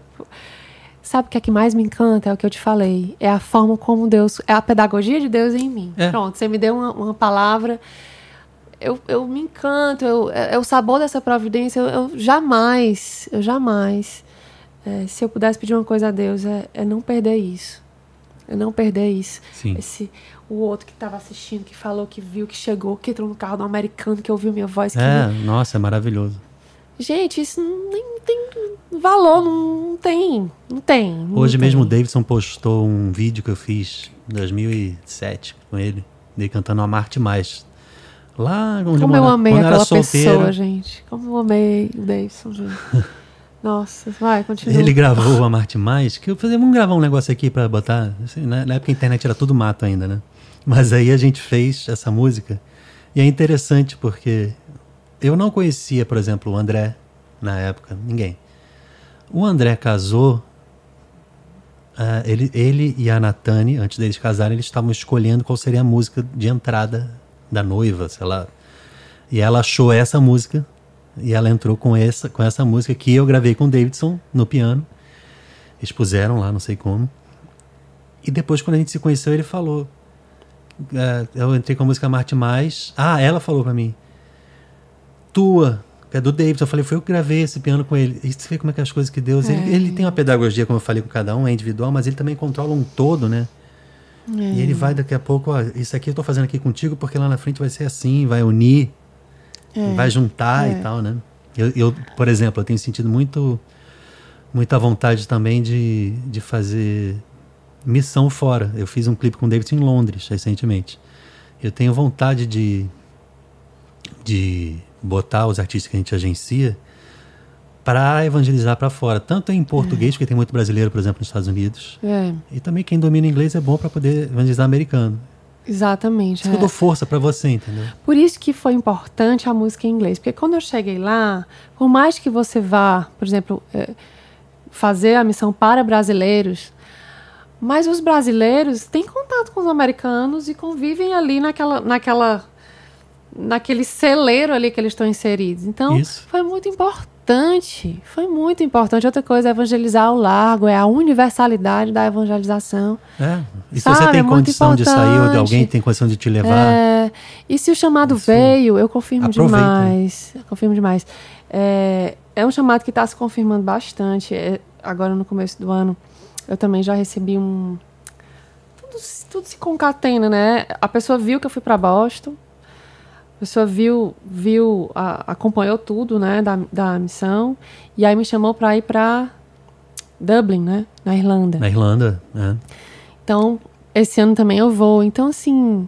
Sabe o que é que mais me encanta? É o que eu te falei. É a forma como Deus. É a pedagogia de Deus em mim. É. Pronto, você me deu uma, uma palavra. Eu, eu me encanto. Eu, é, é o sabor dessa providência. Eu, eu jamais, eu jamais. é, se eu pudesse pedir uma coisa a Deus, é, é não perder isso. É não perder isso. Sim. Esse, o outro que estava assistindo, que falou, que viu, que chegou, que entrou no carro do americano, que ouviu minha voz. É, nossa, é maravilhoso. Gente, isso não- nem tem valor, não, tem. Não tem. não Hoje mesmo o tem. Davidson postou um vídeo que eu fiz em 2007 com ele, dele cantando a Marte Mais. Lá onde Como eu amei eu aquela pessoa, gente. Como eu amei o Davidson, gente. Nossa, vai, continua. Ele gravou a Marte Mais, que eu falei, vamos gravar um negócio aqui pra botar. Assim, na, na época a internet era tudo mato ainda, né? Mas aí a gente fez essa música. E é interessante porque eu não conhecia, por exemplo, o André na época, ninguém. O André casou. ah, ele, ele e a Natane, antes deles casarem, eles estavam escolhendo qual seria a música de entrada da noiva, sei lá. E ela achou essa música e ela entrou com essa, com essa música que eu gravei com o Davidson no piano. Eles puseram lá, não sei como. E depois, quando a gente se conheceu, ele falou. é, eu entrei com a música Marte Mais. Ah, ela falou pra mim. Tua, que é do Davidson. Eu falei, foi eu que gravei esse piano com ele. E você vê como é que as coisas que Deus. Ele, É. ele tem uma pedagogia, como eu falei com cada um, é individual, mas ele também controla um todo, né? E ele vai daqui a pouco, ó, isso aqui eu tô fazendo aqui contigo porque lá na frente vai ser assim, vai unir, É. vai juntar É. e tal, né? Eu, eu, por exemplo, eu tenho sentido muito muita vontade também de, de fazer missão fora. Eu fiz um clipe com o David em Londres recentemente. Eu tenho vontade de de botar os artistas que a gente agencia para evangelizar para fora, tanto em português, porque tem muito brasileiro, por exemplo, nos Estados Unidos, É. e também quem domina inglês é bom para poder evangelizar americano. Exatamente. Isso é. deu força para você, entendeu? Por isso que foi importante a música em inglês. Porque quando eu cheguei lá, por mais que você vá, por exemplo, é, fazer a missão para brasileiros, mas os brasileiros têm contato com os americanos e convivem ali naquela, naquela, naquele celeiro ali que eles estão inseridos. Então, isso. foi muito importante importante, foi muito importante. Outra coisa é evangelizar o largo, é a universalidade da evangelização. É. E se você tem é condição de sair ou de alguém tem condição de te levar. É, e se o chamado Isso. veio, eu confirmo Aproveita. demais. Eu confirmo demais. É, é um chamado que está se confirmando bastante. É, agora no começo do ano, eu também já recebi um. Tudo, tudo se concatena, né? A pessoa viu que eu fui para Boston a pessoa viu, viu a, acompanhou tudo, né, da, da missão, e aí me chamou para ir para Dublin, né, na Irlanda. Na Irlanda, é. Então, esse ano também eu vou. Então, assim,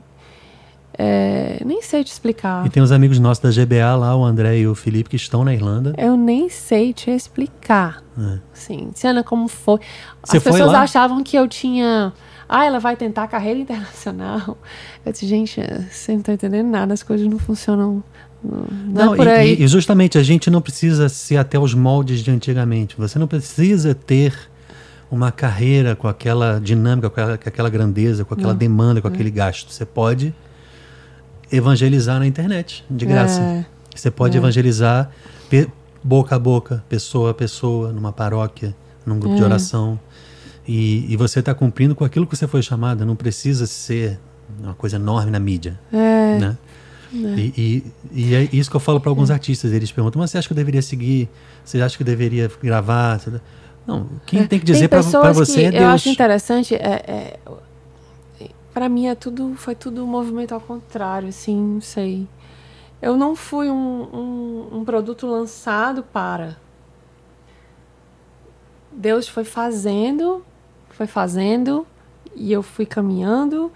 é, nem sei te explicar. E tem os amigos nossos da GBA lá, o André e o Felipe, que estão na Irlanda. Eu nem sei te explicar. É. Sim, Siana, como foi? As Você pessoas achavam que eu tinha ah, ela vai tentar carreira internacional. Eu disse, gente, você não está entendendo nada, as coisas não funcionam. Não, não, é por aí. E, e justamente a gente não precisa ser até os moldes de antigamente. Você não precisa ter uma carreira com aquela dinâmica, com aquela, com aquela grandeza, com aquela não. demanda, com é. aquele gasto. Você pode evangelizar na internet, de graça. É. Você pode é. evangelizar boca a boca, pessoa a pessoa, numa paróquia, num grupo de é. oração. E, e você está cumprindo com aquilo que você foi chamada, não precisa ser uma coisa enorme na mídia. É. Né? É. E, e, e, é isso que eu falo para alguns é. artistas. Eles perguntam: mas você acha que eu deveria seguir? Você acha que eu deveria gravar? Não, quem é. tem que dizer para você é Deus. Eu acho interessante. É, é para mim é tudo, foi tudo um movimento ao contrário, assim, não sei. Eu não fui um, um, um produto lançado para. Deus foi fazendo foi fazendo e eu fui caminhando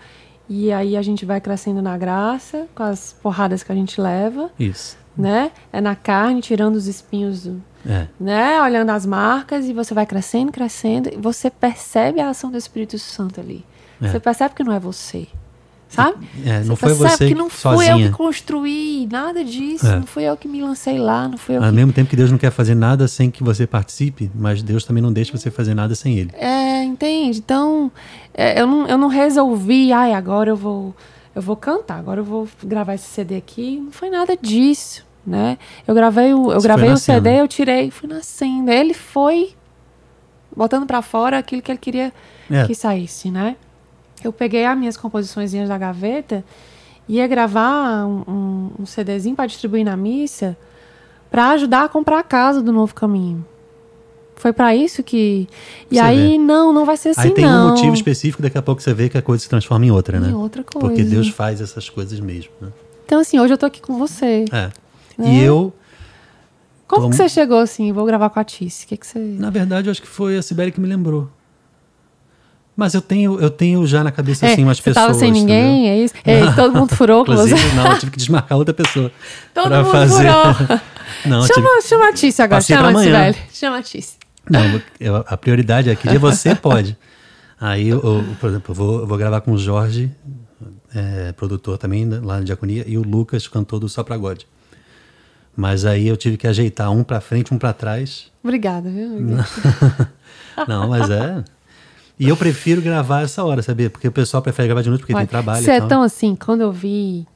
e aí a gente vai crescendo na graça com as porradas que a gente leva. Isso. Né? É na carne, tirando os espinhos, é. né? Olhando as marcas e você vai crescendo, crescendo e você percebe a ação do Espírito Santo ali. É. Você percebe que não é você. Sabe? É, não você foi você que não fui eu que construí nada disso, é. não fui eu que me lancei lá, não fui eu Ao que... mesmo tempo que Deus não quer fazer nada sem que você participe, mas Deus também não deixa você fazer nada sem Ele. É, entende? Então, é, eu, não, eu não resolvi, ai, agora eu vou, eu vou cantar, agora eu vou gravar esse CD aqui. Não foi nada disso, né? Eu gravei o, eu gravei o CD, eu tirei, fui nascendo. Ele foi botando para fora aquilo que ele queria é. que saísse, né? Eu peguei as minhas composições da gaveta e ia gravar um, um, um CDzinho para distribuir na missa para ajudar a comprar a casa do Novo Caminho. Foi para isso que. E você aí, vê. não, não vai ser assim, Aí tem não. um motivo específico, daqui a pouco você vê que a coisa se transforma em outra, né? Em outra coisa. Porque Deus faz essas coisas mesmo, né? Então, assim, hoje eu tô aqui com você. É. Né? E eu. Como que você chegou assim? Vou gravar com a Tice. que, que você. Na verdade, eu acho que foi a Sibeli que me lembrou. Mas eu tenho, eu tenho já na cabeça é, assim umas pessoas. Tava sem ninguém, é isso? Ei, todo mundo furou com você. Não, eu tive que desmarcar outra pessoa. todo mundo fazer. furou. não, chama, tive... chama a Tícia agora, Passei chama a velho. Chama a Tícia. Não, eu, a prioridade é que dia você pode. Aí, eu, eu, por exemplo, eu vou, eu vou gravar com o Jorge, é, produtor também lá na Diaconia, e o Lucas, cantor do Só Pra God. Mas aí eu tive que ajeitar um pra frente, um pra trás. Obrigada, viu? não, mas é. E eu prefiro gravar essa hora, sabia? Porque o pessoal prefere gravar de noite porque Olha, tem trabalho. Você é tão assim, quando eu vi.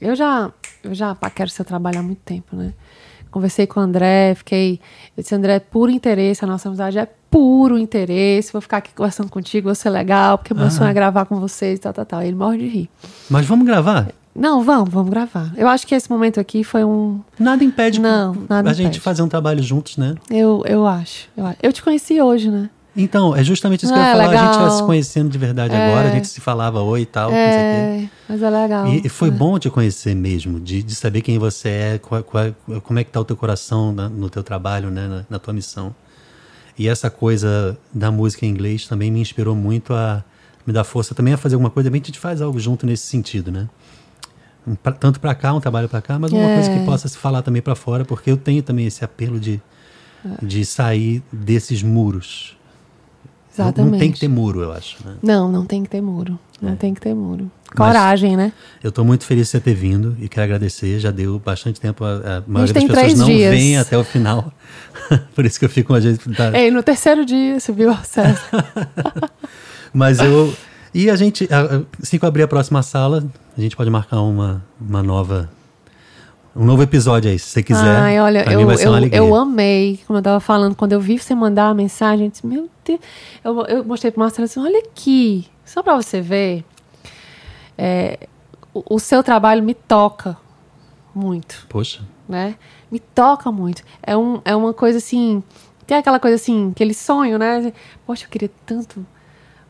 Eu já, eu já quero seu trabalho há muito tempo, né? Conversei com o André, fiquei. Eu disse, André, é puro interesse, a nossa amizade é puro interesse. Vou ficar aqui conversando contigo, vai ser legal, porque meu ah. sonho é gravar com vocês e tal, tal, tal. Ele morre de rir. Mas vamos gravar? Não, vamos, vamos gravar. Eu acho que esse momento aqui foi um. Nada impede não, nada a impede. gente fazer um trabalho juntos, né? Eu, eu acho. Eu, eu te conheci hoje, né? Então, é justamente isso que eu ia é, falar. Legal. A gente está se conhecendo de verdade é. agora, a gente se falava oi e tal. É, mas é legal. E, e foi é. bom te conhecer mesmo, de, de saber quem você é, qual, qual, como é que está o teu coração na, no teu trabalho, né, na, na, tua missão. E essa coisa da música em inglês também me inspirou muito a me dar força também a fazer alguma coisa. Também a gente faz algo junto nesse sentido, né? Um, pra, tanto para cá, um trabalho para cá, mas uma coisa que é. possa se falar também para fora, porque eu tenho também esse apelo de, é. de sair desses muros Exatamente. Não, tem que ter muro, eu acho. Né? Não, não tem que ter muro. Não É. tem que ter muro. Coragem, né? Eu estou muito feliz de você ter vindo e quero agradecer. Já deu bastante tempo. A, a maioria das tem pessoas não dias. vem até o final. Por isso que eu fico às vezes. Tá, Ei, no terceiro dia, você viu o acesso. Mas eu. E a gente, a- a- assim que eu abrir a próxima sala, a gente pode marcar uma, uma nova. Um novo episódio aí, se você quiser. Ai, olha, eu, eu, eu amei, como eu tava falando, quando eu vi você mandar a mensagem, eu disse, meu Deus. Eu, eu mostrei pro Marcelo assim, olha aqui, só pra você ver. é, o, o seu trabalho me toca muito, Poxa, né? Me toca muito. É, um, é uma coisa assim. Tem aquela coisa assim, aquele sonho, né? Poxa, eu queria tanto.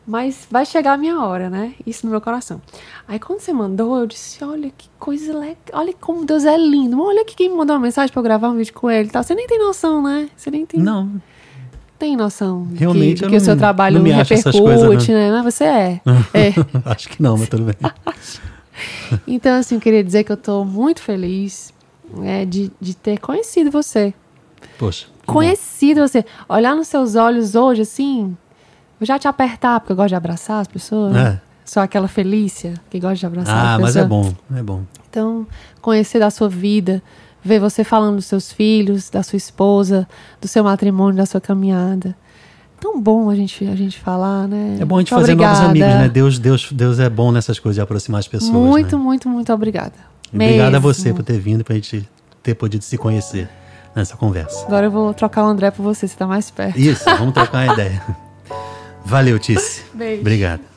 Mas vai chegar a minha hora, né? Isso no meu coração. Aí quando você mandou, eu disse: Olha que coisa legal. Olha como Deus é lindo. Olha aqui quem me mandou uma mensagem pra eu gravar um vídeo com ele e tal. Você nem tem noção, né? Você nem tem, não. tem noção de Realmente, que, que o não- seu trabalho não me repercute, coisas, né? Mas você é. é. Acho que não, mas tudo bem. Então, assim, eu queria dizer que eu tô muito feliz né, de, de ter conhecido você. Poxa. que bom. Conhecido você. Olhar nos seus olhos hoje, assim, eu já te apertar, porque eu gosto de abraçar as pessoas. É. Sou aquela Felícia que gosta de abraçar Ah, as mas pessoas. é bom, é bom. Então, conhecer da sua vida, ver você falando dos seus filhos, da sua esposa, do seu matrimônio, da sua caminhada. Tão bom a gente, a gente falar, né? É bom a gente Muito fazer novos obrigada. amigos, né? Deus, Deus, Deus é bom nessas coisas de aproximar as pessoas. Muito, né? muito, muito obrigada. Obrigado a você por ter vindo, pra gente ter podido se conhecer nessa conversa. Agora eu vou trocar o André por você, você tá mais perto. Isso, vamos trocar uma ideia. Valeu, Tice. Beijo. Obrigado.